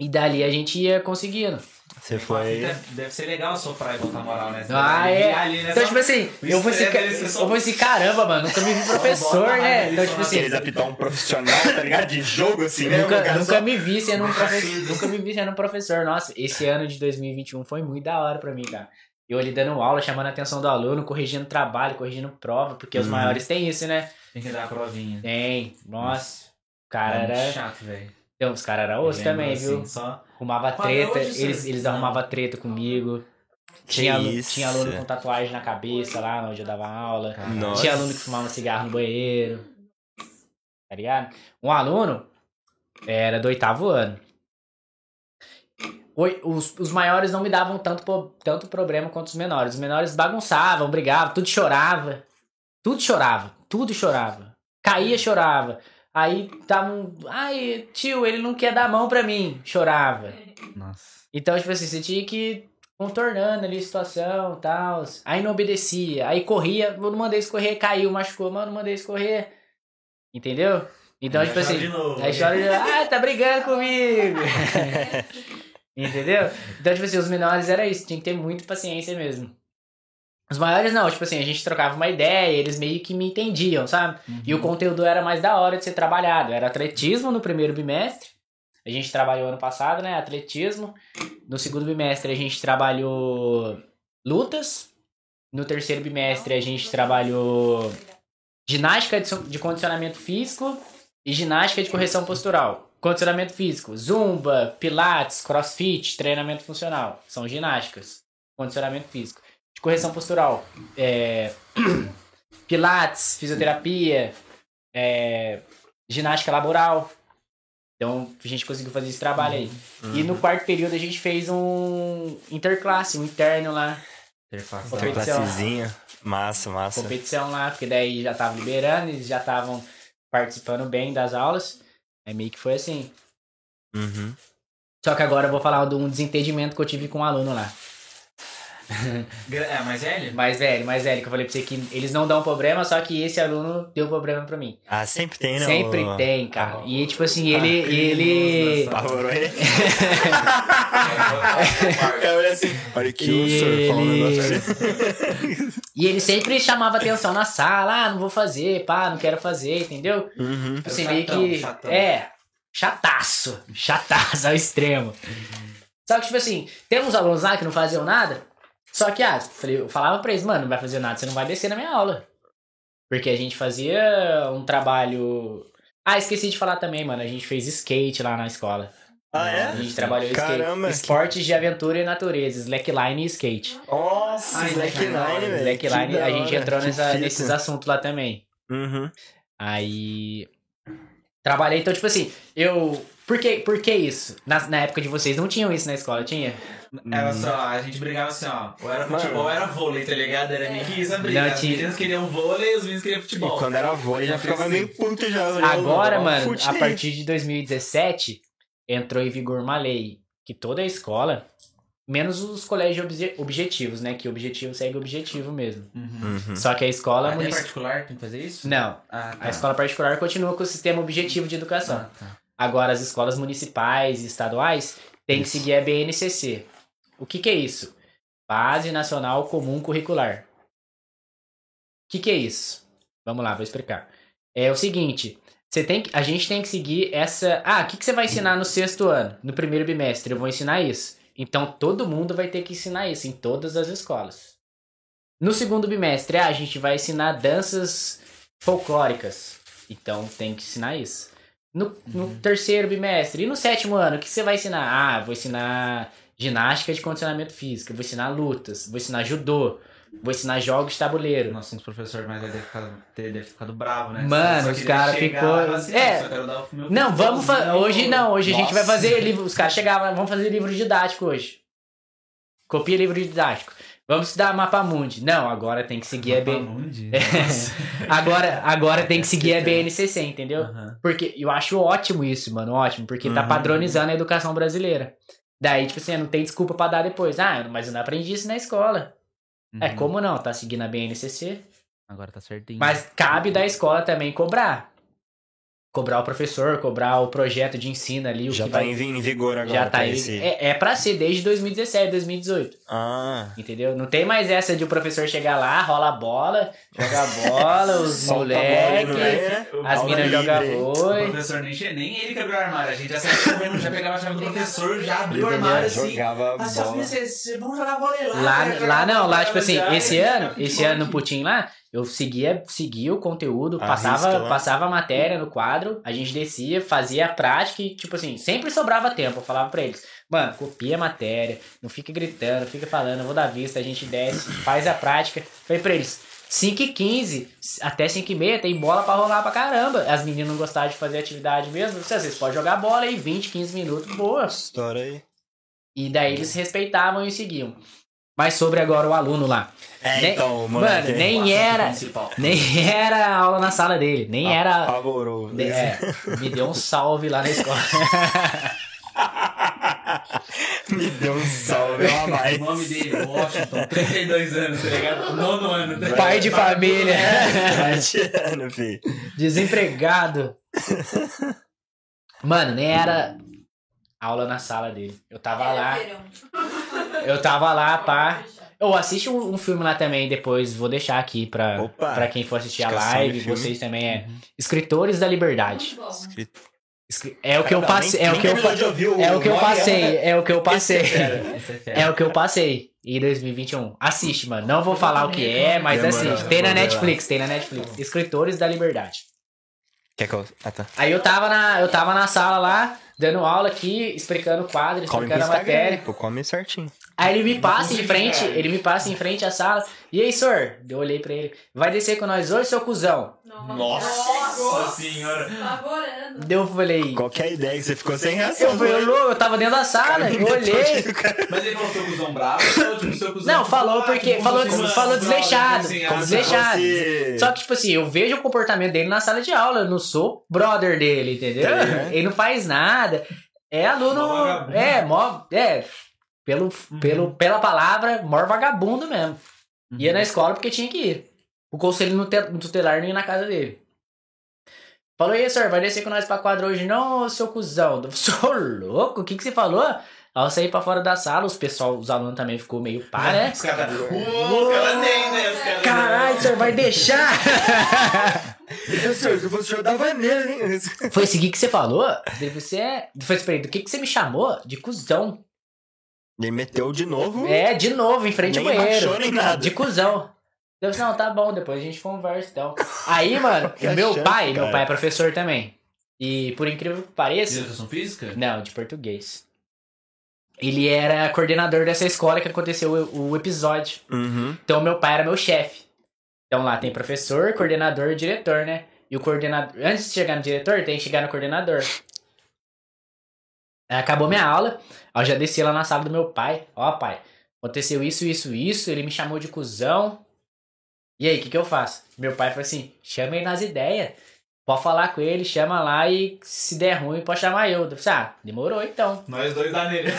E dali a gente ia conseguindo. Você foi... Deve, deve ser legal soprar e botar moral, né? Você Ah, é. ali, né? Então, tipo assim, eu vou assim, eu vou assim, caramba, mano, nunca me vi professor, bota a né? raiva Então, ali, tipo só assim, apitar um profissional, tá ligado? De jogo, assim, né? nunca, nunca só- me vi sendo um professor, nunca me vi sendo um professor. Nossa, esse ano de 2021 foi muito da hora pra mim, cara. Eu ali dando aula, chamando a atenção do aluno, corrigindo trabalho, corrigindo prova, porque os Uhum. maiores têm isso, né? Tem que dar a provinha. Tem, nossa. O cara É muito era. chato, velho. Então, os caras eram osso também, assim, viu? Só... Arrumava Quando treta, eles, eles Não. arrumavam treta comigo. Tinha, Que alu- isso. tinha aluno com tatuagem na cabeça lá onde eu dava aula. Nossa. Tinha aluno que fumava cigarro no banheiro. Tá ligado? Um aluno era do oitavo ano. Oi- Os, os maiores não me davam tanto, tanto problema quanto os menores. Os menores bagunçavam, brigavam, tudo chorava. Tudo chorava, tudo chorava. Caía, chorava. Aí tava um. Ai, tio, ele não quer dar a mão pra mim. Chorava. Nossa. Então, tipo assim, você tinha que ir contornando ali a situação e tal. Aí não obedecia. Aí corria, eu não mandei escorrer, caiu, machucou, mano, não mandei escorrer. Entendeu? Então, Aí tipo chora assim. de novo. Aí chora de ah, tá brigando comigo. Entendeu? Então, tipo assim, os menores era isso, tinha que ter muita paciência mesmo. Os maiores não, tipo assim, a gente trocava uma ideia, eles meio que me entendiam, sabe? E o Uhum. conteúdo era mais da hora de ser trabalhado. Era atletismo no primeiro bimestre. A gente trabalhou ano passado, né? Atletismo. No segundo bimestre a gente trabalhou lutas. No terceiro bimestre a gente trabalhou ginástica de condicionamento físico e ginástica de correção postural. Condicionamento físico, zumba, pilates, crossfit, treinamento funcional. São ginásticas. Condicionamento físico. De correção postural, é, pilates, fisioterapia, é, ginástica laboral. Então a gente conseguiu fazer esse trabalho aí. E no quarto período a gente fez um interclasse, um interno lá, Interface. Ok. Uma classezinha. Massa, massa. competição lá, porque daí já tava liberando, eles já estavam participando bem das aulas. É meio que foi assim. Uhum. Só que agora eu vou falar de um desentendimento que eu tive com um aluno lá. É, mas velho? Mais velho, mais velho, que eu falei pra você que eles não dão problema, só que esse aluno deu problema pra mim. Ah, sempre tem, né? Sempre o- tem, cara. E tipo assim, ele. Ah, ele. Apavorou ele? O cara olha assim, olha que o E senhor falou um ele- negócio assim. E ele sempre chamava atenção na sala, ah, não vou fazer, pá, não quero fazer, entendeu? Uhum. Tipo assim, meio que. chatão. É, chataço. Chataço ao extremo. Só que, tipo assim, tem uns alunos lá que não faziam nada. Só que, ah, falei- eu falava pra eles, mano, não vai fazer nada, você não vai descer na minha aula. Porque a gente fazia um trabalho Ah, esqueci de falar também, mano. A gente fez skate lá na escola. Ah, é? A gente trabalhou Caramba, skate. Esportes de aventura e natureza, slackline e skate. Nossa, Ai, Slackline, velho. Slackline, a gente entrou nessa, nesses assuntos lá também. Uhum. Aí. Trabalhei, então, tipo assim, eu. Por que, por que isso? Na, na época de vocês não tinham isso na escola, tinha? Era só, a gente brigava assim, ó. Ou era futebol, ou era vôlei, tá ligado? Era meio que isso a briga. Não, As tinha- meninas queriam vôlei e os meninos queriam E futebol. quando era vôlei já ficava meio puto já. olhando, Agora, ó, mano, fute a aí. partir de 2017, entrou em vigor uma lei que toda a escola, menos os colégios obje- objetivos, né? Que objetivo segue objetivo mesmo. Uhum. Uhum. Só que a escola Até municipal. particular tem que fazer isso? Não, Ah, tá. a escola particular continua com o sistema objetivo de educação. Ah, tá. Agora, as escolas municipais e estaduais têm que seguir a BNCC. O que, que é isso? Base Nacional Comum Curricular. O que, que é isso? Vamos lá, vou explicar. É o seguinte: você tem que, a gente tem que seguir essa. Ah, o que, que você vai ensinar no sexto ano? No primeiro bimestre, eu vou ensinar isso. Então todo mundo vai ter que ensinar isso em todas as escolas. No segundo bimestre, ah, a gente vai ensinar danças folclóricas. Então tem que ensinar isso. No, no terceiro bimestre. E no sétimo ano, o que você vai ensinar? Ah, vou ensinar ginástica de condicionamento físico, vou ensinar lutas, vou ensinar judô, vou ensinar jogos de tabuleiro. Nossa, uns professores mais velhos devem ficar, ficado bravos, né? Mano, os queria cara chegar ficou- assim, é. "Só quero dar o meu Não, vamos fazer. futebolzinho". Hoje não, hoje a gente vai Nossa. fazer livro. Os caras chegavam, vamos fazer livro didático hoje. Copia livro didático. Vamos estudar mapa mundi. Não, agora tem que seguir a B. Mapamundi? Agora, agora tem que seguir a BNCC, entendeu? Aham. Porque eu acho ótimo isso, mano, ótimo, porque tá Uhum. padronizando a educação brasileira. Daí, tipo assim, não tem desculpa pra dar depois. Ah, mas eu não aprendi isso na escola. É, Uhum. como não? Tá seguindo a BNCC. Agora tá certinho. Mas cabe da escola também cobrar. Cobrar o professor, cobrar o projeto de ensino ali. O Já que tá vai... em, em vigor agora. Já tá aí. esse- É, é pra ser desde 2017, 2018. Ah. Entendeu? Não tem mais essa de o professor chegar lá, rola a bola, joga a bola, os bola moleques, né? as minas jogam O vôlei. professor nem, nem ele quebrou o armário. A gente já saiu correndo, já pegava a chave do professor, já abriu o armário assim. Jogava Assim, ó, bola. vocês vocês vão jogar vôlei lá. Lá, lá não, lá bola tipo assim, esse ano, futebol esse ano no. Putin lá, eu seguia, seguia o conteúdo, A passava, risca passava a matéria no quadro, a gente descia, fazia a prática e, tipo assim, sempre sobrava tempo. Eu falava pra eles, mano, copia a matéria, não fica gritando, fica falando, vou dar vista, a gente desce, faz a prática. Falei pra eles, 5 e 15 até 5 e meia tem bola pra rolar pra caramba. As meninas não gostavam de fazer atividade mesmo, vocês podem jogar bola aí, 20, 15 minutos, boa. História aí. E daí eles respeitavam e seguiam. Mas sobre agora o aluno lá. É, Nem- então, mano, mano. nem O era- principal. Nem era aula na sala dele, nem Ah, era. Apavorou. de- é, me deu um salve lá na escola. Me deu um salve a O mais. nome dele, Washington, 32 anos, tá ligado? Nono ano. tá ligado? Pai de família. Vai tirando, filho. Desempregado. Mano, nem era aula na sala dele. Eu tava lá. Eu tava lá, pá. Eu assisti um, um filme lá também depois, vou deixar aqui pra, Opa. pra quem for assistir a live, vocês também é. Escritores da Liberdade. Escri- É o que eu passei. É o que eu pa- É o que eu passei. É o que eu passei. É. É o que eu passei em 2021. Assiste, mano. Não vou falar o que é, mas assiste. Tem na. Netflix, tem na Netflix. Escritores da Liberdade. Quer que eu. Ah, tá. Aí eu tava na, eu tava na sala lá, dando aula aqui, explicando o quadro, explicando a matéria. pô, come certinho. Aí ele me passa em frente, cara. ele me passa em frente à sala. E aí, senhor? Eu olhei pra ele. Vai descer com nós hoje, seu cuzão? Nossa senhora. Favorando. Daí eu falei. Qual que é a ideia que você ficou sem reação? Eu falei, foi? louco, eu tava dentro da sala, eu olhei. Mas ele falou seu cuzão bravo ou tipo seu cuzão? Não, tipo, falou ah, porque- tipo, falou- falou bravo, desleixado, assim, como ah, fosse- Só que, tipo assim, eu vejo o comportamento dele na sala de aula. Eu não sou brother dele, entendeu? É. Ele não faz nada. É aluno. É, mó. É. Pelo, pelo, pela palavra, maior vagabundo mesmo. Ia na escola porque tinha que ir. O conselho no te- no tutelar não ia na casa dele. Falou, e aí, senhor, vai descer com nós pra quadra hoje? Não, seu cuzão. Sou louco? O que, que você falou? Eu saí pra fora da sala, os pessoal, os alunos também ficou meio pá, né? Os caras. O né? Caralho, senhor, vai deixar? Senhor, se eu fosse eu dava nele, hein? Foi esse que você falou? Você é. Foi esse do que, que você me chamou? De cuzão. Ele meteu de novo. É, de novo, em frente ao banheiro. baixou nem nada. De cuzão. Eu disse, não, tá bom, depois a gente conversa então. Aí, mano, meu chance, pai, cara. meu pai é professor também. E por incrível que pareça. De educação física? Não, de português. Ele era coordenador dessa escola que aconteceu o, o episódio. Uhum. Então meu pai era meu chefe. Então lá tem professor, coordenador e diretor, né? E o coordenador. Antes de chegar no diretor, tem que chegar no coordenador. Aí Acabou minha aula. aí Eu já desci lá na sala do meu pai. Ó, pai, aconteceu isso, isso, isso. Ele me chamou de cuzão. E aí, o que, que eu faço? Meu pai falou assim: chama ele nas ideias. Pode falar com ele, chama lá e se der ruim, pode chamar eu. Eu falei, ah, demorou então. Nós dois dá nele.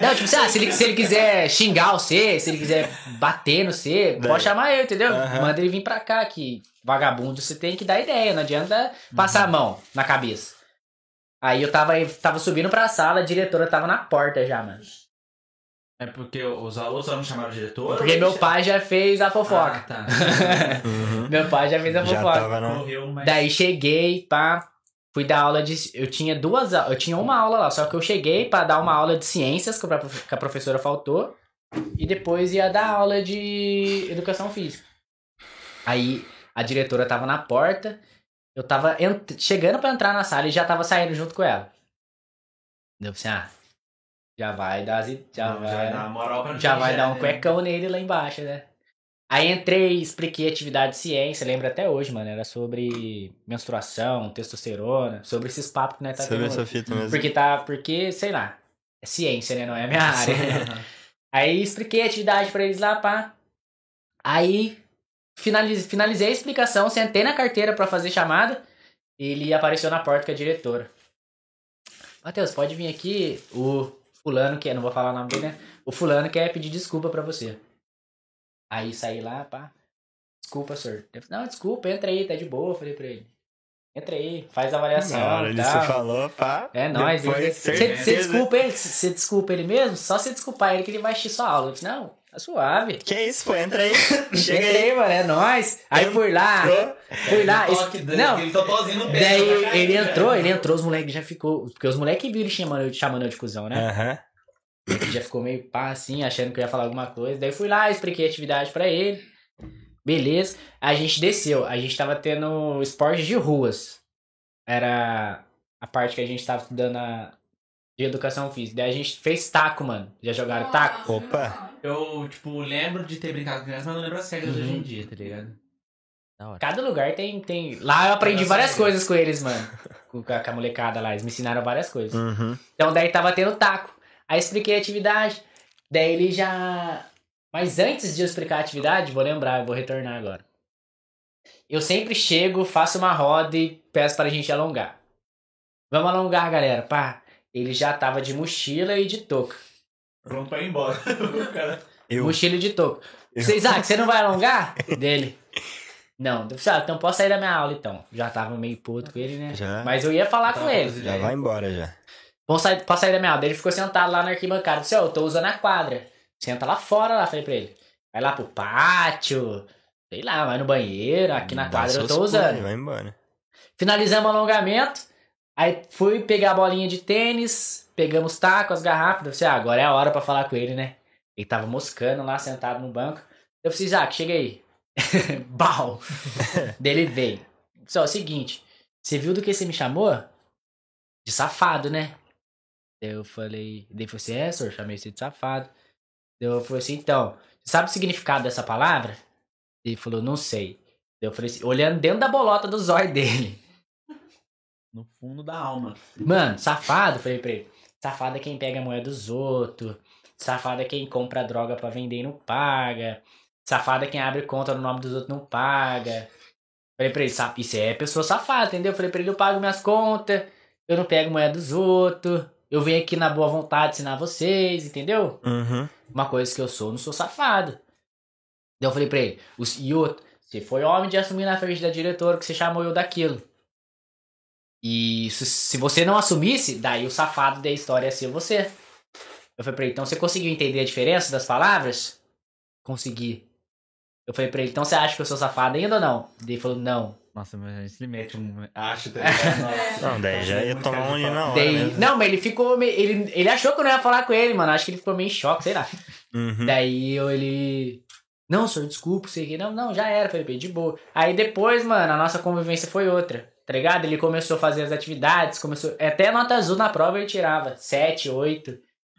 Não, tipo assim, ah, se ele, se ele quiser xingar você, se ele quiser bater no você, pode chamar eu, entendeu? Aham. Manda ele vir pra cá, que vagabundo você tem que dar ideia, não adianta passar a mão na cabeça. Aí eu tava, tava subindo pra sala, a diretora tava na porta já, mano. É porque os outros não chamaram o diretor? Porque meu pai já fez a Ah, fofoca. tá. Uhum. meu pai já fez a Já fofoca. tava no... Morreu, mas... Daí cheguei, pá. Fui dar aula de. Eu tinha duas Eu tinha uma aula lá, só que eu cheguei pra dar uma aula de ciências que a professora faltou. E depois ia dar aula de educação física. Aí a diretora tava na porta. Eu tava ent- chegando pra entrar na sala e já tava saindo junto com ela. Deu assim, ah. Já vai dar. Já Não, vai, já moral pra já vai dar um né? cuecão nele lá embaixo, né? Aí entrei, expliquei atividade de ciência, lembro até hoje, mano. Era sobre menstruação, testosterona, sobre esses papos que nós tá Sobre essa fita mesmo. Porque tá, porque, sei lá, é ciência, né? Não é a minha área. Aí expliquei a atividade pra eles lá, pá. Aí finalizei, finalizei a explicação, sentei na carteira pra fazer chamada. Ele apareceu na porta com a diretora. Matheus, pode vir aqui. O fulano que não vou falar o nome dele, né? O fulano quer pedir desculpa pra você. Aí saí lá, pá. Desculpa, senhor. Não, desculpa, entra aí, tá de boa. Falei pra ele. Entra aí, faz a avaliação. Na hora ele se falou, pá. É nóis. Você desculpa ele, você desculpa ele mesmo? Só você desculpar ele que ele vai assistir sua aula. Eu disse, não, tá suave. Que isso, pô, entra aí. Chega aí. Mano, é nóis. Aí fui lá, Entrou. fui lá. Ele es- toque Não, Ele totozinho no pé. daí ele né? entrou, ele entrou, os moleques já ficou. Porque os moleques viram ele chamando, chamando eu de cuzão, né? Aham. Ele já ficou meio pá assim, achando que eu ia falar alguma coisa. Daí fui lá, expliquei a atividade pra ele. Beleza. A gente desceu. A gente tava tendo esportes de ruas. Era a parte que a gente tava estudando a... de educação física. Daí a gente fez taco, mano. Já jogaram taco? Opa. Eu, tipo, lembro de ter brincado com criança, mas não lembro as regras de hoje em dia, tá ligado? Cada lugar tem, tem. Lá eu aprendi várias coisas com eles, mano. Com com a, com a molecada lá. Eles me ensinaram várias coisas. Uhum. Então daí tava tendo taco. Aí expliquei a atividade. Daí ele já. Mas antes de eu explicar a atividade, vou lembrar, eu vou retornar agora. Eu sempre chego, faço uma roda e peço pra gente alongar. Vamos alongar, galera. Pá. Ele já tava de mochila e de touca. Pronto pra ir embora. Eu. Mochila e de touca. Você, Isaac, você não vai alongar? Dele. Não, ah, então posso sair da minha aula então. Já tava meio puto com ele, né? Já. Mas eu ia falar com ele. com as Já vai embora já. Vamos sair, posso sair da minha aula. Ele ficou sentado lá na arquibancada. Disse, ó, eu tô usando a quadra. Senta lá fora lá, falei pra ele. Vai lá pro pátio. Sei lá, vai no banheiro. Aqui na quadra eu tô usando. Vai embora. Finalizamos o alongamento. Aí fui pegar a bolinha de tênis. Pegamos taco, as garrafas. Eu falei, ah, agora é a hora pra falar com ele, né? Ele tava moscando lá, sentado no banco. Eu falei, Isaac, chega aí. Bal. Dele veio. Só, é o seguinte. Você viu do que você me chamou? De safado, né? Eu falei. Daí falou assim: é, senhor, chamei você de safado. Eu falei assim: então, você sabe o significado dessa palavra? Ele falou: não sei. Eu falei assim: olhando dentro da bolota do zóio dele. No fundo da alma. Mano, safado, falei pra ele. Safado é quem pega a moeda dos outros. Safado é quem compra droga pra vender e não paga. Safado é quem abre conta no nome dos outros e não paga. Falei pra ele, "Sa- isso é pessoa safada, entendeu? Falei pra ele, eu pago minhas contas, eu não pego moeda dos outros, eu venho aqui na boa vontade ensinar vocês, entendeu? Uhum. Uma coisa que eu sou, eu não sou safado. Daí eu falei pra ele, "Os- e outro, você foi homem de assumir na frente da diretora que você chamou eu daquilo. E se, se você não assumisse, daí o safado da história ia ser você. Eu falei pra ele, então você conseguiu entender a diferença das palavras? Consegui. Eu falei pra ele, então você acha que eu sou safado ainda ou não? Daí ele falou, não. Nossa, mas ele mete um. Acho, ligado? Nossa. Não, daí já ia tomar um hora. Daí, mesmo. não, mas ele ficou. meio- Ele, ele achou que eu não ia falar com ele, mano. Acho que ele ficou meio em choque, sei lá. Uhum. Daí eu, ele. Não, senhor, desculpa, sei que. Não, não, já era. Ele, de boa. Aí depois, mano, a nossa convivência foi outra. Tá ligado? Ele começou a fazer as atividades, começou. Até nota azul na prova ele tirava. 7, 8.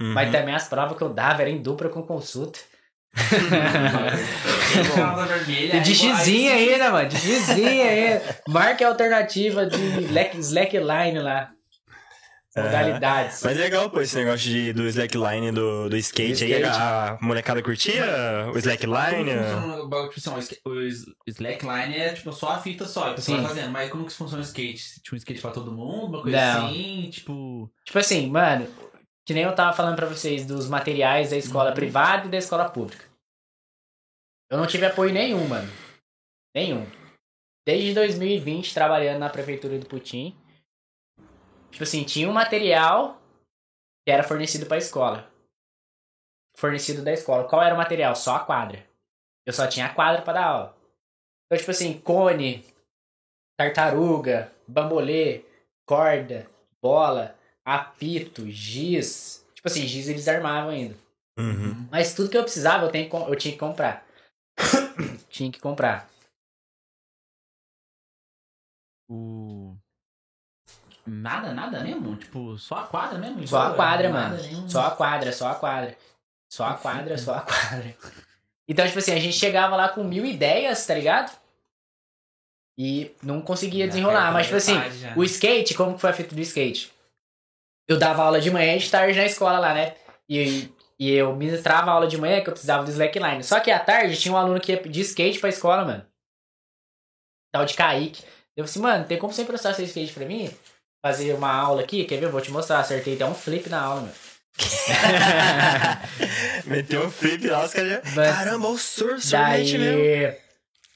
Uhum. Mas também as provas que eu dava era em dupla com consulta. Vermelha. de aí- xizinho aí- ainda, mano. De xizinho ainda. Marca a alternativa de slack- slackline lá. Aham. Modalidades. Mas é legal, pô, esse negócio de, do slackline do, do skate, Do aí. skate. A molecada curtia o slackline? o slackline é tipo só a fita só, que você vai fazendo. Mas como que funciona o skate? Tipo, um skate pra todo mundo, uma coisa Não. assim, tipo. Tipo assim, mano, que nem eu tava falando pra vocês dos materiais da escola Uhum. privada e da escola pública. Eu não tive apoio nenhum, mano. Nenhum. Desde 2020, trabalhando na prefeitura do Putim. Tipo assim, tinha um material que era fornecido pra escola. Fornecido da escola. Qual era o material? Só a quadra. Eu só tinha a quadra pra dar aula. Então, tipo assim, cone, tartaruga, bambolê, corda, bola, apito, giz. Tipo assim, giz eles armavam ainda. Uhum. Mas tudo que eu precisava eu, tenho, eu tinha que comprar. tinha que comprar. O. Nada, nada mesmo? Tipo, só a quadra mesmo? Só a quadra, Nada mano. nenhum. Só a quadra, só a quadra. Só a quadra, só a quadra. Então, tipo assim, a gente chegava lá com mil ideias, tá ligado? E não conseguia desenrolar. Mas, tipo assim, o skate, como que foi a fita do skate? Eu dava aula de manhã e de tarde na escola lá, né? E, e eu ministrava aula de manhã que eu precisava do slackline. Só que à tarde tinha um aluno que ia de skate pra escola, mano. Tal de Kaique. Eu falei assim, mano, tem como você emprestar seu skate pra mim? Fazer uma aula aqui? Quer ver? Eu vou te mostrar. Acertei até um flip na aula, mano. Meteu um flip lá, os caras já... Mas- Caramba, o Sur, mete mesmo. Daí.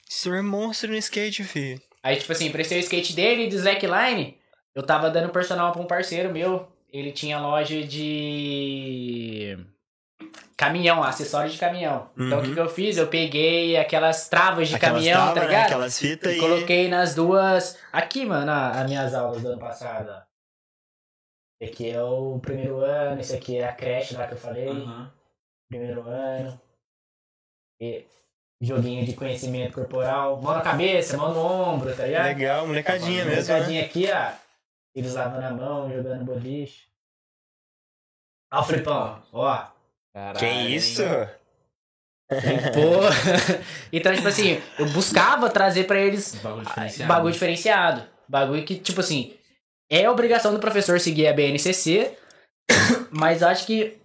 Sur é monstro no skate, filho. Aí, tipo assim, prestei o skate dele de slackline. Eu tava dando personal pra um parceiro meu. Ele tinha loja de. Caminhão, acessório de caminhão. Então o que, Uhum. que eu fiz? Eu peguei aquelas travas de Aquelas caminhão, travas, tá né? ligado? Aquelas fitas E e... coloquei nas duas. Aqui, mano, a- as minhas aulas do ano passado. Esse aqui é o primeiro ano, esse aqui é a creche lá que eu falei. Aham. Primeiro ano. E joguinho de conhecimento corporal. Mão na cabeça, mão no ombro, tá ligado? Legal, molecadinha mesmo, né? Molecadinha aqui, ó. Eles lavando a mão, jogando boliche. Ó o flipão, ó. Caralho, Que isso? Pô. então, tipo assim, eu buscava trazer pra eles Bagulho diferenciado. bagulho diferenciado. Bagulho que, tipo assim, é obrigação do professor seguir a BNCC, mas acho que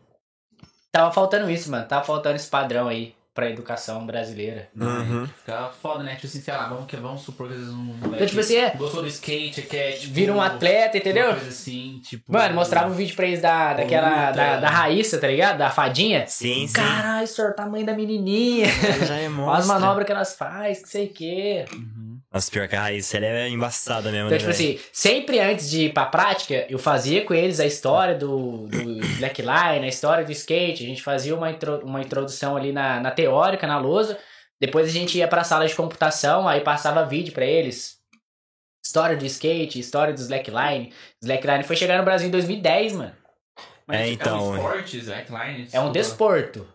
tava faltando isso, mano. Tava faltando esse padrão aí pra educação brasileira. Uhum. Fica foda, né? Tipo assim, sei lá, vamos, que, vamos supor que às vezes um moleque Então, tipo assim, é, gostou do skate, quer, tipo... vira um atleta, entendeu? Uma coisa assim, tipo... Mano, mostrava um vídeo pra eles da, daquela, da, da Raíssa, tá ligado? Da fadinha. Sim, sim. Caralho, senhor, tamanho da menininha. Já é Olha as monstro. manobras que elas fazem, que sei o quê. Uhum. Nossa, pior que a raiz, ela é embaçada mesmo, Então, né, tipo assim, sempre antes de ir pra prática, eu fazia com eles a história do, do slackline, a história do skate. A gente fazia uma, intro- uma introdução ali na, na teórica, na lousa. Depois a gente ia pra sala de computação, aí passava vídeo pra eles. História do skate, história do slackline. Slackline foi chegar no Brasil em 2010, mano. Mas É, é então, um esporte, slackline? É um desculpa. desporto.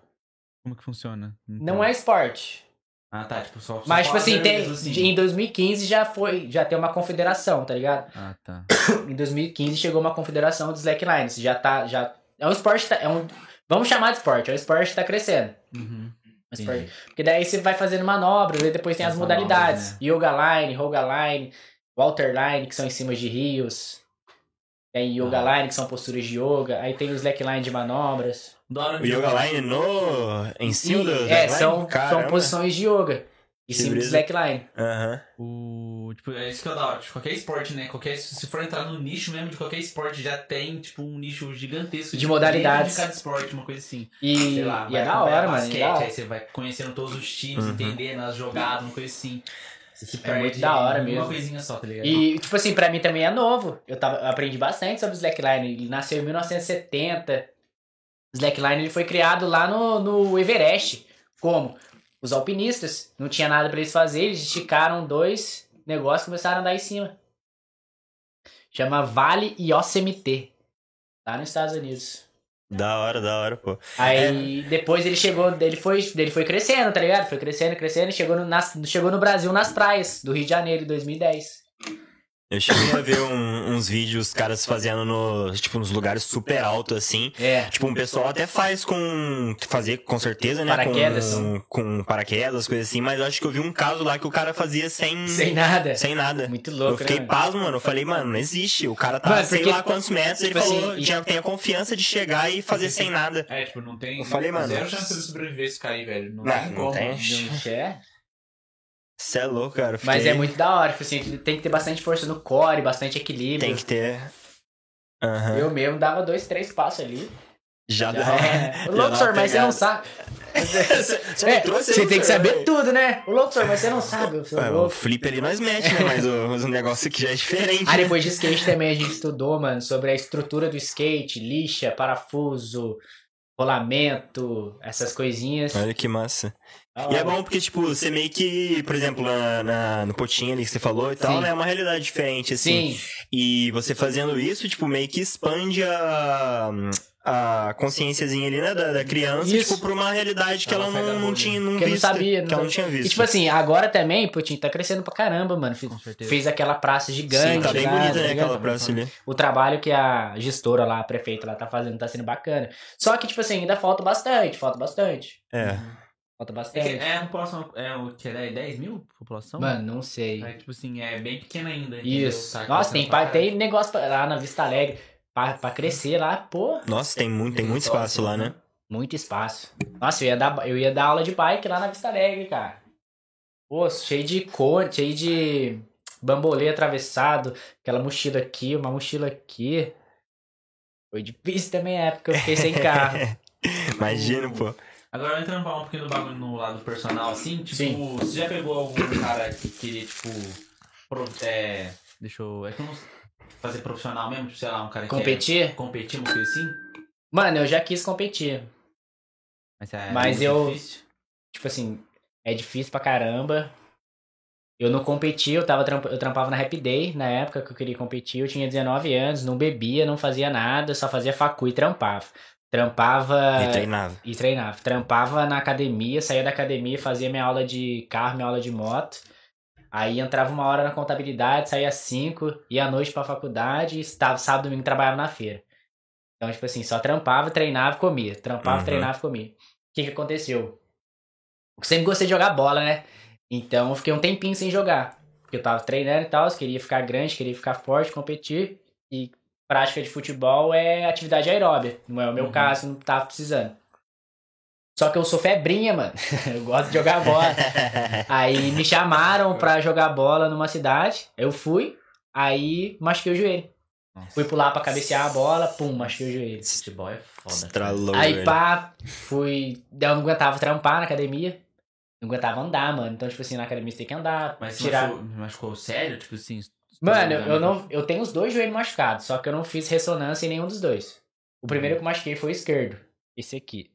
Como que funciona? Não é esporte. Ah, tá, tipo, só... só Mas, tipo assim, tem, assim. em 2015 já foi, já tem uma confederação, tá ligado? Ah, tá. Em 2015 chegou uma confederação de slackline. Isso já tá, já... É um esporte, tá- é um... Vamos chamar de esporte, é um esporte que tá crescendo. Uhum. Um esporte-. Porque daí você vai fazendo manobras, aí depois tem as, As modalidades. manobras, Yoga line, Roga line, Walter line, que são em cima de rios. Tem Yoga Ah. line, que são posturas de yoga. Aí tem o slackline de manobras. De- Yoga Line no... em cima do... é, são, são posições de yoga. Em Que cima do slackline. Aham. O, tipo, é isso que é da hora. Tipo, qualquer esporte, né? Qualquer, se for entrar no nicho mesmo de qualquer esporte, já tem, tipo, um nicho gigantesco. De modalidades. dentro De cada esporte, uma coisa assim. E, Sei lá, e é da hora, mano. basquete, é hora. Aí você vai conhecendo todos os times, Uhum. entendendo as jogadas, uma coisa assim. Você se É muito da hora mesmo. Uma coisinha só, tá ligado? E, tipo assim, pra mim também é novo. Eu, tava, eu aprendi bastante sobre o Slackline. Ele nasceu em 1970. Slackline ele foi criado lá no, no Everest. Como? Os alpinistas. Não tinha nada pra eles fazerem. Eles esticaram dois negócios e começaram a andar em cima. Chama Vale Yosemite. Lá nos Estados Unidos. Da hora, da hora, pô. Aí depois ele chegou, ele foi, ele foi crescendo, tá ligado? Foi crescendo, crescendo, e chegou no, nas- chegou no Brasil nas praias do Rio de Janeiro em 2010. Eu cheguei a ver um- uns vídeos, os caras fazendo no, tipo, nos lugares super altos, assim. É. Tipo, um pessoal até faz com. Fazer com certeza, né? Paraquedas. Com, com paraquedas, coisas assim, mas eu acho que eu vi um caso lá que o cara fazia sem. Sem nada. Sem nada. Muito eu louco, fiquei né? pasmo, mano. Eu falei, mano, não existe. O cara tá Mano, sei lá quantos metros, ele tipo falou, assim, já tem a confiança de chegar e fazer sem nada. É, tipo, não tem. Eu falei, mano, Zero chance de sobreviver esse cair, velho. Não, Não, tem não como. tem. Não quer? Você é louco, cara. eu Mas fiquei- é muito da hora, tipo assim, tem que ter bastante força no core, bastante equilíbrio. Tem que ter. Aham. Eu mesmo dava dois, três passos ali. Já, Já dá. é. O dá louco, uma senhor, mas você não sabe. Você É, não trouxe você tem que saber tudo, né? O louco, senhor, mas você não sabe. É, o louco. flip ali nós mete, né? Mas o, mas o negócio aqui já é diferente. Ah, né? depois de skate também a gente estudou, mano, sobre a estrutura do skate, lixa, parafuso, rolamento, essas coisinhas. Olha que massa. Da E é bom porque, tipo, você meio que, por exemplo, na, na- no potinho ali que você falou e tal, Sim. né? É uma realidade diferente, assim. Sim, E você fazendo isso, tipo, meio que expande a, a consciênciazinha ali, né, da, da criança, Isso. tipo, pra uma realidade que Ela ela não, não tinha, não que eu não vista, sabia. que ela não tinha visto. E tipo assim, agora também, Putin, tá crescendo pra caramba, mano. Fe- Com certeza. Fez aquela praça gigante. Sim, tá bem lá, bonita, tá né, aquela praça ali. O trabalho que a gestora lá, a prefeita lá, tá fazendo tá sendo bacana. Só que, tipo assim, ainda falta bastante, falta bastante. É. Falta É, bastante. que é a população. É o que é 10 mil população? Mano, não sei. É, tipo assim, é bem pequena ainda. Isso. Tá Nossa, tem, pra tem negócio lá na Vista Alegre. Pra, pra crescer lá, pô, Nossa, tem muito, tem muito espaço lá, né? muito espaço. Nossa, eu ia dar, eu ia dar aula de bike lá na Vista Alegre, cara. Pô, cheio de cor, cheio de bambolê atravessado, aquela mochila aqui, uma mochila aqui. Foi difícil também a época, eu fiquei sem carro. Imagina, pô. Agora entrando pra um pouquinho do bagulho no lado personal, assim, tipo, Sim. você já pegou algum cara que queria, tipo. Pro, é, deixa eu. É que eu não fazer profissional mesmo, tipo, sei lá, um cara que Competir? quer competir, uma coisa assim? Mano, eu já quis competir. Mas, é Mas eu- difícil. Tipo assim, é difícil pra caramba. Eu não competi, eu, tava, eu trampava na Happy Day, na época que eu queria competir. Eu tinha 19 anos, não bebia, não fazia nada, só fazia facu e trampava. Trampava E treinava. e treinava. Trampava na academia, saía da academia, fazia minha aula de carro, minha aula de moto. Aí entrava uma hora na contabilidade, saía às 5, ia à noite pra faculdade, e estava sábado e domingo trabalhava na feira. Então, tipo assim, só trampava, treinava e comia. Trampava, Uhum. treinava e comia. O que que aconteceu? Eu sempre gostei de jogar bola, né? Então eu fiquei um tempinho sem jogar. Porque eu tava treinando e tal, queria ficar grande, queria ficar forte, competir. E prática de futebol é atividade aeróbia. Não é o meu Uhum. caso, não tava precisando. Só que eu sou febrinha, mano. eu gosto de jogar bola. Aí me chamaram pra jogar bola numa cidade. Eu fui, aí machuquei o joelho. Nossa. Fui pular pra cabecear a bola, pum, machuquei o joelho. Futebol é foda. Estralou, Aí velho. pá, fui. Eu não aguentava trampar na academia. Não aguentava andar, mano. Então, tipo assim, na academia você tem que andar. Mas tirar. machucou, machucou sério? Tipo assim. Mano, eu não. Eu tenho os dois joelhos machucados, só que eu não fiz ressonância em nenhum dos dois. O primeiro que eu machuquei foi o esquerdo. Esse aqui.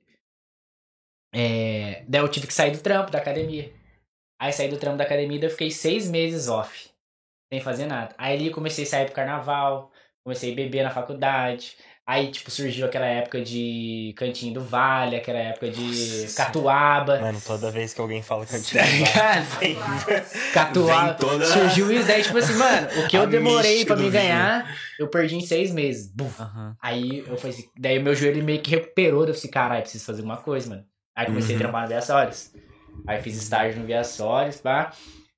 É, daí eu tive que sair do trampo da academia. Aí saí do trampo da academia eu fiquei seis meses off. Sem fazer nada. Aí ali comecei a sair pro carnaval. Comecei a beber na faculdade. Aí, tipo, surgiu aquela época de Cantinho do Vale, aquela época de Nossa. Catuaba. Mano, toda vez que alguém fala Tá ligado? Vem, Catuaba. vem toda- Surgiu isso daí, tipo assim, mano, o que eu A demorei do me ganhar, eu perdi em seis meses. Aham. Aí eu falei assim, daí meu joelho meio que recuperou, eu falei, assim, caralho, preciso fazer alguma coisa, mano. Aí comecei Uhum. a trabalhar no Viaçores. Aí fiz estágio no Viaçores, pá.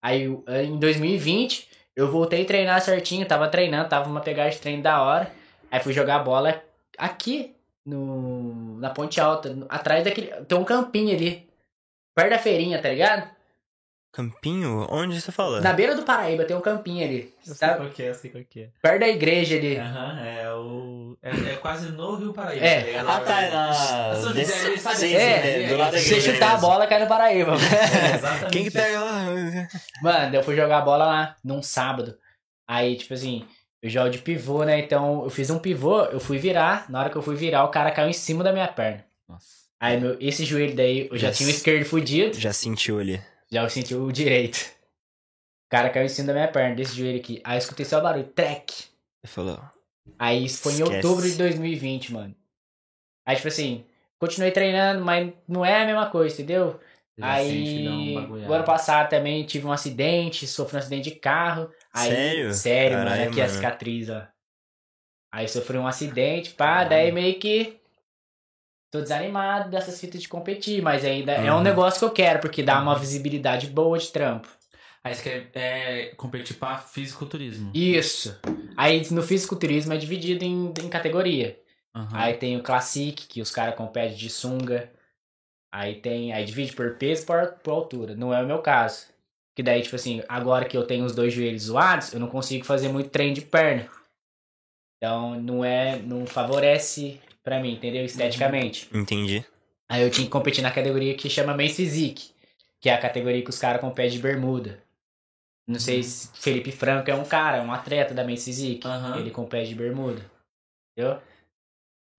Aí em 2020, eu voltei a treinar certinho, tava treinando, tava uma pegada de treino da hora. Aí fui jogar bola aqui, no, na Ponte Alta, atrás daquele. Tem um campinho ali. Perto da feirinha, tá ligado? Campinho? Onde você fala? Na beira do Paraíba tem um campinho ali. Eu sei Sabe? qual que é, eu sei qual que é. Perto da igreja ali. Aham, é o. É, é quase no Rio Paraíba. É. ligado? Ah, tá, na... São desse- José, ele sabe- sim, É, é, do lado da Se igreja chutar a bola, cai no Paraíba. É, exatamente. Quem que pega lá? Mano, eu fui jogar bola lá num sábado. Aí, tipo assim, eu jogo de pivô, né? Então eu fiz um pivô, eu fui virar. Na hora que eu fui virar, o cara caiu em cima da minha perna. Nossa. Aí meu, esse joelho daí, eu já Yes. tinha o esquerdo fudido, Já sentiu ali. já eu senti o direito. O cara caiu em cima da minha perna, desse joelho aqui. Aí eu escutei só o barulho, trek. Você falou. Aí isso foi em Esquece. outubro de 2020, mano. Aí, tipo assim, continuei treinando, mas não é a mesma coisa, entendeu? Já Aí, o ano passado também tive um acidente, sofri um acidente de carro. Aí, Sério? Sério, mano, Caralho, aqui a mano. cicatriz, ó. Aí sofri um acidente, pá, daí meio que tô desanimado dessas fitas de competir, mas ainda é um Uhum. negócio que eu quero, porque dá uma visibilidade boa de trampo. Aí você quer é, competir pra fisiculturismo. Isso. Aí no fisiculturismo é dividido em, em categoria. Aham. Aí tem o Classic, que os caras competem de sunga. Aí tem. Aí divide por peso por, por altura. Não é o meu caso. Que daí, tipo assim, agora que eu tenho os dois joelhos zoados, eu não consigo fazer muito treino de perna. Então não é. não favorece pra mim, entendeu? Esteticamente. Entendi. Aí eu tinha que competir na categoria que chama Men's Physique, que é a categoria que os caras competem de bermuda. Não sei se Felipe Franco é um cara, um atleta da Men's Physique. Aham. Ele compete de bermuda. Entendeu?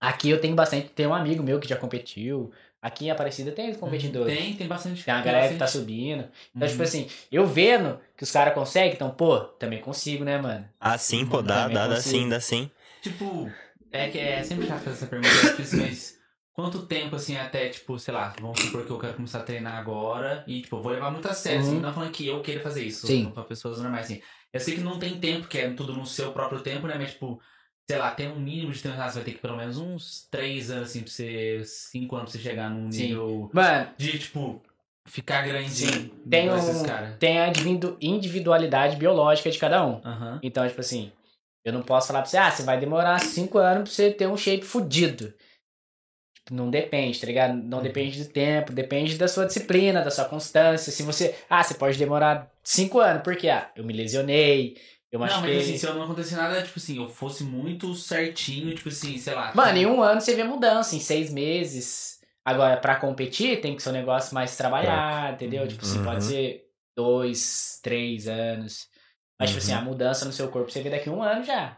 Aqui eu tenho bastante. Tem um amigo meu que já competiu. Aqui em Aparecida tem os competidores. Tem, tem bastante. Tem uma galera que tá bastante. subindo. Então, Uhum. tipo assim, eu vendo que os caras conseguem, então, pô, também consigo, né, mano? Ah, sim, pô, dá, dá, dá sim, dá sim. Tipo, é que é sempre chato fazer essa pergunta, é difícil, mas quanto tempo, assim, até, tipo, sei lá, vamos supor que eu quero começar a treinar agora e, tipo, eu vou levar muito a sério, assim, Uhum. não falando que eu queira fazer isso, Sim. pra pessoas normais, assim. Eu sei que não tem tempo, que é tudo no seu próprio tempo, né, mas, tipo, sei lá, tem um mínimo de você vai ter que pelo menos uns 3 anos, assim, pra você, 5 anos pra você chegar num nível Mano, de, tipo, ficar grande. Sim. tem, um, tem a individu- individualidade biológica de cada um. Aham. Então, tipo assim, eu não posso falar pra você, ah, você vai demorar 5 anos pra você ter um shape fudido. Não depende, tá ligado? Não Uhum. depende do tempo, depende da sua disciplina, da sua constância. Se você. Ah, você pode demorar 5 anos, porque ah, eu me lesionei, eu Não, machuquei. mas assim, se eu não acontecer nada, tipo assim, eu fosse muito certinho, tipo assim, sei lá. Mano, em um ano você vê mudança, em seis meses. Agora, pra competir, tem que ser um negócio mais trabalhado, entendeu? Tipo assim, Uhum. pode ser dois, três anos. Mas, tipo assim, Uhum. a mudança no seu corpo você vê daqui a um ano já.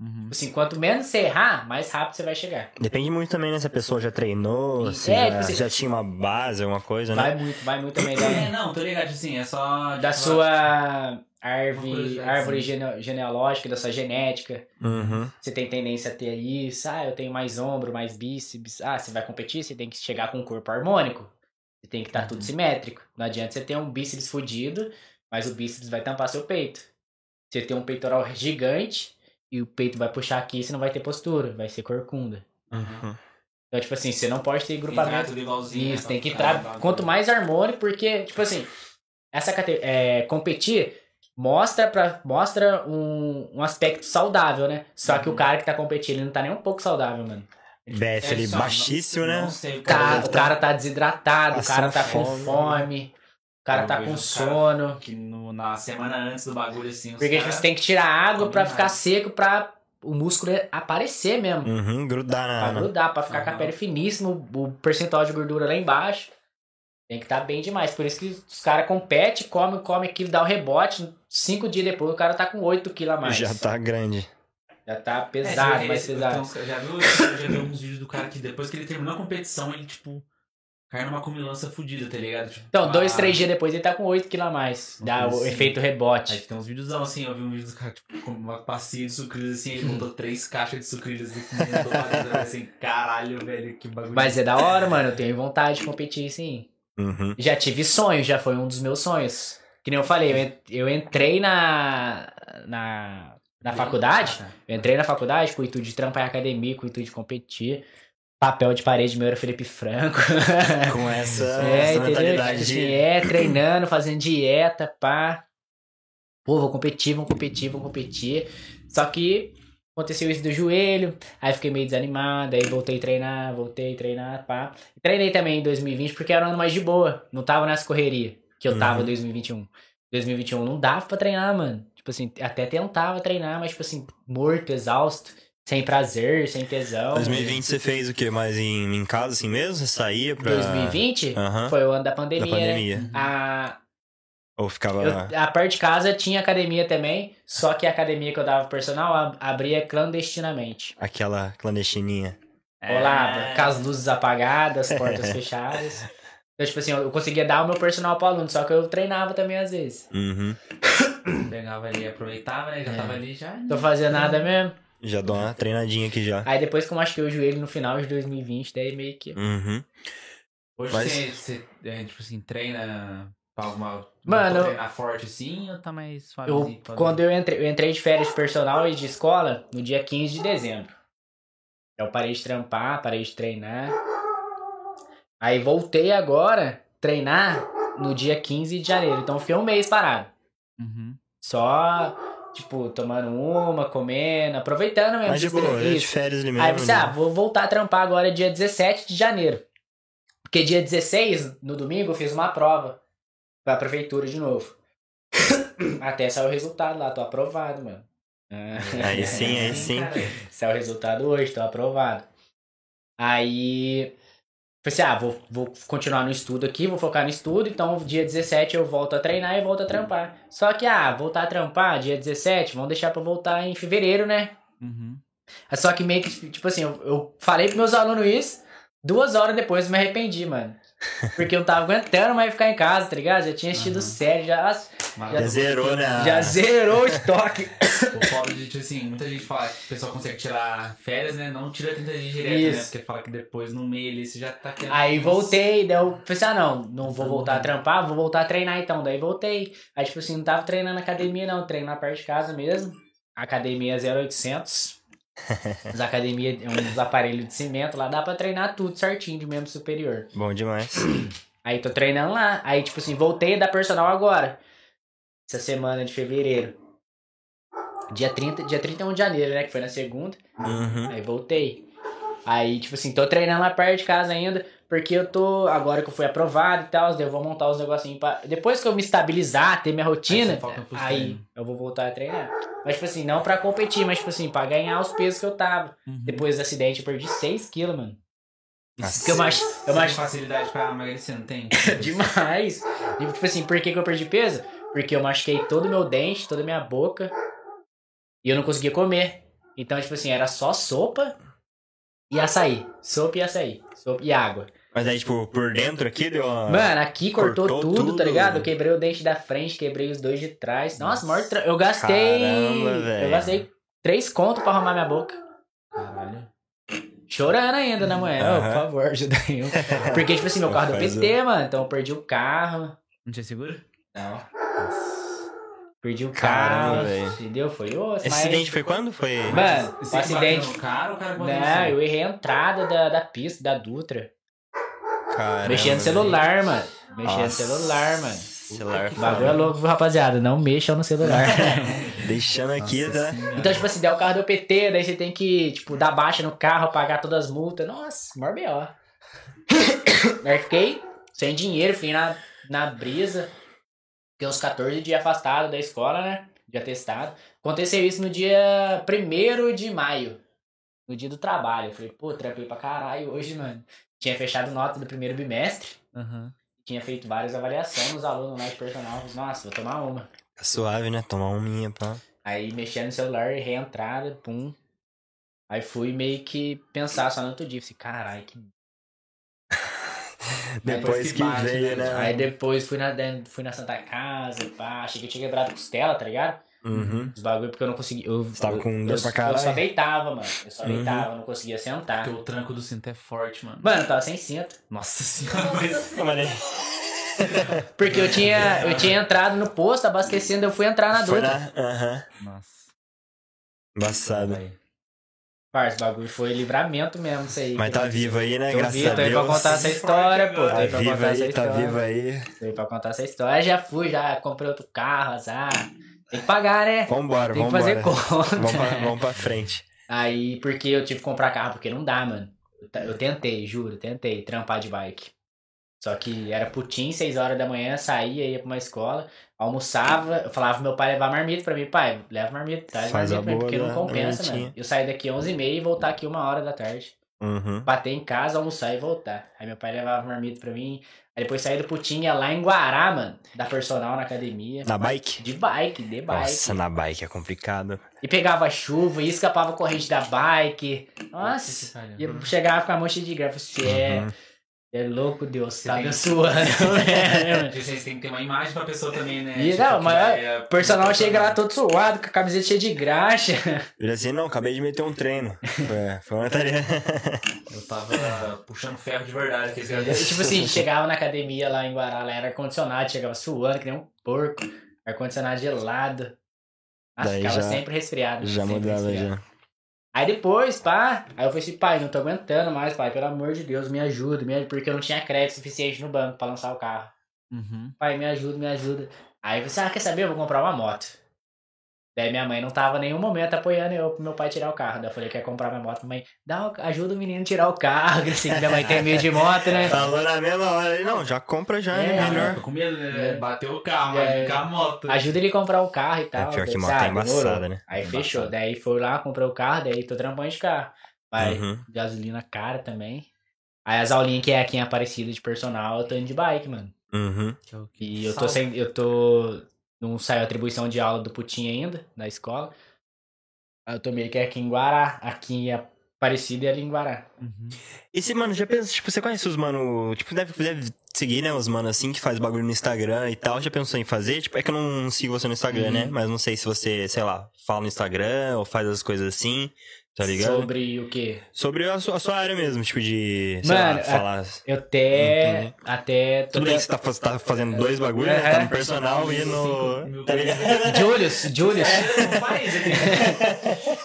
Uhum. Tipo assim, quanto menos você errar, mais rápido você vai chegar. Depende muito também, né? Se a pessoa já treinou, É, se tipo já, assim- já tinha uma base, alguma coisa, né? Vai muito, vai muito também da, É, não, tô ligado, assim, é só. da tipo, sua Uma árvore, árvore sim. gene- genealógica, da sua genética. Uhum. Você tem tendência a ter isso. Ah, eu tenho mais ombro, mais bíceps. Ah, você vai competir, você tem que chegar com um corpo harmônico. Você tem que estar tudo Uhum. simétrico. Não adianta você ter um bíceps fudido, mas o bíceps vai tampar seu peito. Você tem um peitoral gigante e o peito vai puxar aqui, você não vai ter postura, vai ser corcunda. Uhum. Então, tipo assim, você não pode ter grupamento né, isso, tem que entrar quanto mais harmônico, porque, tipo assim, essa é, competir mostra para mostra um, um aspecto saudável, né? Só que o Uhum. cara que tá competindo ele não tá nem um pouco saudável, mano. BF ali É só, baixíssimo, não, né? Não sei, O cara, deve o cara tá desidratado, o cara tá com fome. fome, o cara Eu tá com sono. Que no- na semana antes do bagulho, assim, os Porque cara- você tem que tirar água pra mais. ficar seco, pra o músculo aparecer mesmo. Uhum, grudar Pra na. na- grudar, pra ficar com a pele finíssima, o o percentual de gordura lá embaixo. Tem que estar bem demais. Por isso que os caras competem, come, come aquilo, dá o rebote. Cinco dias depois o cara tá com 8 quilos a mais. Já tá grande. Já tá É, pesado, você- mais pesado. Então, já viu, eu já vi alguns vídeos do cara que depois que ele terminou a competição, ele, tipo, cai numa comilança fudida, tá ligado? Tipo, Então, dois, ah, três dias depois ele tá com 8 quilos a mais. Dá o Sim. efeito Aí rebote. tem uns vídeos assim, eu vi um vídeo do cara, tipo, com uma passinha de sucrilhos assim, ele botou três caixas de sucrilhos dentro, assim, caralho, velho, que bagulho. Mas é da hora, mano. Eu tenho vontade de competir, sim. Uhum. Já tive sonho, já foi um dos meus sonhos. Que nem eu falei, eu en- eu entrei na, na, na faculdade. Tá. Eu entrei na faculdade com o intuito de trampar em academia, com o intuito de competir. Papel de parede meu era Felipe Franco. Com essa, é, essa entendeu? mentalidade Tipo de. assim, é, treinando, fazendo dieta, pá. Pô, vou competir, vou competir, vou competir. Só que aconteceu isso do joelho, aí fiquei meio desanimado, aí voltei a treinar, voltei a treinar, pá. Treinei também em 2020 porque era um ano mais de boa, não tava nessa correria que eu tava em Uhum. 2021. 2021 não dava pra treinar, mano. Tipo assim, até tentava treinar, mas tipo assim, morto, exausto, sem prazer, sem tesão. 2020 você fez o quê? Mais em, em casa assim mesmo? Você saía pra. 2020 Aham. foi o ano da Da pandemia, né? pandemia. A, Ou ficava. eu, a parte de casa tinha academia também, só que a academia que eu dava personal ab- abria clandestinamente. Aquela clandestininha. Rolava, É. com as luzes apagadas, as portas fechadas. Então, tipo assim, eu conseguia dar o meu personal pro aluno, só que eu treinava também às vezes. Uhum. Pegava ali, aproveitava, né? Já É. tava ali, já. Tô fazendo nada mesmo. Já dou uma treinadinha aqui já. Aí depois que eu machuquei o joelho no final de 2020, daí meio que. Uhum. Hoje Mas- você, você, é, tipo assim, treina Alguma. Mano, treinar forte assim ou tá mais? Eu, quando eu entrei, eu entrei de férias de personal e de escola no dia 15 de dezembro. Eu parei de trampar, parei de treinar. Aí voltei agora treinar no dia 15 de janeiro. Então eu fiquei um mês parado. Uhum. Só, tipo, tomando uma, comendo, aproveitando mesmo. Mas de boa, é de férias mesmo. Aí eu pensei, né? ah, vou voltar a trampar agora dia 17 de janeiro. Porque dia 16, no domingo, eu fiz uma prova pra prefeitura de novo. Até sair o resultado lá, tô aprovado, mano. Ah. Aí sim, aí sim. Saiu o resultado hoje, tô aprovado. Aí. Falei assim, ah, vou, vou continuar no estudo aqui, vou focar no estudo, então dia 17 eu volto a treinar e volto a trampar. Só que, ah, voltar a trampar dia 17, vamos deixar pra voltar em fevereiro, né? Uhum. Só que meio que, tipo assim, eu, eu falei pros meus alunos isso, duas horas depois eu me arrependi, mano. Porque eu não tava aguentando mais ficar em casa, tá ligado? Já tinha assistido Aham. série, já, Já zerou, né? já zerou o estoque. O foda de, tipo assim, muita gente fala que o pessoal consegue tirar férias, né? Não tira 30 dias direto, né? Isso. Porque fala que depois no meio ali você já tá querendo. Aí voltei, daí eu falei assim, ah não, não vou voltar a trampar, vou voltar a treinar então. Daí voltei. Aí tipo assim, não tava treinando na academia não, treino na parte de casa mesmo. Academia 0800. As academias, uns aparelhos de cimento lá, dá pra treinar tudo certinho de membro superior. Bom demais. Aí tô treinando lá. Aí, tipo assim, voltei da personal agora. Essa semana de fevereiro. Dia, 30, dia 31 de janeiro, né? Que foi na segunda. Uhum. Aí voltei. Aí, tipo assim, tô treinando lá perto de casa ainda. Porque eu tô. Agora que eu fui aprovado e tal, eu vou montar os negocinhos pra. Depois que eu me estabilizar, ter minha rotina, Aí aí eu vou voltar a treinar. Mas, tipo assim, não pra competir, mas, tipo assim, pra ganhar os pesos que eu tava. Uhum. Depois do acidente, eu perdi 6 quilos, mano. Nossa. Porque eu. Você Eu facilidade pra emagrecer, não tem? demais. E, tipo assim, por que, que eu perdi peso? Porque eu machuquei todo o meu dente, toda a minha boca. E eu não conseguia comer. Então, tipo assim, era só sopa e açaí. Sopa e açaí. Sopa e água. Mas aí, tipo, por dentro aqui deu uma... Mano, aqui cortou, Cortou tudo, tudo. tá ligado? Eu quebrei o dente da frente, quebrei os dois de trás. Nossa, maior tra... Eu gastei. Caramba, velho. eu gastei três contos pra arrumar minha boca. Caralho. Chorando ainda, né, mulher? Ô, Aham. por favor, ajuda aí. Porque, tipo assim, meu carro deu Faz PT, mano. Então eu perdi o carro. Não tinha seguro? Não. Perdi o Caramba, carro. velho. Entendeu? Foi osso. Esse mas... acidente foi quando? Foi... Mano, o acidente. no cara, o Não, eu errei a entrada da, da pista, da Dutra. Caramba, Mexendo no celular, mano. Mexendo no celular, mano. Celular O bagulho é louco, viu, rapaziada? Não mexam no celular. Deixando aqui, Nossa tá? senhora. então, tipo assim, der o carro deu PT, daí você tem que, tipo, dar baixa no carro, pagar todas as multas. Nossa, maior B.O. Aí fiquei sem dinheiro, fui na, na brisa. Fiquei uns 14 dias afastado da escola, né? De atestado. Aconteceu isso no dia 1 de maio. No dia do trabalho. Eu falei, pô, trampei pra caralho hoje, mano. Tinha fechado nota do primeiro bimestre. Aham. Tinha feito várias avaliações nos alunos lá de personal. Falei, Nossa, vou tomar uma. Tá Suave, né? Tomar um minha, pá. Aí mexendo no celular, errei a entrada, pum. Aí fui meio que pensar só no outro dia. Falei, caralho, que. Depois que que bate, veio, né? né? Aí depois fui na, fui na Santa Casa, pá. Achei que eu tinha quebrado costela, tá ligado? Uhum. Os bagulho porque eu não conseguia. Eu, Você tava eu- com dor eu, pra Eu caralho? só deitava, mano. Eu só Uhum. deitava, não conseguia sentar. Porque o tranco do cinto é forte, mano. Mano, eu tava sem cinto. Nossa senhora. Porque eu tinha, eu tinha entrado no posto, abastecendo, eu fui entrar na Dutra. na... Aham. Nossa. Embaçado. Aí. Parça, o bagulho foi livramento mesmo, isso aí. Mas tá vivo aí, né? Tô Graças vivo, a tô aí Deus. pra contar essa história, pô. Tô Tá aí pra vivo contar essa aí, tá vivo aí. Tô aí pra contar essa história. Já fui, já comprei outro carro, azar. Tem que pagar, né? Vambora, Tem que vambora. fazer conta. Vamos pra, vamos pra frente. Aí, porque eu tive que comprar carro, porque não dá, mano. Eu tentei, juro, tentei trampar de bike. Só que era putim, 6 horas da manhã, saía, ia pra uma escola, almoçava, eu falava pro meu pai levar marmita pra mim, pai, leva marmita, traz Faz a marmita pra mim, boa porque não compensa, mano. Eu sair daqui 11h30 e voltar aqui uma hora da tarde. Uhum. Bater em casa, almoçar e voltar. Aí meu pai levava marmita pra mim, aí depois saía do putim, ia lá em Guará, mano, da personal na academia. Na bike? De bike, de bike. Nossa, na bike é complicado. E pegava chuva e escapava corrente da bike. Nossa, e eu chegava com a mão cheia de grafo. Você é, Uhum. é louco, Deus, Você tá tem- abençoando. né, mano? Você vocês têm que ter uma imagem pra pessoa também, né? E Tipo, não, mas vai, o personal chega lá todo suado, com a camiseta cheia de graxa. Ele assim, não, acabei de meter um treino. Foi, foi uma tarefa. Eu tava puxando ferro de verdade. Que tipo assim, chegava na academia lá em Guará, era ar-condicionado, chegava suando, que nem um porco, ar-condicionado gelado. Daí ficava já- sempre resfriado. já sempre mudava resfriado. já. Aí depois, pá, aí eu falei assim, pai, não tô aguentando mais, pai, pelo amor de Deus, me ajuda, me ajuda, porque eu não tinha crédito suficiente no banco pra lançar o carro. Uhum. Pai, me ajuda, me ajuda. Aí falei assim, ah, quer saber, eu vou comprar uma moto. Daí minha mãe não tava em nenhum momento apoiando eu pro meu pai tirar o carro. Daí eu falei, quer comprar minha moto? Mãe, dá, ajuda o menino a tirar o carro, assim, minha mãe tem medo de moto, né? Falou na mesma hora. Não, já compra já, É? Ah, Melhor. com medo, né? É. Bateu o carro, É. é. com a moto. Ajuda ele a comprar o carro e tal. pior que moto é sabe, embaçada, demorou. né? Aí É fechou. Daí foi lá, comprou o carro, daí tô trampando de carro. Vai, Uhum. gasolina cara também. Aí as aulinhas que é aqui em Aparecida de personal, eu tô indo de bike, mano. Uhum. E eu tô sem. Eu tô. Não saiu a atribuição de aula do Putin ainda, da escola. Aí eu tô meio que aqui em Guará. Aqui em Aparecida e ali em Guará. Uhum. E se, mano, já pensa, tipo, você conhece os mano, tipo, deve, deve seguir, né, os mano assim que faz bagulho no Instagram e tal, já pensou em fazer? Tipo, é que eu não sigo você no Instagram, Uhum. né, mas não sei se você, sei lá, fala no Instagram ou faz as coisas assim, tá ligado? Sobre o quê? Sobre a sua, a sua área mesmo, tipo de, sei Mano, lá, falar... Eu até. Uhum. até. Tudo bem que você tá, tá fazendo dois bagulhos, né? Tá no personal e no... Tá ligado? Julius, Julius. Aqui.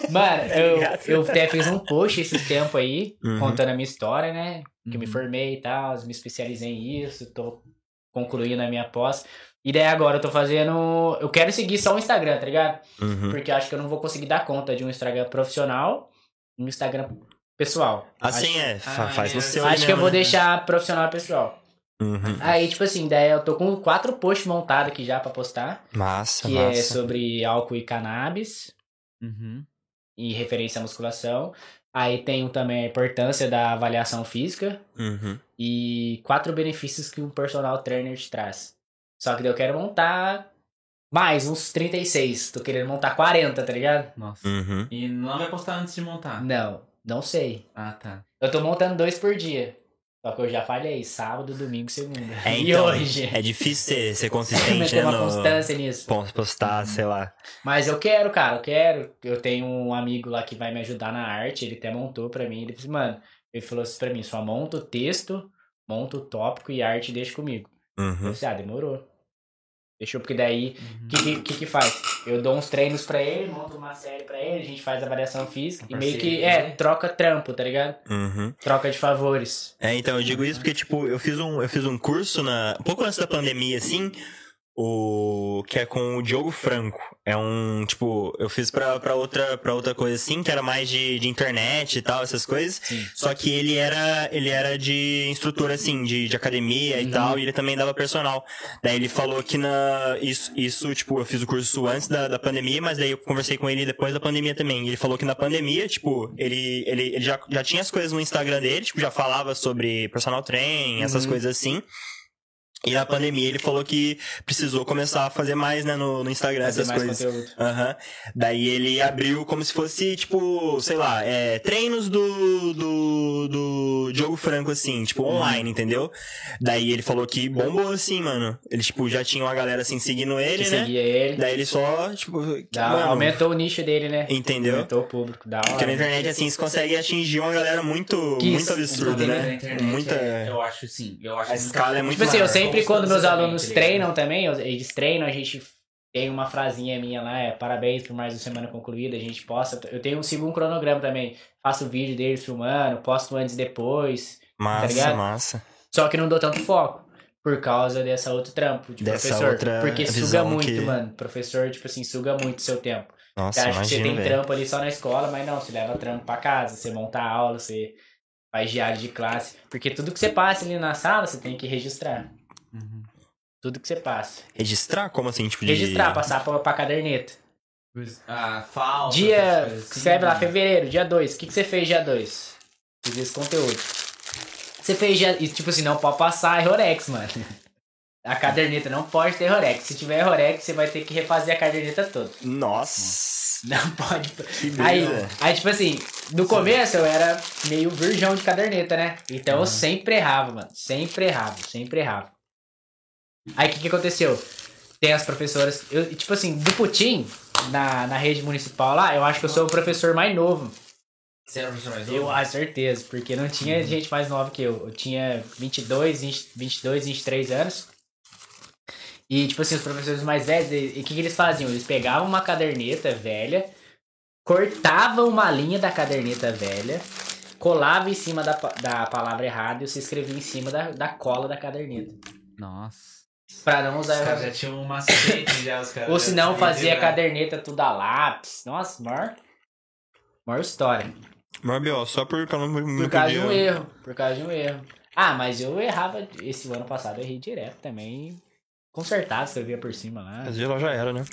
Mano, eu, eu até fiz um post esse tempo aí, Uhum. contando a minha história, né? Que eu me Uhum. formei e tal, me especializei em isso, tô concluindo a minha pós. E daí agora eu tô fazendo. Eu quero seguir só o Instagram, tá ligado? Uhum. Porque eu acho que eu não vou conseguir dar conta de um Instagram profissional e um Instagram pessoal. Assim acho, é, Ah, faz no é. seu Acho que eu mesmo, vou né? deixar profissional e pessoal. Uhum. Aí, tipo assim, daí eu tô com quatro posts montados aqui já pra postar. Massa, Que é massa. sobre álcool e cannabis. Uhum. e referência à musculação. Aí tem também a importância da avaliação física Uhum. e quatro benefícios que um personal trainer te traz. Só que daí eu quero montar mais uns 36. Tô querendo montar 40, tá ligado? Nossa. Uhum. E não vai postar antes de montar? Não, não sei. Ah, tá. Eu tô montando dois por dia. Só que eu já falhei, sábado, domingo, segunda. É, e então, hoje? É difícil ser, ser consistente, né? uma No... constância nisso. Postar, sei lá. Mas eu quero, cara, eu quero. Eu tenho um amigo lá que vai me ajudar na arte, ele até montou pra mim. Ele disse, mano, ele falou assim pra mim, só monta o texto, monta o tópico e a arte deixa comigo. Eu Uhum. disse, ah, demorou. Deixou, porque daí, Uhum. o que, que, que que faz? Eu dou uns treinos pra ele, monto uma série pra ele, a gente faz avaliação física e meio que, é, né? troca trampo, tá ligado? Uhum. Troca de favores. É, então, eu digo isso porque, tipo, eu fiz um, eu fiz um curso na. Um pouco antes da pandemia, assim. O. Que é com o Diogo Franco. É um, tipo, eu fiz pra, pra, outra, pra outra coisa assim, que era mais de, de internet e tal, essas coisas. Sim. Só que ele era, ele era de instrutor, assim, de, de academia e Uhum. tal, e ele também dava personal. Daí ele falou que na. Isso, isso tipo, eu fiz o curso antes da, da pandemia, mas daí eu conversei com ele depois da pandemia também. E ele falou que na pandemia, tipo, ele, ele, ele já, já tinha as coisas no Instagram dele, tipo, já falava sobre personal training, essas Uhum. coisas assim. E na pandemia ele falou que precisou começar a fazer mais, né, no, no Instagram, Fazer essas coisas. Aham. Daí ele abriu como se fosse, tipo, sei lá, é, treinos do, do, do Diogo Franco, assim, tipo, Uhum. online, entendeu? Daí ele falou que bombou, assim, mano. Ele, tipo, já tinha uma galera, assim, seguindo ele, Que né? seguia ele. Daí ele só, tipo, Dá- mano, aumentou o nicho dele, né? entendeu? Aumentou o público, da hora. Porque na internet, assim, você consegue atingir uma galera muito, Que muito isso, absurda, né? Muita... é- eu acho sim. Eu acho A escala é muito Tipo assim, eu. Sempre, quando meus alunos tá ligado? treinam também, eles treinam, a gente tem uma frasinha minha lá, é parabéns por mais uma semana concluída, a gente posta. Eu tenho um segundo cronograma também. Faço vídeo deles filmando, posto antes e depois. Massa, ligado? massa. Só que não dou tanto foco. Por causa dessa outro trampo de Dessa professor. outra Porque suga muito, que- mano. Professor, tipo assim, suga muito seu tempo. Nossa, Você acha que você imagina, tem velho. trampo ali só na escola, mas não, você leva trampo pra casa, você monta a aula, você faz diário de classe. Porque tudo que você passa ali na sala, você tem que registrar. Uhum. Tudo que você passa. Registrar? Como assim? Tipo, de... Registrar, passar pra, pra caderneta. Ah, falta. Dia, escreve lá, né? fevereiro, dia 2. O que, que você fez dia 2? Fiz esse conteúdo. Você fez dia. E tipo assim, não pode passar Errorex, mano. A caderneta não pode ter Errorex. Se tiver Errorex, você vai ter que refazer a caderneta toda. Nossa. Não pode. Que Aí, aí, tipo assim, no começo eu era meio virgão de caderneta, né? Então eu sempre errava, mano. Sempre errava, sempre errava. Aí o que, que aconteceu? Tem as professoras. Eu, tipo assim, do Putin, na, na rede municipal lá, eu acho que eu sou o professor mais novo. Você era o professor mais Eu novo? acho certeza, porque não tinha gente mais nova que eu. Eu tinha 22, 20, 22, 23 anos. E, tipo assim, os professores mais velhos, o que, que eles faziam? Eles pegavam uma caderneta velha, cortavam uma linha da caderneta velha, colava em cima da, da palavra errada e você escrevia em cima da, da cola da caderneta. Nossa. Pra não Os usar. caras já tinham um macete já, os caras. Ou se não, fazia quebrar. caderneta tudo a lápis. Nossa, maior. Maior história. Mas, ó, só por causa Por causa de um erro. Por causa de um erro. Ah, mas eu errava. Esse ano passado eu errei direto também. Consertado, escrevia por cima lá. Mas ela já era, né?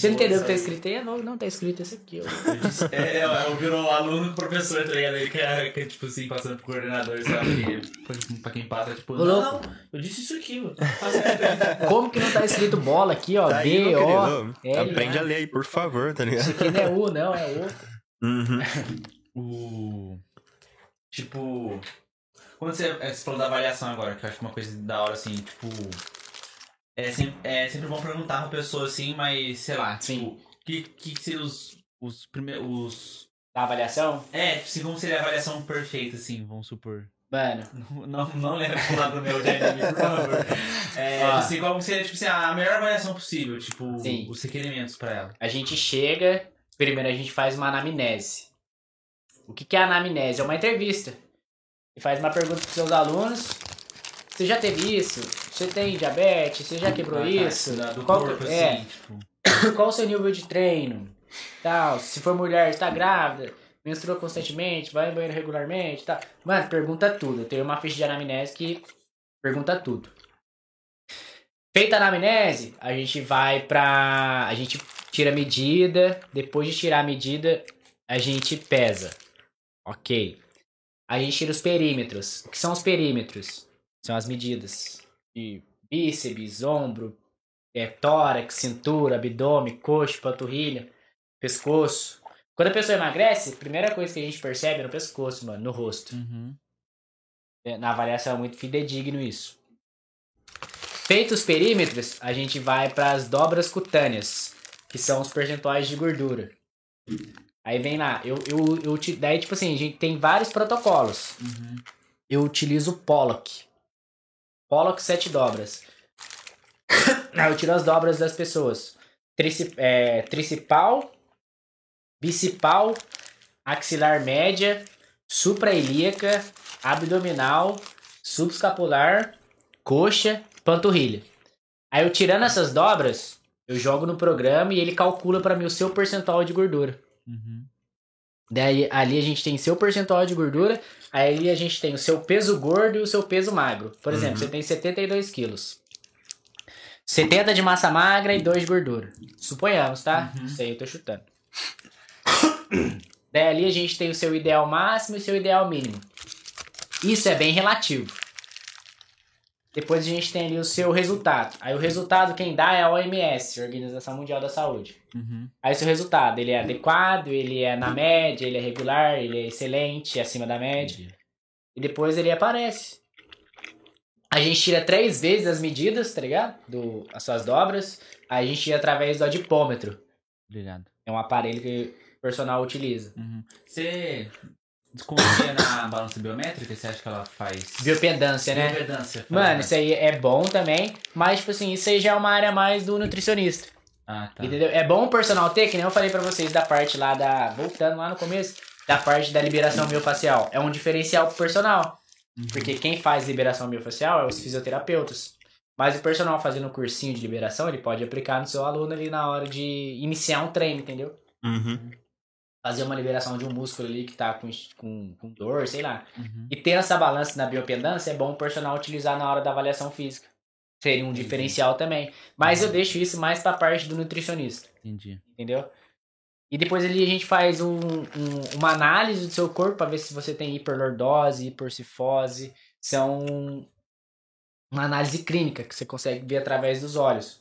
Você não entendeu o que tá escrito aí? Não, não tá escrito esse aqui, ó. É, eu virou um aluno professor, tá ligado? Ele que é, é, tipo assim, passando pro coordenador, sabe? Que, pra quem passa, tipo, não, louco. não, eu disse isso aqui, mano. Tá. Como que não tá escrito bola aqui, ó? Tá aí, B, O. L, Aprende A. a ler aí, por favor, tá Isso ligado? aqui não é U, não, é O. Uhum. O. Tipo. Quando você, é, você falou da avaliação agora, que eu acho que é uma coisa da hora, assim, tipo. É sempre, é sempre bom perguntar pra pessoa assim, mas sei lá, Sim. tipo, que, que seriam os, os primeiros. Os... Da avaliação? É, tipo, assim, como seria a avaliação perfeita, assim, vamos supor. Mano, Não, não, não lembra pro lado meu de anime, por favor. É, Ó. assim, como seria, tipo assim, a melhor avaliação possível, tipo, Sim. os requerimentos pra ela. a gente chega. Primeiro a gente faz uma anamnese. O que, que é anamnese? É uma entrevista. Você faz uma pergunta pros seus alunos. Você já teve isso? Você tem diabetes? Você já quebrou Ah, isso? Do Qual corpo, é, assim, tipo. qual o seu nível de treino? Tal, se for mulher, está grávida, menstrua constantemente, vai em banheiro regularmente, tal. Mano, pergunta tudo. Eu tenho uma ficha de anamnese que pergunta tudo. Feita a anamnese, a gente vai pra. A gente tira a medida. Depois de tirar a medida, a gente pesa. Ok. A gente tira os perímetros. O que são os perímetros? São as medidas de bíceps, ombro, é, tórax, cintura, abdômen, coxa, panturrilha, pescoço. Quando a pessoa emagrece, a primeira coisa que a gente percebe é no pescoço, mano, no rosto. Uhum. É, Na avaliação é muito fidedigno isso. Feitos os perímetros, a gente vai para as dobras cutâneas, que são os percentuais de gordura. Aí vem lá, eu, eu, eu daí tipo assim, a gente tem vários protocolos. Uhum. Eu utilizo o Pollock. Pollock sete dobras. Eu tiro as dobras das pessoas. É, tricipal, bicipal, axilar média, suprailíaca, abdominal, subscapular, coxa, panturrilha. Aí eu tirando essas dobras, eu jogo no programa e ele calcula pra mim o seu percentual de gordura. Uhum. Daí ali a gente tem seu percentual de gordura, aí a gente tem o seu peso gordo e o seu peso magro. Por exemplo, você tem 72 quilos. 70 de massa magra e 2 de gordura. Suponhamos, tá? Isso aí eu tô chutando. Daí ali a gente tem o seu ideal máximo e o seu ideal mínimo. Isso é bem relativo. Depois a gente tem ali o seu resultado. Aí o resultado quem dá é a OMS, Organização Mundial da Saúde. Uhum. Aí seu resultado, ele é adequado, ele é na média, ele é regular, ele é excelente, acima da média. E depois ele aparece. A gente tira três vezes as medidas, tá ligado? Do, as suas dobras. Aí a gente tira através do adipômetro. Obrigado. É um aparelho que o personal utiliza. Uhum. Você confia na balança biométrica? Você acha que ela faz. Biopendância, né? Biopedância, Mano, isso aí é bom também, mas, tipo assim, isso aí já é uma área mais do nutricionista. Ah, tá. Entendeu? É bom o personal ter, que nem eu falei pra vocês da parte lá da. Voltando lá no começo, da parte da liberação miofacial. É um diferencial pro personal. Uhum. Porque quem faz liberação miofacial é os fisioterapeutas. Mas o personal fazendo um cursinho de liberação, ele pode aplicar no seu aluno ali na hora de iniciar um treino, entendeu? Uhum. Fazer uma liberação de um músculo ali que tá com, com, com dor, sei lá. Uhum. E ter essa balança na biopendância é bom o personal utilizar na hora da avaliação física. Seria um diferencial também. Mas eu deixo isso mais pra parte do nutricionista Entendi. entendeu? E depois ali a gente faz um, um- uma análise do seu corpo para ver se você tem hiperlordose, hipercifose. São uma análise clínica que você consegue ver através dos olhos.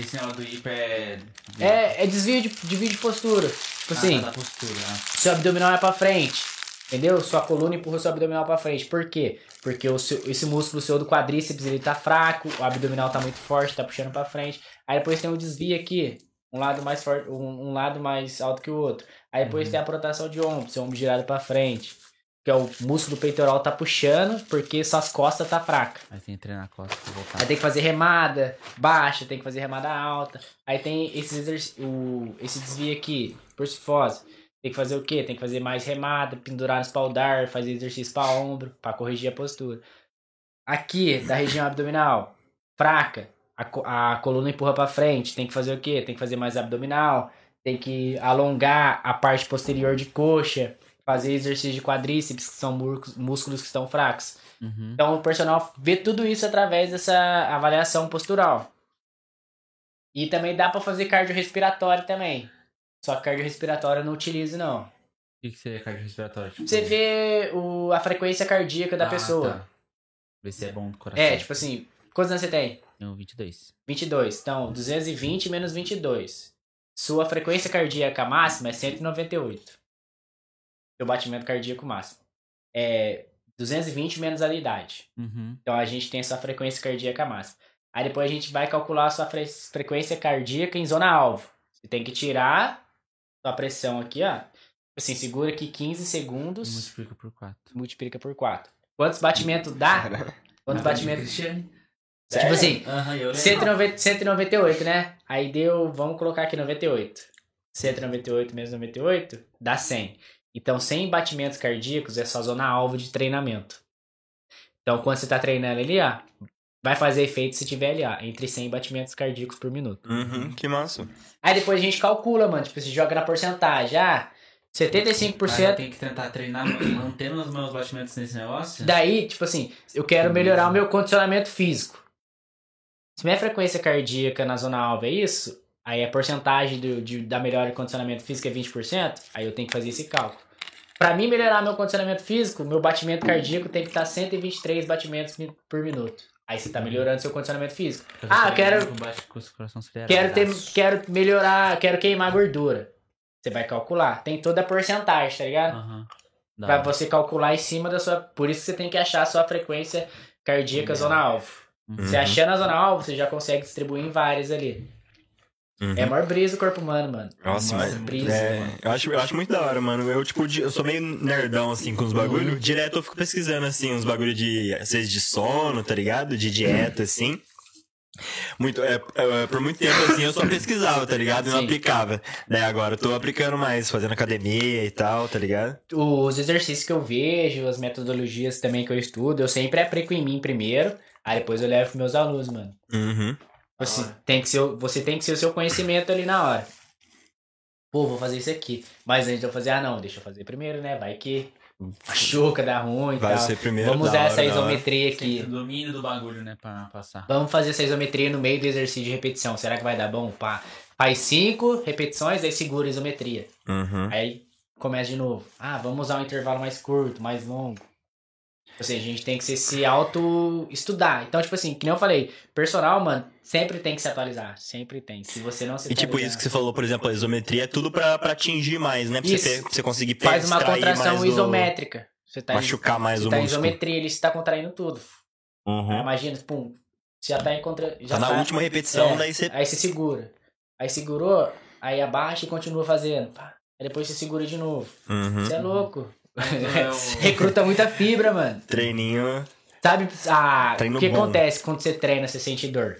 Esse negócio do hiper é. É, é desvio de, desvio de postura. Tipo Ah, assim, tá, da postura, né? seu abdominal é pra frente. Entendeu? Sua coluna empurra seu abdominal pra frente. Por quê? Porque o seu, esse músculo seu do quadríceps ele tá fraco, o abdominal tá muito forte, tá puxando pra frente. Aí depois tem um desvio aqui, um lado mais forte, um, um lado mais alto que o outro. Aí depois Uhum. tem a protração de ombro, seu ombro girado pra frente. Que é o músculo peitoral tá puxando, porque suas costas tá fraca. Aí tem que treinar a costa pra voltar. Aí tem que fazer remada baixa, tem que fazer remada alta. Aí tem esses exerc... o... esse desvio aqui, persifose. Tem que fazer o quê? Tem que fazer mais remada, pendurar no espaldar, fazer exercício para ombro, para corrigir a postura. Aqui, da região abdominal, fraca, a, co- a coluna empurra para frente. Tem que fazer o quê? Tem que fazer mais abdominal, tem que alongar a parte posterior de coxa, fazer exercício de quadríceps, que são músculos- que estão fracos. Uhum. Então o personal vê tudo isso através dessa avaliação postural. E também dá pra fazer cardiorrespiratório também. Só que cardiorrespiratório eu não utilizo não. O que, que seria cardiorrespiratório? Tipo, Você vê o, a frequência cardíaca da Ah, pessoa. tá. Ver se é bom do coração. É, tipo assim, quantos anos você tem? Tenho 22. 22. Então, 220 menos 22. Sua frequência cardíaca máxima é 198. Seu batimento cardíaco máximo. É 220 menos a idade. Uhum. Então a gente tem essa frequência cardíaca máxima. Aí depois a gente vai calcular a sua fre- frequência cardíaca em zona alvo. Você tem que tirar sua pressão aqui, ó. Assim, segura aqui 15 E segundos, multiplica por 4. multiplica por 4. Quantos batimentos dá? Quantos batimentos? Tipo assim, lembro. 190, 198, né? Aí deu, vamos colocar aqui 98. 198 menos 98 dá 100. Então 100 batimentos cardíacos é sua zona alvo de treinamento. Então quando você tá treinando ali, ó, vai fazer efeito se tiver ali, ó, entre 100 batimentos cardíacos por minuto. Uhum, que massa. Aí depois a gente calcula, mano, tipo, você joga na porcentagem, ah, Mas eu 75%. tenho que tentar treinar mantendo os meus batimentos nesse negócio? Daí, tipo assim, eu quero melhorar o meu condicionamento físico. Se minha frequência cardíaca na zona alva é isso, aí a porcentagem do, de, da melhora de condicionamento físico é 20%, aí eu tenho que fazer esse cálculo. Pra mim melhorar meu condicionamento físico, meu batimento cardíaco tem que estar 123 batimentos por minuto. Aí você tá melhorando seu condicionamento físico. Ah, eu quero, quero, ter, quero melhorar, quero queimar gordura. Você vai calcular. Tem toda a porcentagem, tá ligado? Pra hora. você calcular em cima da sua. Por isso que você tem que achar a sua frequência cardíaca zona alvo. Uhum. Você achando a zona alvo, você já consegue distribuir em várias ali. Uhum. É maior brisa o corpo humano, mano. Nossa, maior mas brisa. é, eu, acho, eu acho muito da hora, mano. Eu, tipo, eu sou meio nerdão, assim, com os bagulho. Direto eu fico pesquisando, assim, uns bagulho de, às vezes, de sono, tá ligado? De dieta, assim. Muito, é, é, por muito tempo, assim, eu só pesquisava, tá ligado? E não Sim. aplicava. Daí agora eu tô aplicando mais, fazendo academia e tal, tá ligado? Os exercícios que eu vejo, as metodologias também que eu estudo, eu sempre aplico em mim primeiro, aí depois eu levo pros meus alunos, mano. Uhum. Você tem, que ser, o- você tem que ser o seu conhecimento ali na hora. Pô, vou fazer isso aqui. Mas antes de eu fazer, ah não, deixa eu fazer primeiro, né? Vai que machuca, dá ruim e Vai tal. ser primeiro. Vamos usar hora, essa isometria aqui. ter domínio do bagulho, né? Pra passar. Vamos fazer essa isometria no meio do exercício de repetição. Será que vai dar bom? Pá. Faz cinco repetições, aí segura a isometria. Uhum. Aí começa de novo. Ah, vamos usar um intervalo mais curto, mais longo. Ou seja, a gente tem que se, se auto-estudar. Então, tipo assim, que nem eu falei, personal, mano, sempre tem que se atualizar. Sempre tem. Se você não se E tipo isso que você falou, por exemplo, a isometria é tudo pra, pra atingir mais, né? Pra Isso. você, ter, pra você conseguir Faz uma contração do- isométrica. Você tá, Machucar mais você o tá músculo. isometria, ele está contraindo tudo. Aí Uhum. imagina, pum, você já tá em contra... Já Tá na última repetição, É, daí você. Aí você segura. Aí segurou, aí abaixa e continua fazendo. Aí depois você segura de novo. Uhum. Você é louco. É Recruta muita fibra, mano. Treininho. Sabe, ah, o que bom. acontece quando você treina, você sente dor?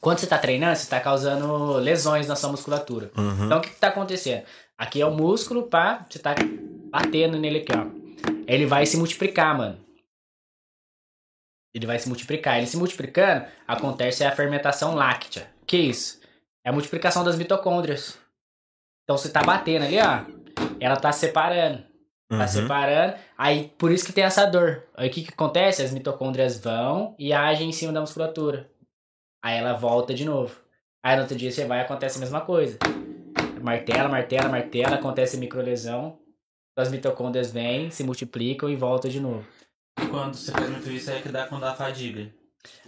Quando você tá treinando, você tá causando lesões na sua musculatura. Uhum. Então o que, que tá acontecendo? Aqui é o músculo, pá, você tá batendo nele aqui, ó. Ele vai se multiplicar, mano. Ele vai se multiplicar. Ele se multiplicando, acontece a fermentação láctea. Que isso? É a multiplicação das mitocôndrias. Então você tá batendo ali, ó. Ela tá separando. Tá Uhum. separando. Aí, por isso que tem essa dor. Aí, o que que acontece? As mitocôndrias vão e agem em cima da musculatura. Aí ela volta de novo. Aí, no outro dia, você vai e acontece a mesma coisa. Martela, martela, martela, acontece microlesão. As mitocôndrias vêm, se multiplicam e voltam de novo. Quando você faz muito isso, é que dá quando dá fadiga.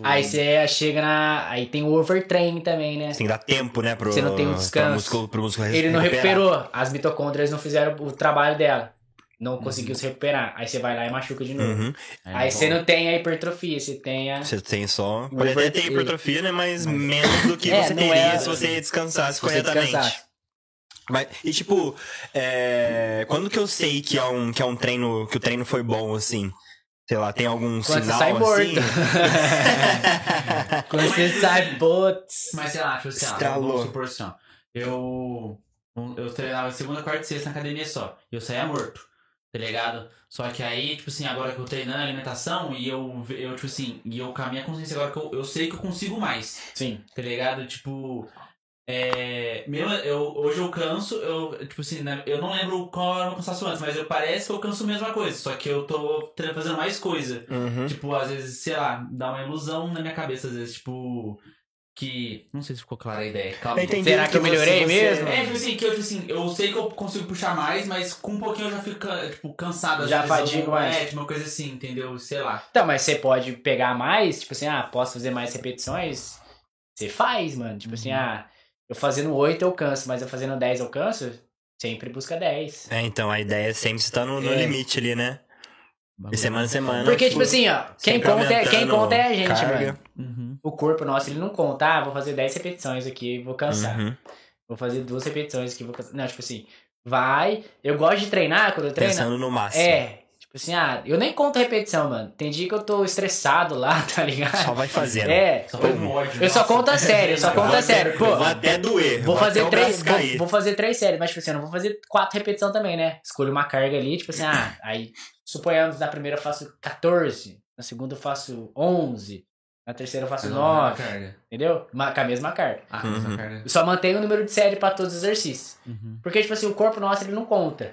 Aí você chega na... Aí tem o overtraining também, né? Você tem que dar tempo, né? Pro, Você não tem um Pro descanso. músculo, pro músculo Ele não recuperar. recuperou. As mitocôndrias não fizeram o trabalho dela. não conseguiu se recuperar. Aí você vai lá e machuca de novo. Uhum. Aí você não tem a hipertrofia, você tem a. Você tem só. Pode até ter hipertrofia, né? Mas menos do que É, você teria é- se você descansasse se você corretamente. descansasse. Mas, e tipo, é, quando que eu sei que é um, que é um treino, que o treino foi bom, assim? Sei lá, tem algum Quando você sinal sai morto. assim? Quando você sai, putz. Mas sei lá, tipo assim, Estralou. vamos supor assim, ó. Eu, eu treinava segunda, quarta e sexta na academia só. E eu saía morto, tá ligado? Só que aí, tipo assim, agora que eu treinando a alimentação e eu, eu tipo assim, e eu com a minha consciência agora que eu, eu sei que eu consigo mais, Sim. tá ligado? Tipo, é, mesmo eu, hoje eu canso, eu, tipo assim, né, eu não lembro qual era o meu cansaço antes, mas eu, parece que eu canso a mesma coisa, só que eu tô fazendo mais coisa. Uhum. Tipo, às vezes, sei lá, dá uma ilusão na minha cabeça, às vezes, tipo. Que. Não sei se ficou clara a ideia. Calma. Eu entendi Será que eu melhorei você- mesmo? É, tipo assim, que eu, tipo assim, eu sei que eu consigo puxar mais, mas com um pouquinho eu já fico, tipo, cansado. às Já vezes, fadigo mais. É, tipo, uma coisa assim, entendeu? Sei lá. Então, mas você pode pegar mais, tipo assim, ah, posso fazer mais repetições? Você faz, mano. Tipo assim, Uhum. ah, eu fazendo 8 eu canso, mas eu fazendo 10 eu canso, sempre busca 10. É, então, a ideia é sempre estar no, no É. limite ali, né? E semana a semana. Porque, tipo tipo, assim, ó, quem conta, é, quem conta é a gente, carga. mano. Uhum. O corpo nosso, ele não conta, ah, vou fazer 10 repetições aqui, vou cansar. Uhum. Vou fazer duas repetições aqui, vou cansar. Não, tipo assim, vai. Eu gosto de treinar quando eu treino. Pensando no máximo. É, assim, ah, eu nem conto repetição, mano. Tem dia que eu tô estressado lá, tá ligado? Só vai fazendo. É, Só ódio. eu só conto a sério, eu só Eu conto a sério. até- Pô, eu vou até doer. Vou fazer três, vou, vou fazer três séries, mas tipo assim, eu não vou fazer quatro repetições também, né? Escolho uma carga ali, tipo assim, ah, aí suponhamos na primeira eu faço 14, na segunda eu faço 11, na terceira eu faço Não, não, 9, carga. entendeu? Ma- Com a mesma carga. Ah, Uhum. carga. Eu só mantenho o número de série pra todos os exercícios. Uhum. Porque, tipo assim, o corpo nosso ele não conta.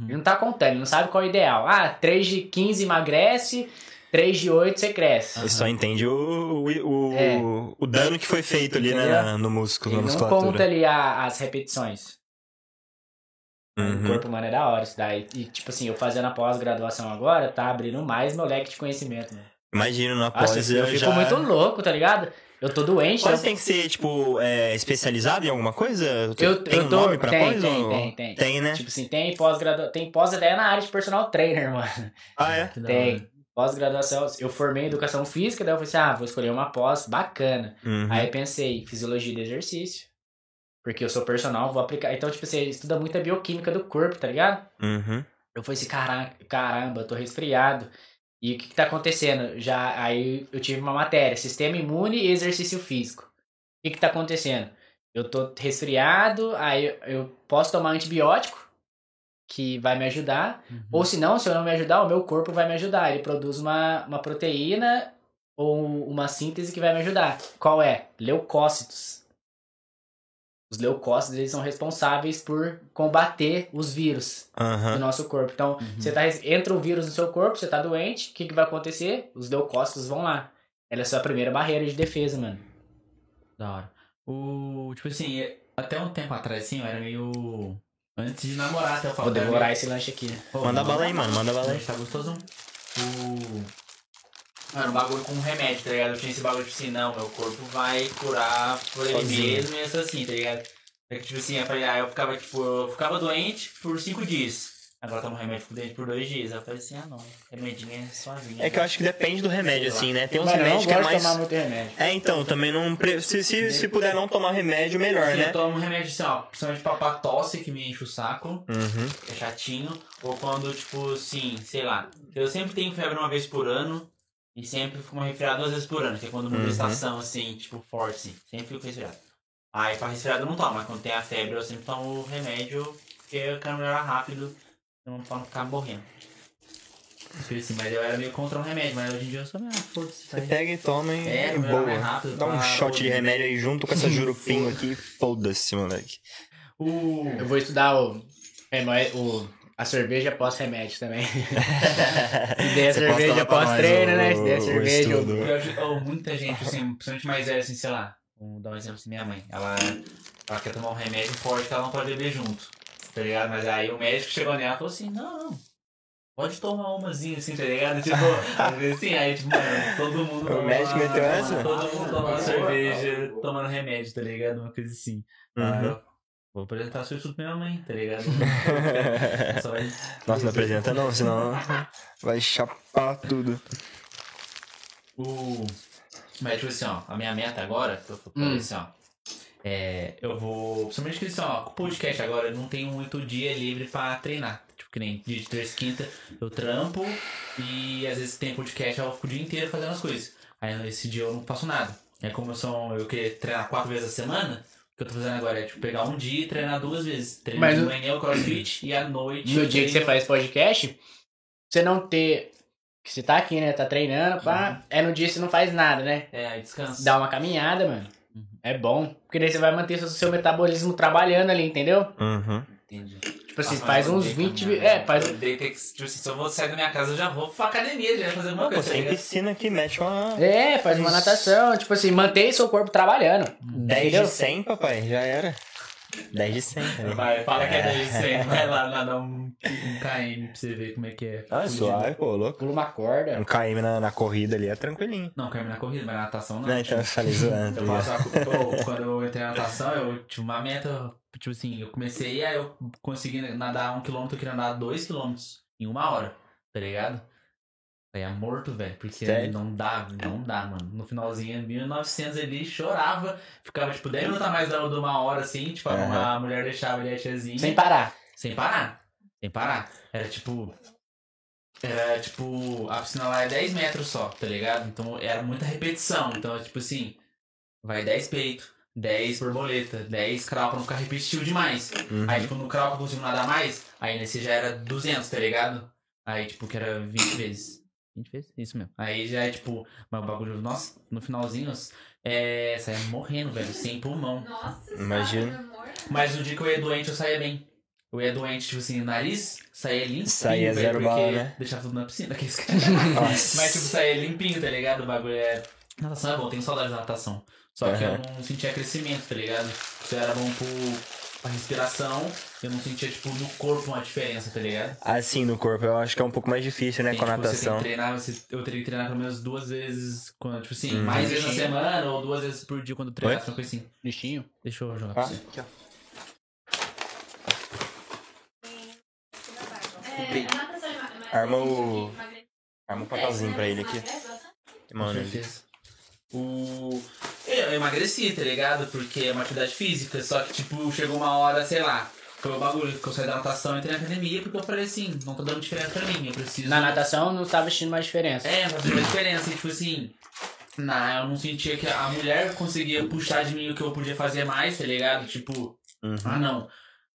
Ele Uhum. não tá contando, ele não sabe qual é o ideal. Ah, 3 de 15 emagrece, 3 de 8 você cresce. Ele só entende o, o, o, É. o dano que foi feito ali né, Entendeu? na- no músculo, Ele na não musculatura. conta ali a- as repetições. O Uhum. corpo humano é da hora isso daí. E, tipo assim, eu fazendo a pós-graduação agora, tá abrindo mais meu leque de conhecimento, né? Imagino na Nossa, pós eu eu fico já... muito louco, tá ligado? Eu tô doente, Pós eu, tem que ser, tipo, é, especializado em alguma coisa? eu, tem eu um tô... nome pra tem, coisa? tem, ou- tem, tem, Tem, né? Tipo assim, tem pós-graduação, tem pós-ideia na área de personal trainer, mano. Ah, é? Tem. Pós-graduação, eu formei em educação física, daí eu falei assim, ah, vou escolher uma pós bacana. Uhum. Aí pensei, fisiologia do exercício. Porque eu sou personal, vou aplicar. Então, tipo, você estuda muito a bioquímica do corpo, tá ligado? Uhum. Eu falei assim, caramba, caramba, eu tô resfriado. E o que, que tá acontecendo? Já aí eu tive uma matéria, sistema imune e exercício físico. O que, que tá acontecendo? Eu tô resfriado, aí eu- eu posso tomar antibiótico, que vai me ajudar. Uhum. Ou se não, se eu não me ajudar, o meu corpo vai me ajudar. Ele produz uma, uma proteína ou uma síntese que vai me ajudar. Qual é? Leucócitos. Os leucócitos eles são responsáveis por combater os vírus do Aham. nosso corpo. Então, você tá, entra o vírus no seu corpo, você tá doente, o que, que vai acontecer? Os leucócitos vão lá. Ela é a sua primeira barreira de defesa, mano. Da hora. O. Tipo assim, até um tempo atrás, assim, eu era meio. Antes de namorar, até eu falo. Vou devorar meio- esse lanche aqui. Pô, Manda bala aí, mano, manda bala aí. Tá gostoso? O. Mano, um bagulho com remédio, tá ligado? Eu tinha esse bagulho tipo assim, não, meu corpo vai curar por ele Sozinho. mesmo e isso assim, tá ligado? É que, tipo assim, eu falei, ah, eu ficava, tipo, eu ficava doente por cinco dias. Agora tomo remédio por doente por dois dias. Aí eu falei assim, ah não, remedinho é suavinho. É que eu acho que depende do remédio, assim, né? Tem uns eu remédios que é de mais... tomar muito remédio. É, então, também não... pre- Se, se, se puder não tomar remédio, melhor, Assim, Eu né? tomo um remédio assim, ó, principalmente pra, pra tosse que me enche o saco, Uhum. que é chatinho. Ou quando, tipo, assim, sei lá. Eu sempre tenho febre uma vez por ano. E sempre fico resfriado duas vezes por ano, que é quando muda Uhum. a estação, assim, tipo, forte, assim. Sempre fico resfriado. Aí pra resfriado eu não tomo, mas quando tem a febre eu sempre tomo remédio, porque eu quero melhorar rápido, eu não pra não ficar morrendo. Assim, mas eu era meio contra um remédio, mas hoje em dia eu sou meio ah, foda-se. Você pega e toma e É, é, melhor boa. mais rápido Dá um shot de remédio aí junto com essa jurupinho aqui. Foda-se, moleque. O... Eu vou estudar o, remo- o a cerveja pós-remédio também. Se der a cerveja pós-treino, né? Se der a cerveja. ou muita gente, assim, principalmente mais velha, assim, sei lá. Vou dar um exemplo assim, minha mãe. Ela, ela quer tomar um remédio forte que ela não pode beber junto. Tá ligado? Mas aí o médico chegou nela e falou assim, não, não. Pode tomar umazinha assim, tá ligado? Tipo, assim, aí tipo, mano, todo mundo O médico meteu essa? Todo mundo tomando cerveja, tomando remédio, tá ligado? Uma coisa assim. Ah, Uhum. Vou apresentar seu estudo pra minha mãe, tá ligado? Vai... Nossa, não apresenta não, senão vai chapar tudo. O... Mas, tipo assim, ó, a minha meta agora, eu falei Hum. assim, ó. É, eu vou. Principalmente que assim, ó, com o podcast agora, eu não tenho muito dia livre pra treinar. Tipo, que nem dia de terça e quinta eu trampo e às vezes tem podcast, eu fico o dia inteiro fazendo as coisas. Aí nesse dia eu não faço nada. É como eu sou, eu queria treinar quatro vezes a semana, que eu tô fazendo agora é tipo pegar um dia e treinar duas vezes. Treino Mas de o- manhã o crossfit e à noite. No dia que você faz podcast, você não ter. Que você tá aqui, né? Tá treinando, Uhum. pá. É no dia que você não faz nada, né? É, aí descansa. Dá uma caminhada, mano. Uhum. É bom. Porque daí você vai manter seu, seu metabolismo trabalhando ali, entendeu? Uhum. Entendi. Tipo assim, Ah, faz uns odeio 20. caminhar, É, faz. Que, tipo assim, se eu vou sair da minha casa, eu já vou pra academia, já fazer alguma Pô, coisa. tá tem piscina aqui, mete uma É, faz uma natação. Tipo assim, mantém seu corpo trabalhando. 10 Entendeu? de 100, papai, já era. 10 de 100. né? Vai, fala que é daí, você vai lá nadar um, um KM pra você ver como é que é. Ah, Fudido. suave, pô, louco. Pula uma corda. Um KM na, na corrida ali é tranquilinho. Não, KM na corrida, mas na natação não. Não, então eu falei zoando. Eu tá faço pô, quando eu entrei na natação, eu tive uma meta, tipo assim, eu comecei, aí eu consegui nadar um quilômetro, eu queria nadar dois quilômetros em uma hora, tá ligado? É morto, velho, porque Sério? não dá, não dá, mano. No finalzinho, 1900 ali, chorava, ficava tipo 10 minutos a mais de uma hora, assim, tipo, Aham. a mulher deixava ali a tiazinha. Sem parar. Sem parar. Sem parar. Era tipo. Era tipo. A piscina lá é 10 metros só, tá ligado? Então era muita repetição. Então é tipo assim. Vai 10 peito, 10 borboleta, 10 crawl pra não ficar repetitivo demais. Uhum. Aí, tipo, no crawl que eu consigo nadar mais, aí nesse já era 200, tá ligado? Aí, tipo, que era 20 vezes. 20 vezes? Isso mesmo. Aí já é, tipo, mas o bagulho, nossa, no finalzinho, é, saia morrendo, velho, sem pulmão. Nossa, Imagina. Mas no dia que eu ia doente, eu saía bem. Eu ia doente, tipo assim, nariz, saía limpinho, Saía velho, zero porque bala, né? deixava tudo na piscina. aqueles Nossa. Mas, tipo, saía limpinho, tá ligado? O bagulho é... Natação é bom, tenho saudade da natação. Só que eu não sentia crescimento, tá ligado? Isso era bom pro, pra respiração, eu não sentia, tipo, no corpo uma diferença, tá ligado? Assim, no corpo eu acho que é um pouco mais difícil, né, Tem, com a tipo, Você tem natação. que treinar, você, eu teria que treinar pelo menos duas vezes, quando, tipo assim, Uhum. mais vezes na semana ou duas vezes por dia quando Oi? uma coisa assim. Lixinho. Deixa eu jogar Ah, pra você. aqui, ó. É, a é Arma a o- Arma um né? papelzinho pra ele aqui. Com Mano, certeza. O... Eu emagreci, tá ligado? Porque é uma atividade física, só que, tipo, chegou uma hora, sei lá, foi o bagulho que eu saí da natação e entrei na academia, porque eu falei assim, não tá dando diferença pra mim, eu preciso... Na natação não tá vestindo mais diferença. É, não tá fazendo diferença, e, tipo assim... Na, eu não sentia que a mulher conseguia puxar de mim o que eu podia fazer mais, tá ligado? Tipo, Uhum. ah não,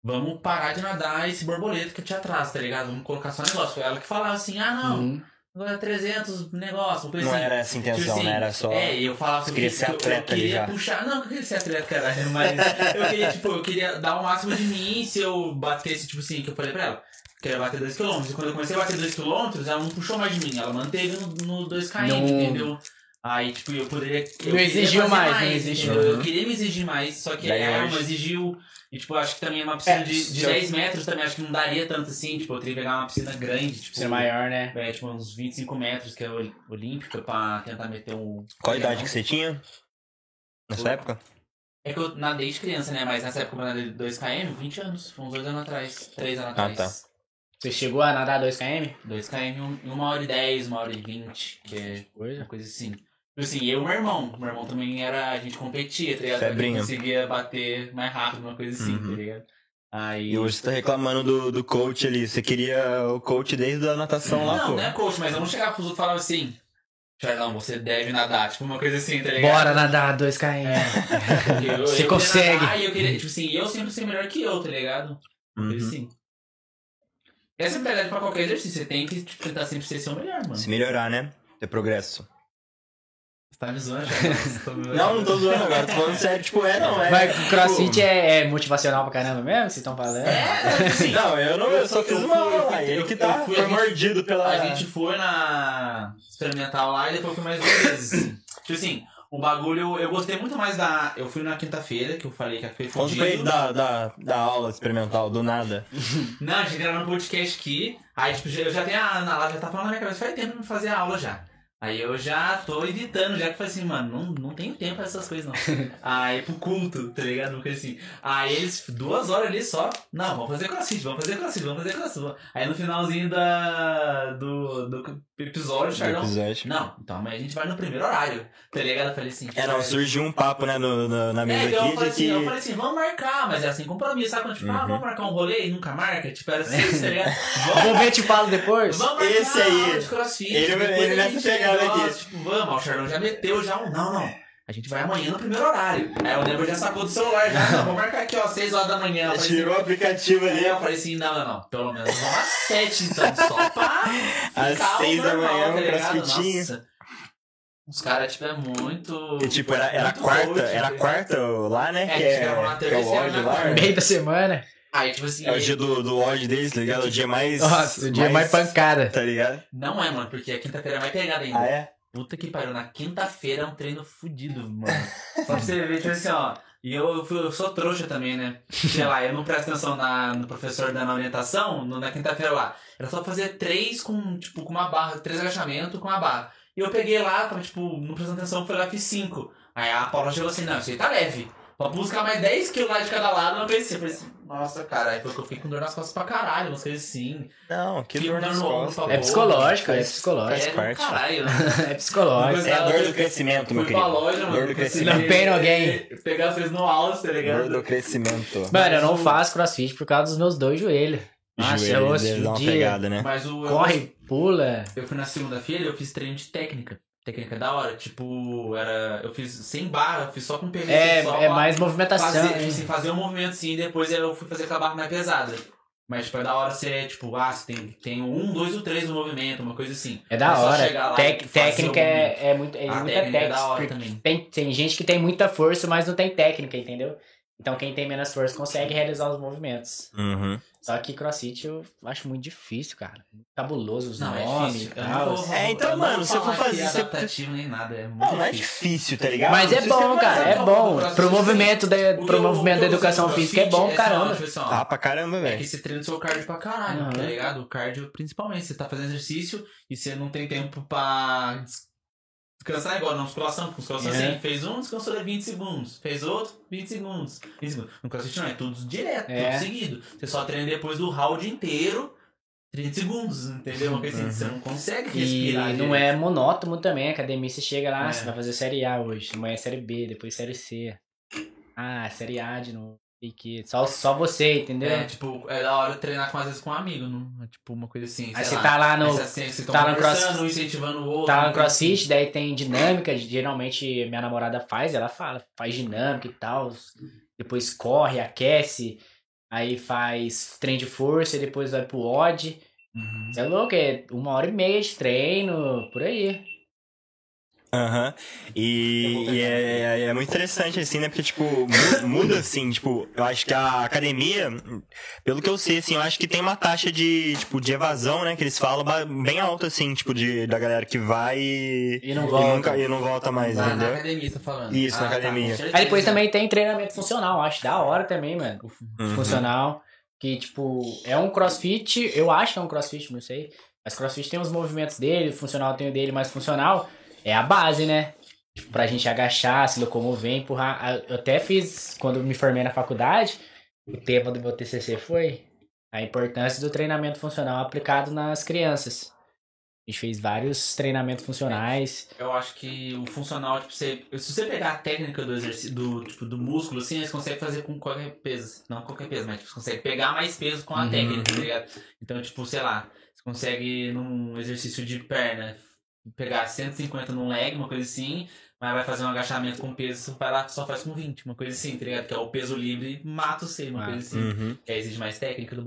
vamos parar de nadar esse borboleta que te atrasa, tá ligado? Vamos colocar só negócio. Foi ela que falava assim, ah não, Uhum. Agora é 300 negócio, uma coisa Não assim. era essa a intenção, Tipo assim, né? Era só. É, eu falava queria que ser eu- atleta eu ali queria já. puxar. Não, eu queria ser atleta, caralho, mas eu queria, tipo, eu queria dar o máximo de mim se eu batesse, tipo assim, que eu falei pra ela. Queria bater 2km. E quando eu comecei a bater 2km, ela não puxou mais de mim. Ela manteve no, no 2km, Não. entendeu? Aí, tipo, eu poderia. Eu Não exigiu fazer mais, não exigiu. Eu Uhum. queria me exigir mais, só que Daí ela hoje- não exigiu. E, tipo, acho que também uma piscina É, de, de se eu- 10 metros também acho que não daria tanto assim. Tipo, eu teria que pegar uma piscina grande, tipo. Ser maior, né? É, tipo, uns 25 metros, que é ol- olímpica, pra tentar meter um. Qual a idade que você tinha? Nessa época? É que eu nadei de criança, né? Mas nessa época eu nadei 2km, 20 anos. Foi uns 2 anos atrás. 3 anos Ah, atrás. Você chegou a nadar 2km? 2km em 1 hora e 10, 1 hora e 20. Que é Coisa. uma coisa assim. Tipo assim, eu e meu irmão. Meu irmão também era. A gente competia, tá ligado? A gente Febrinha. conseguia bater mais rápido, uma coisa assim, Uhum. tá ligado? Aí. E hoje você tá reclamando do, do coach ali. Você queria o coach desde a natação lá, não, pô. não é coach, mas eu não chegava pros outros e falava assim. Charlão, você deve nadar. Tipo, uma coisa assim, tá ligado? Bora nadar 2km. Porque eu- eu Você queria consegue. nadar eu queria, tipo assim, eu sempre ser melhor que eu, tá ligado? Uma Uhum. assim. Essa é a verdade pra qualquer exercício. Você tem que tipo, tentar sempre ser seu melhor, mano. Se melhorar, né? Ter progresso. Tá me zoando, já? Não, não tô zoando agora, tô falando sério, tipo, é, não, é. Mas o crossfit é, é motivacional pra caramba mesmo? Vocês estão falando? É, tipo assim, Não, eu não, eu só Eu fiz uma eu aula fui- lá. Ele eu- que tá, fui- foi gente- mordido pela. a gente foi na experimental lá e depois fui mais duas vezes. tipo assim, o bagulho, eu gostei muito mais da. Eu fui na quinta-feira, que eu falei que foi fudido. da, da, da aula experimental, do nada. Não, a gente gravando um podcast aqui. Aí, tipo, eu já tenho a Ana lá, já tá falando na minha cabeça, faz tempo pra me fazer a aula já. Aí eu já tô evitando, já que eu falei assim, mano, não, não tenho tempo pra essas coisas, não. Aí pro culto, tá ligado? Porque assim. Aí eles, duas horas ali só. Não, vamos fazer crossfit, vamos fazer crossfit, vamos fazer crossfit. Aí no finalzinho da, do, do episódio, Charlão. episódio. Não, então amanhã a gente vai no primeiro horário. Tá ligado? Eu falei assim. É, não, surgiu um papo, né, no, no- na É, mesa eu aqui falei, de assim, que. eu falei assim, vamos marcar, mas é assim, compromisso, sabe? Quando, tipo, ah, Uhum. vamos marcar um rolê e nunca marca? Tipo, era assim, tá ligado? Vamos, ver te falo depois. vamos marcar Esse aí, de crossfit. ele- ele nessa gente negócio, aqui. Tipo, vamos, o Charlão já meteu já um, não, não. A gente vai amanhã no primeiro horário. Aí o Nebor já sacou do celular, já, não, vamos marcar aqui, ó, 6 horas da manhã. Assim, Tirou o aplicativo ali. Aí eu falei assim, não, não, não, pelo menos vamos às 7 então, só pra Às ficar o seis da normal, manhã, tá ligado? crossfitinho. Nossa. Os caras, tipo, é muito... E, tipo, era, era muito quarta, coach, era tá quarta lá, né? É, que a gente é, gravou na que é terça o ódio lá. né? Meio da semana. Aí, tipo assim... É o dia do, do ódio deles, tá ligado? O dia mais. Nossa, o dia mais pancada. Tá ligado? Não é, mano, porque a quinta-feira é mais pegada ainda. Ah, é? Puta que pariu, na quinta-feira é um treino fudido, mano. Só pra você ver, tipo assim, ó. E eu, eu, sou trouxa também, né? Sei lá, eu não presto atenção na, no professor dando orientação no- na quinta-feira lá. Era só fazer três com, tipo, com uma barra, três agachamentos com uma barra. E eu peguei lá, tava, tipo, não prestando atenção, fui lá, fiz cinco. Aí a Paula chegou assim, não, isso aí tá leve. Pode buscar mais 10 quilos lá de cada lado, não pensei. Eu falei assim, nossa, cara, aí foi que eu fiquei com dor nas costas pra caralho, umas coisas assim. Não, que dor nas costas. pra É psicológico, é psicológico. É parte. caralho, né? É psicológico. É a dor do crescimento, meu pra querido. loja, mano. Dor do não crescimento. Não pena alguém. Pegar as coisas no alto, tá ligado? Dor do crescimento. Mano, eu não faço crossfit por causa dos meus dois joelhos. Nossa, Joelho, eu ouço deve dar uma pegada, né? Mas o. Corre, pula. Eu fui na segunda-feira e eu fiz treino de técnica. Técnica da hora. Tipo, era. Eu fiz sem barra, eu fiz só com PVC. É, só é mais movimentação. Fazer, tipo assim, fazer um movimento assim, e depois eu fui fazer com a barra mais pesada. Mas, tipo, é da hora você, tipo, ah, você tem, tem um, dois ou três no movimento, uma coisa assim. É da só hora. Tec- técnica é, é, muito, é A muita técnica é técnica. da hora também. Tem, tem gente que tem muita força, mas não tem técnica, entendeu? Então quem tem menos força consegue realizar os movimentos. Uhum. Só que crossfit eu acho muito difícil, cara. Cabuloso os Não, é nomes difícil. e Eu não tal. vou- É, então, mano, se eu for fazer- é se eu- adaptativo nem nada, é muito Não, não é difícil. tá ligado? Mas é bom, você cara, é fazer bom. Pro movimento da, pro eu- movimento da educação física é bom, assim, ó, caramba. tipo assim, Tá pra caramba, É velho. que você treina o seu cardio pra caralho, tá ligado? O cardio, principalmente, você tá fazendo exercício e você não tem tempo pra descansar igual na musculação. porque Musculação É. assim, fez um, descansou de 20 segundos. Fez outro, 20 segundos. 20 segundos. No crossfit não, é tudo direto, É. tudo seguido. Você só treina depois do round inteiro, 30 segundos, entendeu? Uma coisa assim, você não consegue E respirar. não direito. é monótono também. A academia você chega lá, É. você vai fazer série A hoje. Amanhã é série B, depois série C. Ah, série A de novo. E que só, só você, entendeu? É, tipo, é da hora treinar com, às vezes com um amigo, não? É tipo uma coisa assim. Aí você lá. tá lá no. Você, assim, você tá tá no cross- incentivando o outro. Tá no assim. crossfit, daí tem dinâmica. Geralmente minha namorada faz, ela fala, faz dinâmica e tal. Depois corre, aquece. Aí faz treino de força e depois vai pro odd. Uhum. É louco, é uma hora e meia de treino, por aí. Aham. Eu E, e é, é- é muito interessante, assim, né? Porque, tipo, mu- muda, assim, tipo, eu acho que a academia, pelo que eu sei, assim, eu acho que tem uma taxa de, tipo, de evasão, né? Que eles falam bem alta, assim, tipo, de, da galera que vai e, E não volta. nunca, e não volta mais, Na, na entendeu? academia, você tá falando. Isso, na Ah, tá, academia. certeza. Aí depois também tem treinamento funcional, acho da hora também, mano. Uhum. Funcional. Que, tipo, é um crossfit, eu acho que é um crossfit, não sei. Mas crossfit tem os movimentos dele, o funcional tem o dele, mas funcional é a base, né? Tipo, pra gente agachar, se locomover, empurrar. Ah, Eu até fiz, quando me formei na faculdade, o tema do meu TCC foi a importância do treinamento funcional aplicado nas crianças. A gente fez vários treinamentos funcionais. Eu acho que o funcional, tipo, você, se você pegar a técnica do exercício, do, tipo, do músculo, assim, eles conseguem fazer com qualquer peso. Não qualquer peso, mas tipo, você consegue pegar mais peso com a Uhum. técnica, tá ligado? Então, tipo, sei lá, você consegue num exercício de perna pegar 150 num leg, uma coisa assim, mas vai fazer um agachamento com peso, vai lá só faz com 20, uma coisa assim, tá ligado? Que é o peso livre mata você, uma Ah. coisa assim. Uhum. Que aí exige mais técnica do